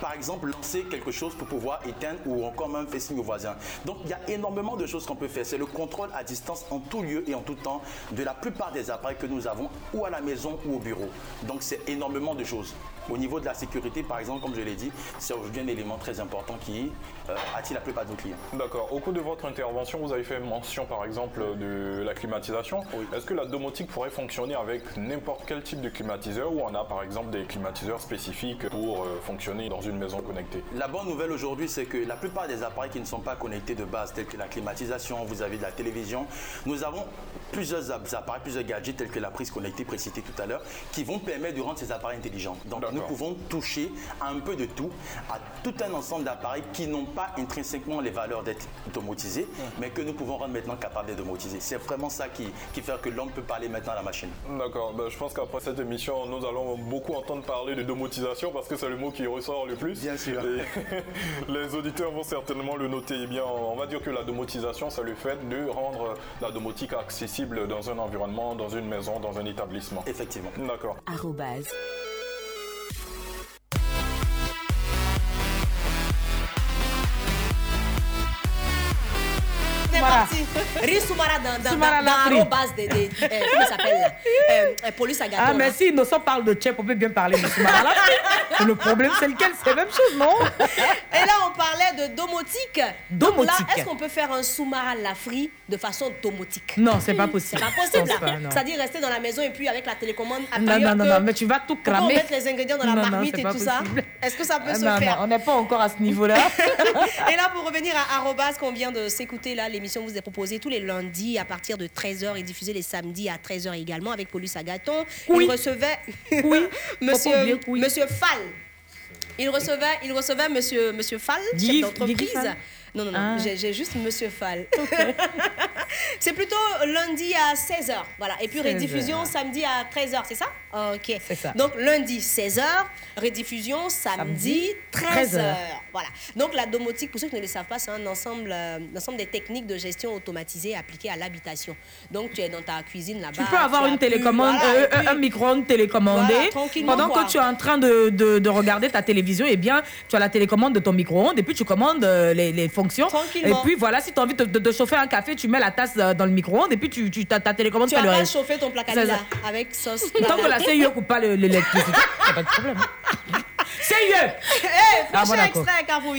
par exemple, lancer quelque chose pour pouvoir éteindre ou encore même faire signe au voisin. Donc il y a énormément de choses qu'on peut faire. C'est le contrôle à distance en tout lieu et en tout temps de la plupart des appareils que nous avons, ou à la maison ou au bureau. Donc c'est énormément de choses. Au niveau de la sécurité, par exemple, comme je l'ai dit, c'est aujourd'hui un élément très important qui euh, attire la plupart de nos clients.
D'accord. Au cours de votre intervention, vous avez fait mention par exemple de la climatisation. Est-ce que la domotique pourrait fonctionner avec n'importe quel type de climatiseur ou on a par exemple des climatiseurs spécifiques pour euh, fonctionner dans une maison connectée?
La bonne nouvelle aujourd'hui, c'est que la plupart des appareils qui ne sont pas connectés de base, tels que la climatisation, vous avez de la télévision, nous avons plusieurs appareils, plusieurs gadgets tels que la prise connectée précitée tout à l'heure, qui vont permettre de rendre ces appareils intelligents. Donc nous pouvons toucher à un peu de tout, à tout un ensemble d'appareils qui n'ont pas intrinsèquement les valeurs d'être domotisés, mais que nous pouvons rendre maintenant capables d'être domotisés. C'est vraiment ça qui, qui fait que l'homme peut parler maintenant à la machine.
D'accord. Ben, je pense qu'après cette émission, nous allons beaucoup entendre parler de domotisation parce que c'est le mot qui ressort le plus.
Bien sûr.
Et les auditeurs vont certainement le noter. Eh bien, on va dire que la domotisation, c'est le fait de rendre la domotique accessible dans un environnement, dans une maison, dans un établissement.
Effectivement.
D'accord.
Parti. Riz Soumara dans, dans,
Soumara
dans, dans de, de, euh, comment s'appelle là? Euh, euh, Police à gâteau.
Ah, mais si Innocent parle de Tchèp, on peut bien parler de Soumara. Le problème, c'est lequel? C'est la même chose, non?
Et là, on parlait de domotique. Donc
Domotique.
là, est-ce qu'on peut faire un sous-marin Lafri de façon domotique?
Non, c'est pas possible.
C'est pas possible. Là. C'est-à-dire rester dans la maison et puis avec la télécommande
Non, non, non, non, mais tu vas tout cramer.
met les ingrédients dans la marmite et tout ça? Est-ce que ça peut
Ah,
se
non,
faire?
non, on n'est pas encore à ce niveau-là.
Et là, pour revenir à Arrobas qu'on vient de s'écouter, là, l'émission vous est proposée tous les lundis à partir de 13h et diffusée les samedis à 13h également avec Paulus Agaton.
Oui.
Il recevait
oublier
monsieur,
oui.
monsieur Fall. Il recevait, il recevait monsieur, monsieur Fall, chef
Guy-
d'entreprise. Non, non, non,
Ah.
j'ai- juste monsieur Fall. C'est plutôt lundi à 16h. Voilà. Et puis
16
rediffusion samedi à 13h, c'est ça? Ok.
C'est ça.
Donc lundi 16h, rediffusion samedi 13h.
13h.
Voilà. Donc la domotique, pour ceux qui ne le savent pas, c'est un ensemble, euh, ensemble des techniques de gestion automatisée appliquées à l'habitation. Donc tu es dans ta cuisine là-bas.
Tu peux avoir une
pu-
télécommande,
voilà,
euh,
et puis-
un micro-ondes télécommandé.
Voilà,
pendant
quoi.
que tu es en train de, de- de regarder ta télévision, eh bien, tu as la télécommande de ton micro-ondes et puis tu commandes euh, les, les fonctions. Et puis voilà, si tu as envie de, de- chauffer un café, tu mets la tasse euh, dans le micro-ondes et puis tu, tu, ta, ta télécommande
Tu
fait
as
le
chauffé ton placard avec sauce.
Tant que la CIE coupe pas le- l'électricité, pas de problème. CIE
Eh,
Ah,
prochain
bon, d'accord.
extrait, Carrefour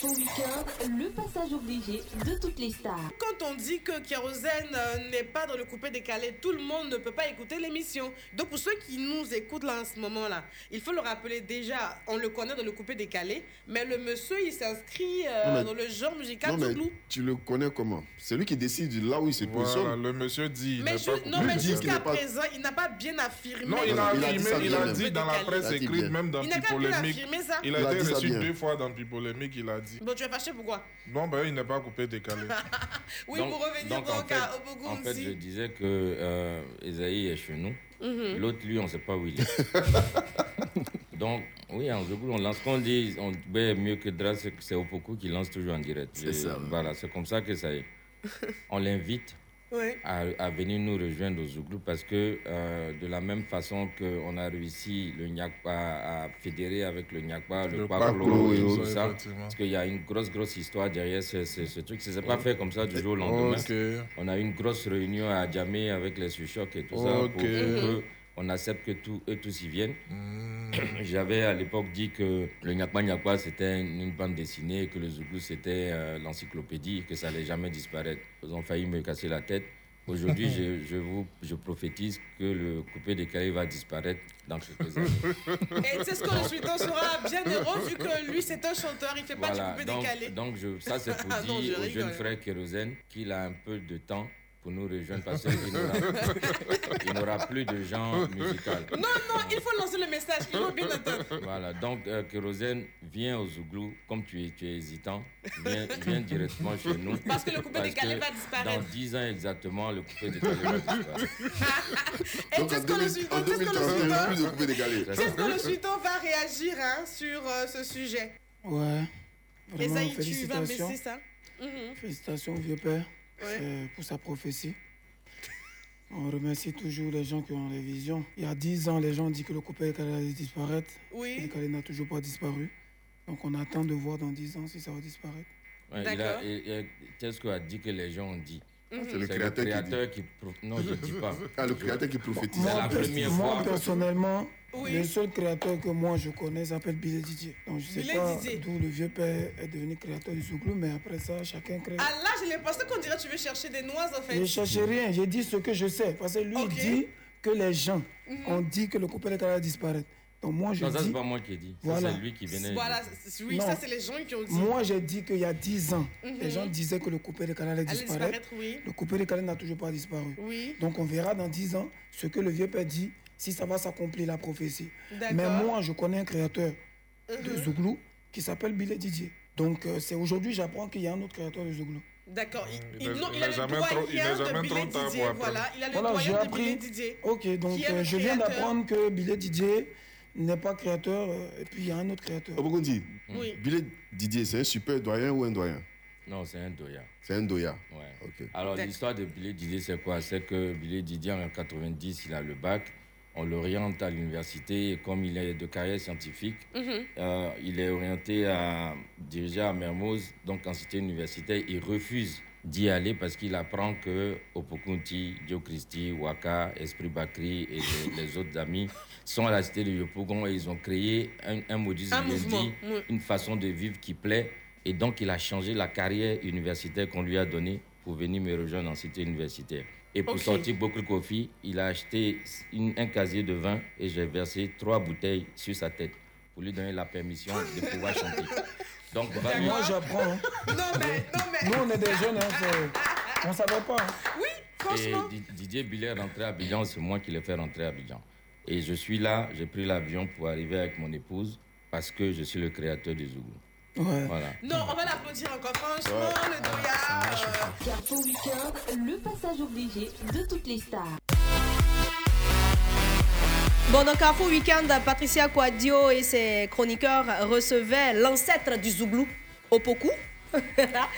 Le passage obligé de toutes les stars.
Quand on dit que Kérosène euh, n'est pas dans le coupé décalé, tout le monde ne peut pas écouter l'émission. Donc pour ceux qui nous écoutent là en ce moment-là, il faut le rappeler déjà, on le connaît dans le coupé décalé, mais le monsieur il s'inscrit euh, dans le genre musical
Non, mais tu le connais comment? C'est lui qui décide là où il se positionne.
Voilà, le monsieur dit. il
Mais,
pas
non, mais jusqu'à
pas-
présent, il n'a pas bien affirmé.
Non, il a
il a dit
affirmé, il a dit dans la presse écrite, même dans Pipolémique. Il a été reçu deux fois dans Pipolémique, il a dit.
Bon, tu es fâché pourquoi?
Non, ben il n'est pas coupé décalé.
Oui, pour revenir
donc, en
donc
fait,
à
en fait, je disais que euh, Esaïe est chez nous.
Mhm.
L'autre, lui, on ne sait pas où il est. donc, oui, en Zougou, on lance. Quand on dit on ben, mieux que Dras, c'est Opoku qui lance toujours en direct.
C'est ça.
Voilà, c'est comme ça que ça est. On l'invite
Oui.
à, à venir nous rejoindre au Zouglou parce que euh, de la même façon qu'on a réussi le Nyakpa à fédérer avec le Nyakpa, le,
Le
Kwaklo, et tout
oui,
ça, parce qu'il y a une grosse, grosse histoire derrière ce, ce, ce truc. Ça ne s'est pas fait comme ça du jour au lendemain. On a eu une grosse réunion à Djamé avec les Suchocs et tout ça pour que on accepte que tout, eux tous y viennent. J'avais à l'époque dit que le Nyakpa Nyakpa c'était une, bande dessinée, que le Zouglou c'était euh, l'encyclopédie, que ça allait jamais disparaître. Ils ont failli me casser la tête. Aujourd'hui, je, je vous je prophétise que le coupé décalé va disparaître dans quelques années.
Et c'est ce que le sultan sera bien heureux vu que lui c'est un chanteur, il fait pas du coupé
donc,
décalé.
donc je, ça c'est pour
Ah non,
dire
je
au jeune frère Kérosène qu'il a un peu de temps pour nous rejoindre parce qu'il n'aura- il n'aura plus de gens musicaux.
Non, non, il faut lancer le message, il faut bien entendre.
Voilà, donc euh, Kérosène, viens au Zouglou, comme tu es, tu es hésitant, viens, viens directement chez nous.
Parce que le coupé décalé va disparaître.
Dans 10 ans exactement, le coupé décalé va disparaître.
Et
Donc
c'est
en
ce que le
2000
sultan,
en
c'est ce que le
2031, il n'y a
sultan-
plus de coupé décalé.
c'est ce que le sultan va réagir hein, sur euh, ce sujet.
Ouais.
Et
Vraiment,
ça, tu vas
félicitations.
baisser ça.
Félicitations vieux père. Euh, pour sa prophétie. On remercie toujours les gens qui ont les visions. Il y a 10 ans, les gens ont dit que le coupé allait disparaître.
Oui.
Le décalé n'a toujours pas disparu. Donc on attend de voir dans 10 ans si ça va disparaître.
Ouais, il- Tesco a dit que les gens ont dit?
C'est le créateur qui dit.
qui. pro- Non, je ne dis pas.
Ah, le créateur qui prophétise.
C'est la première
moi,
fois.
personnellement,
Oui.
le seul créateur que moi je connais s'appelle Billy Didier. Donc je sais
Billy
pas
Didier.
d'où le vieux père est devenu créateur du Zouglou, mais après ça, chacun crée.
Ah là, j'ai l'impression qu'on dirait que tu veux chercher des noises en fait.
Je ne cherche rien, j'ai dit ce que je sais. Parce que lui, il dit que les gens ont dit que le coupé de Canada disparaît. Donc moi, je
Non, ça,
dis.
c'est pas moi qui ai dit. Ça,
Voilà.
c'est lui qui venait. de
Voilà,
dire.
c'est- oui,
Non.
ça c'est les gens qui ont dit.
Moi, j'ai dit qu'il y a 10 ans,
Mhm.
les gens disaient que le coupé de Canada allait disparaître.
disparaître, oui.
Le coupé de Canada n'a toujours pas disparu.
Oui.
Donc on verra dans 10 ans ce que le vieux père dit, si ça va s'accomplir la prophétie. Mais moi, je connais un créateur de
Mhm.
Zouglou qui s'appelle Billy Didier. Donc euh, c'est aujourd'hui j'apprends qu'il y a un autre créateur de Zouglou.
D'accord. Il,
Il
il-
n'est-
non,
il
il a
jamais
doyen
trop- il jamais
Billy
trop tard
Didier.
pour apprendre.
Voilà, il a le
Voilà,
doyen de
appris.
Billy Didier.
Ok, donc euh, je viens d'apprendre que Billy Didier n'est pas créateur euh, et puis il y a un autre créateur.
On dit
Oui.
Billet Didier, c'est un super doyen ou un doyen?
Non, c'est un doya.
C'est un doya.
Ouais.
Ok.
Alors, l'histoire de Billy Didier, c'est quoi? C'est que Billy Didier, en 90, il a le bac. On l'oriente à l'université et comme il est de carrière scientifique,
Mhm.
euh, il est orienté à diriger à Mermoz, donc en cité universitaire. Il refuse d'y aller parce qu'il apprend que Opokunti, Dio Christi, Waka, Esprit Bakri et les, les autres amis sont à la cité de Yopougon et ils ont créé un, un modus
Un
vivendi, une façon de vivre qui plaît. Et donc, il a changé la carrière universitaire qu'on lui a donnée pour venir me rejoindre en cité universitaire. Et pour sortir beaucoup de coffee, il a acheté une- un casier de vin et j'ai versé trois bouteilles sur sa tête pour lui donner la permission de pouvoir chanter. Donc,
Moi j'apprends. hein.
Non mais, non mais.
Nous on est des jeunes, hein, on savait pas. hein.
Oui,
Et
franchement.
Di- Didier Billet est rentré à Abidjan, c'est moi qui l'ai fait rentrer à Abidjan. Et je suis là, j'ai pris l'avion pour arriver avec mon épouse parce que je suis le créateur du Zougou. Voilà.
Non, on va l'applaudir encore. Franchement, le doya. euh,
Carrefour Weekend, le passage obligé de toutes les stars.
Bon, donc Carrefour Weekend, Patricia Quadio et ses chroniqueurs recevaient l'ancêtre du Zouglou, Opoku.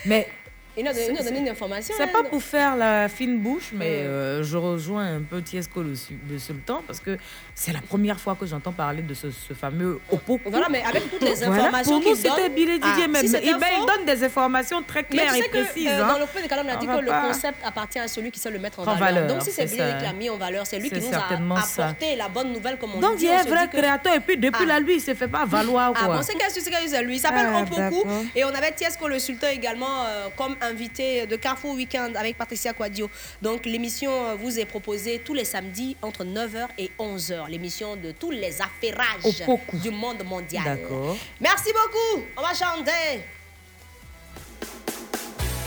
Mais
il nous a donné, une information.
C'est
hein.
pas pour faire la fine bouche, mais euh, je rejoins un peu Tiesco le, le sultan parce que c'est la première fois que j'entends parler de ce, ce fameux Opoku.
Voilà, mais avec toutes les
Voilà,
informations
Pour nous,
qu'il
c'était
donne-
Billy Didier
Ah,
même.
si
il, ben, il donne des informations très
Mais
claires et
que
précises.
euh,
hein.
dans le premier décalage, on a dit
On
que le concept appartient à celui qui sait le mettre en
En
valeur.
valeur,
Donc si c'est Billy qui l'a mis en valeur, c'est lui qui nous a
ça.
apporté la bonne nouvelle, comme on
Donc
dit.
il est vrai créateur et puis depuis
Ah.
là, lui, il se fait pas valoir.
Ah
quoi.
bon, c'est qu'est-ce que c'est c'est lui. Il s'appelle
Ah,
Opoku. Et on avait Tiesco le Sultan également euh, comme invité de Carrefour Weekend avec Patricia Quadio. Donc l'émission euh, vous est proposée tous les samedis entre 9h et 11h. L'émission de tous les affairages du monde mondial.
D'accord.
Merci beaucoup. On va chanter.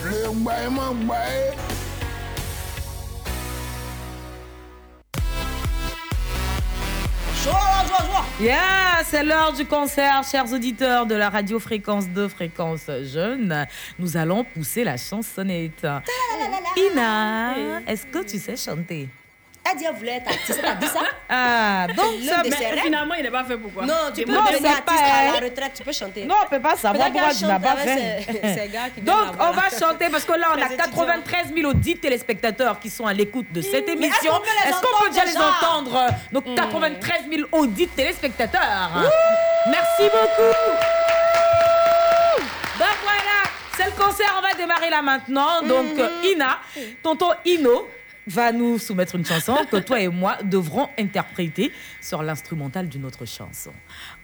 Le mbaye mbaye.
Yeah, c'est l'heure du concert, chers auditeurs de la radio Fréquence 2, Fréquence Jeune. Nous allons pousser la chansonnette. Ina, est-ce que tu sais chanter?
Elle dit elle voulait être artiste. T'as dit ça
Ah, donc ça, mais.
Finalement, il n'est pas fait pour quoi
Non, tu peux devenir artiste
pas
à
elle.
la retraite, tu peux chanter.
Non, on peut pas savoir pourquoi tu n'as pas fait.
gars qui
Donc, on va chanter parce que là, on a
Les étudiants.
93 000 audits téléspectateurs qui sont à l'écoute de cette émission.
qu'on peut les
Est-ce qu'on peut déjà les entendre Donc, 93 000 audits téléspectateurs? Merci beaucoup. Donc, voilà, c'est le concert. On va démarrer là maintenant. Donc, euh, Ina, tonton Ino va nous soumettre une chanson que toi et moi devrons interpréter sur l'instrumental d'une autre chanson.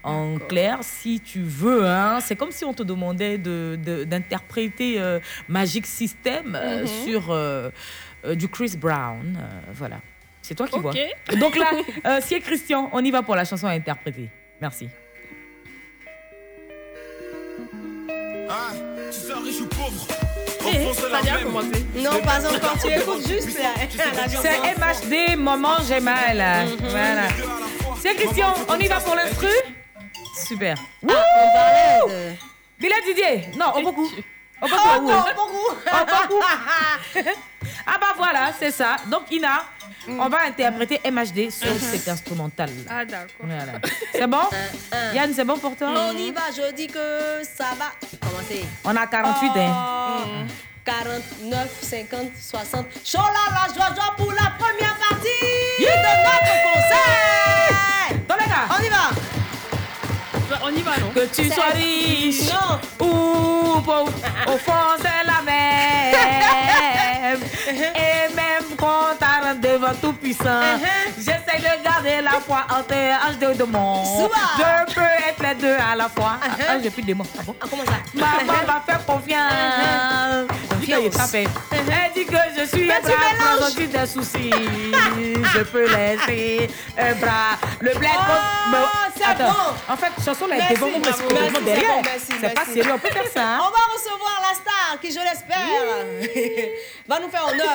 En clair, si tu veux, hein, c'est comme si on te demandait de- de- d'interpréter euh, Magic System euh,
Mhm.
sur euh, euh, du Chris Brown. euh, voilà. C'est toi qui
Ok.
vois. Donc là, euh, si est Christian, on y va pour la chanson à interpréter. Merci.
Ah, tu sois riche ou pauvre.
Ça déjà commencé.
Non, pas encore. Tu écoutes juste.
C'est MHD, Maman, j'ai mal. Voilà. C'est Christian, on y va pour l'instru? Super.
Ah, on de...
Bilal Didier Non, au beaucoup. Au beaucoup. Au beaucoup.
beaucoup.
Au beaucoup. Ah bah voilà, c'est ça. Donc Ina, on va interpréter MHD sur cet instrumental.
Ah, d'accord.
Voilà. C'est bon? Yann, c'est bon pour toi?
On y va, je dis que ça va commencer.
On a 48, hein.
Oh, 49, 50, 60. Chola la joie, joie pour la première partie de notre concert.
Bon les gars,
On y va.
On y va, non?
Que tu sois riche
Non.
ou pauvre, au fond c'est la même. tout-puissant.
Uh-huh.
J'essaie de garder la foi en terre, ange de démon. Je peux être les deux à la fois.
Uh-huh.
Ah, j'ai plus de démons. Ah bon?
comment ça?
Maman m'a fait confiance. Confiance. Elle dit que je suis
Mais
un bras quand des soucis. je peux laisser un bras. Le bled
Oh, c'est
Attends.
bon.
En fait, chanson là est
Merci,
devant nous, mais c'est derrière.
c'est
C'est pas sérieux, on peut faire ça. hein.
On va recevoir la star qui, je l'espère, va nous faire honneur.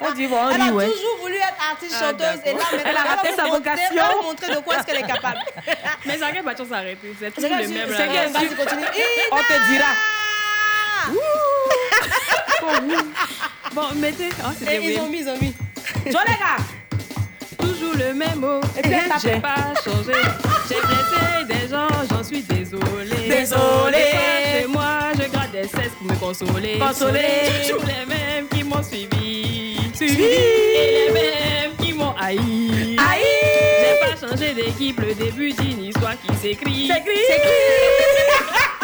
On dit, bon, on
Elle
dit,
a
ouais.
toujours voulu être artiste
Ah,
chanteuse et là maintenant
Elle a
va
raté
vous
sa
montrer-
vocation.
Elle va vous montrer de quoi est-ce qu'elle est capable.
Mais ça va pas s'arrêter. C'est
C'est
toujours le même.
c'est.
On te dira.
Bon, mettez. C'était
Et ils
weird.
ont mis, ils ont mis.
Joe, les gars.
Toujours le même mot.
Et puis elle tapait.
J'ai pas changé. J'ai blessé des gens, j'en suis désolée.
Désolée.
Chez moi, je gratte des cesses pour me consoler.
Consoler.
Toujours les mêmes qui m'ont suivi.
Suivi.
Et les mêmes qui m'ont haï.
Haï.
J'ai pas changé d'équipe, le début d'une histoire qui s'écrit.
S'écrit.
Je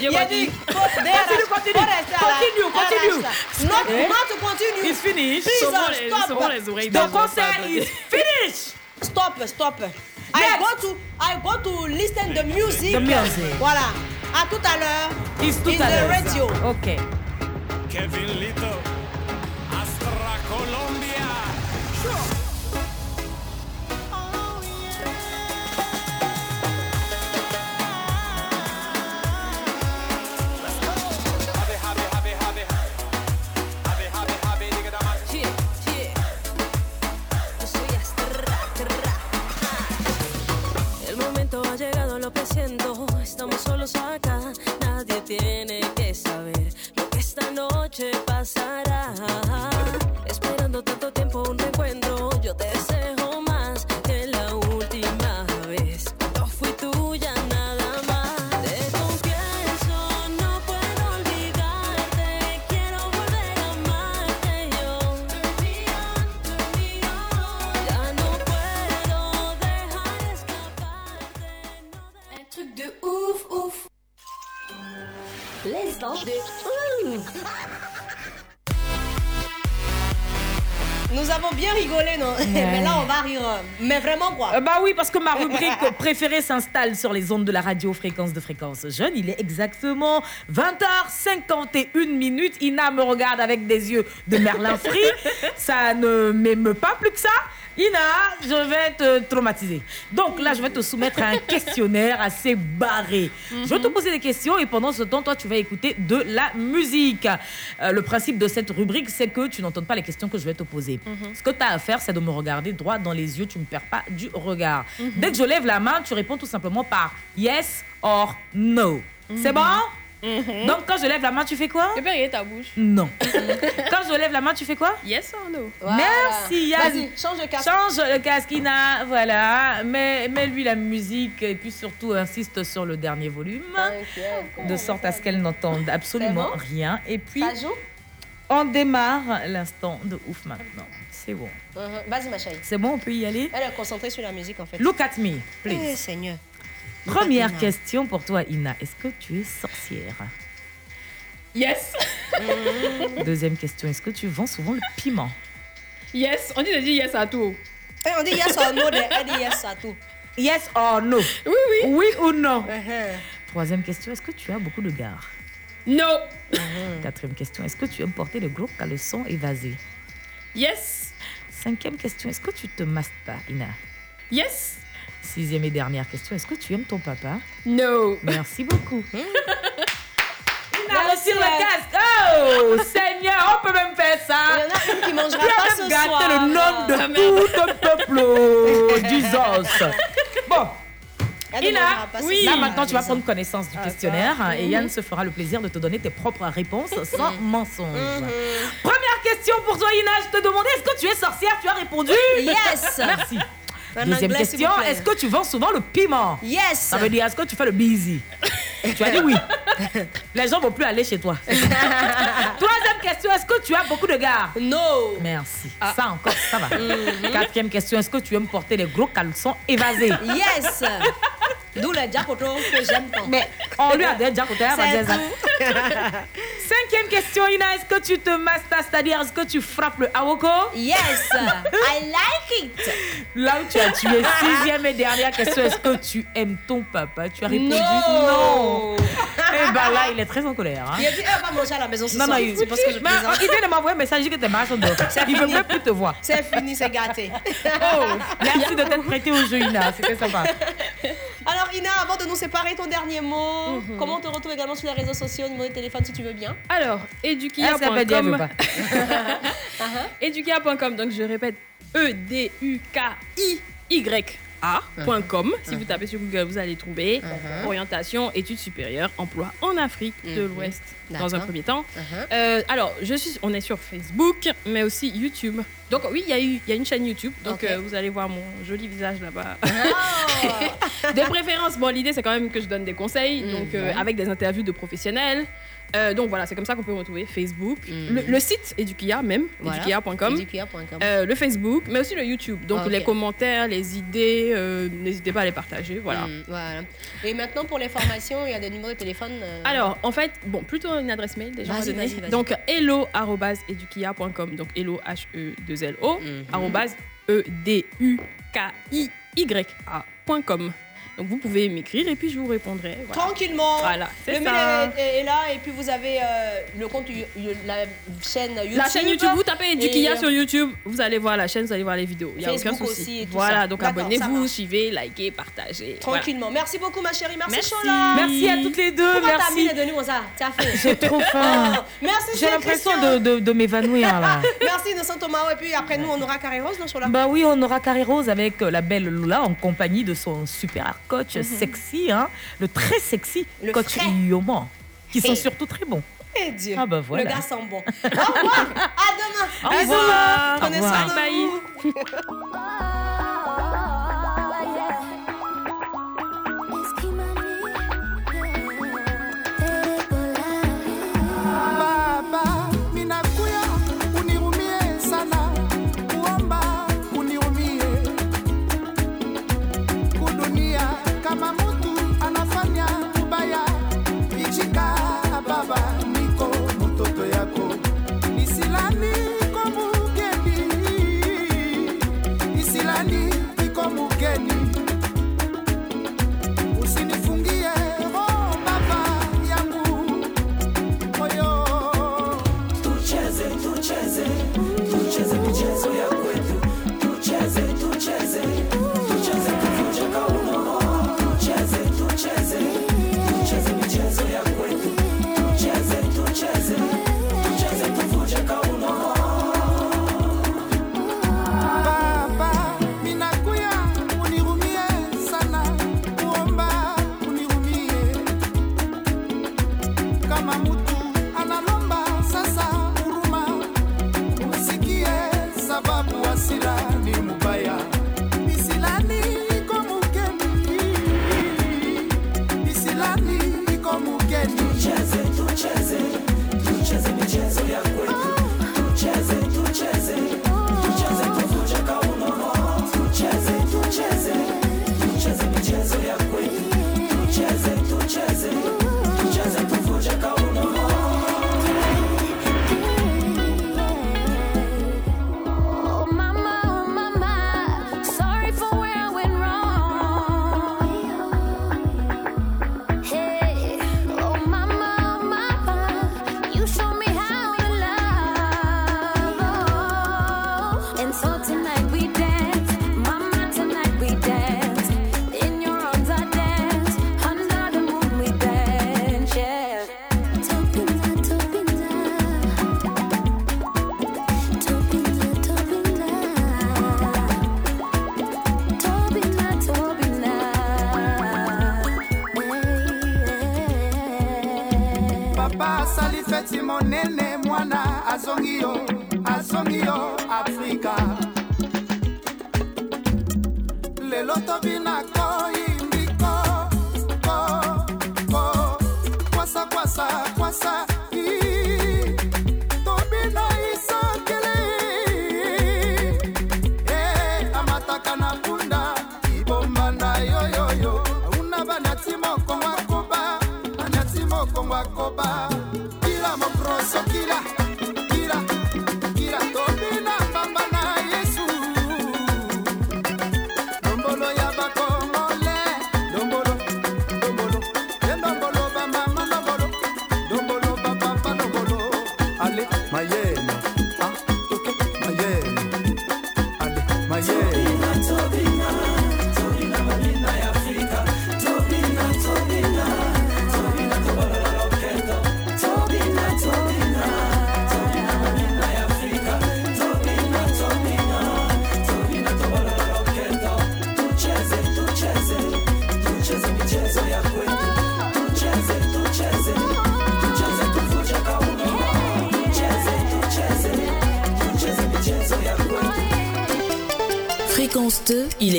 Il a
continue.
dit,
Continue, continue. Continue, continue.
Not,
Eh?
not continue.
It's finished.
Please, uh, stop.
The
gens,
concert is finished.
Stop, stop. I go to, I go to listen the music.
The music.
Voilà. À tout à l'heure.
It's tout
in
à
the
l'heure.
radio.
Ok.
Kevin Lito, Astra Colombia.
Estamos solos acá. Nadie tiene
Mais là, on va rire. euh, Mais vraiment, quoi.
Euh, bah oui, parce que ma rubrique préférée s'installe sur les ondes de la radio fréquence de fréquence jeune. Il est exactement 20h51 minutes. Ina me regarde avec des yeux de Merlin Free. Ça ne m'émeut pas plus que ça. Ina, je vais te traumatiser. Donc là, je vais te soumettre à un questionnaire assez barré. Je vais te poser des questions et pendant ce temps, toi, tu vas écouter de la musique. Euh, le principe de cette rubrique, c'est que tu n'entends pas les questions que je vais te poser. Ce que tu as à faire, c'est de me regarder droit dans les yeux. Tu ne me perds pas du regard. Dès que je lève la main, tu réponds tout simplement par yes or no. C'est bon? Donc quand je lève la main, tu fais quoi?
Tu peux ta bouche.
Non. quand je lève la main, tu fais quoi?
Yes or no?
Merci Yann.
Vas-y, change de casque.
Change le casque, Ina. Voilà. Mets, mets-lui la musique et puis surtout insiste sur le dernier volume. De sorte à ce qu'elle n'entende absolument
bon?
rien. Et puis,
Ça joue?
on démarre l'instant de ouf maintenant. C'est bon.
Mhm. Vas-y, ma chérie.
C'est bon, on peut y aller?
Elle est concentrée sur la musique, en fait.
Look at me,
Eh,
please.
Seigneur.
Première
Ina.
question pour toi, Ina. Est-ce que tu es sorcière?
Yes.
Deuxième question. Est-ce que tu vends souvent le piment?
Yes. On dit de dire yes à tout.
Eh, on dit yes or no, de- elle dit yes à tout.
Yes or no?
Oui, oui.
Oui ou non
Uh-huh.
Troisième question. Est-ce que tu as beaucoup de gars
No.
Quatrième question. Est-ce que tu aimes porter le gros caleçon évasé
Yes.
Cinquième question. Est-ce que tu te masques pas, Ina?
Yes.
Sixième et dernière question. Est-ce que tu aimes ton papa?
No.
Merci beaucoup. Ina, retire le casque. Oh, Seigneur, on peut même faire ça.
Il y en a une qui mangera
Tu
pas
même
ce
gâté
soir.
le nom de
Ah,
tout un peuple. Jesus. Bon.
Pas ce
oui. là maintenant tu vas prendre connaissance du
Ah,
questionnaire
ça.
hein, et. Yann se fera le plaisir de te donner tes propres réponses sans mensonge.
Mhm.
Première question pour toi Ina, je te demandais est-ce que tu es sorcière? Tu as répondu
Yes.
Merci.
En
Deuxième
anglais,
question, est-ce que tu vends souvent le piment?
Yes.
Ça veut dire est-ce que tu fais le busy? Tu as dit oui. Les gens vont plus aller chez toi. Troisième question, est-ce que tu as beaucoup de gars?
No.
Merci. Ça encore, ça va. Quatrième question, est-ce que tu aimes porter les gros caleçons évasés?
Yes. D'où le diapoto que j'aime tant.
Mais on lui a côté,
C'est tout.
Deuxième question, Ina, est-ce que tu te mastas, c'est-à-dire est-ce que tu frappes le awoko?
Yes, I like it.
Là où tu as tué, sixième et dernière question, est-ce que tu aimes ton papa? Tu as répondu
Non.
non. Eh ben là, il est très en colère. hein.
Il a dit, elle va manger à la maison ce
Non, non,
soir.
il,
c'est parce que je plaisante.
il vient de m'envoyer un message, il dit que t'es malade son dos.
C'est
Il veut
fini.
même plus te voir.
C'est fini, c'est gâté.
Oh, merci de t'être prêté au jeu, Ina. C'était sympa.
Alors Ina, avant de nous séparer, ton dernier mot.
Mhm.
Comment on te retrouve également sur les réseaux sociaux, numéro de téléphone si tu veux bien.
Alors, edukia.com.
pas.
edukia.com, donc je répète, E Si vous tapez sur Google, vous allez trouver
Mhm.
orientation, études supérieures, emploi en Afrique de
Mhm.
l'Ouest dans un premier temps.
Mhm.
Euh, alors, je suis, on est sur Facebook, mais aussi YouTube. Donc oui, il y, y a une chaîne YouTube, donc euh, vous allez voir mon joli visage là-bas. de préférence, bon, l'idée c'est quand même que je donne des conseils, donc euh, avec des interviews de professionnels. Euh, donc voilà, c'est comme ça qu'on peut retrouver Facebook,
Mhm.
le, le site Edukia même,
Voilà.
edukia.com, euh, le Facebook, mais aussi le YouTube. Donc
Ok.
les commentaires, les idées, euh, n'hésitez pas à les partager. Voilà.
Mm, voilà. Et maintenant pour les formations, il y a des numéros de téléphone.
Alors, en fait, bon, plutôt une adresse mail déjà.
Vas-y, vas-y, vas-y.
Donc, hello@edukia.com. Donc, hello H-E-2-L-O,
Mhm.
arrobase E-D-U-K-I-Y-A.com. Donc, vous pouvez m'écrire et puis je vous répondrai. Voilà.
Tranquillement.
Voilà, c'est
Le mail
ça.
est, est- est là et puis vous avez euh, le compte, la chaîne YouTube.
La chaîne YouTube, vous tapez Edukia
Et-
sur YouTube, vous allez voir la chaîne, vous allez voir les vidéos. Il n'y a aucun
Facebook
souci.
aussi et tout
voilà,
ça.
donc abonnez-vous, suivez, likez, partagez. Voilà.
Tranquillement. Merci beaucoup ma chérie. Merci,
Merci.
Chola.
Merci à toutes les deux.
Pourquoi t'as
merci.
mis les ça T'as fait.
J'ai trop faim.
Merci
J'ai l'impression de, de, de m'évanouir là.
Merci Innocent Thomas. Et puis après nous, on aura Carré Rose, non Chola?
Bah oui, on aura Carré Rose avec euh, la belle Lola en compagnie de son super coach sexy, hein, le très sexy
Le
coach
frais.
Yoman, qui sont surtout très bons.
Eh Dieu.
Ah bah voilà.
Le gars sent bon. Au revoir. À demain.
Au revoir.
Prenez soin de
Bye.
vous.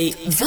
Friday 20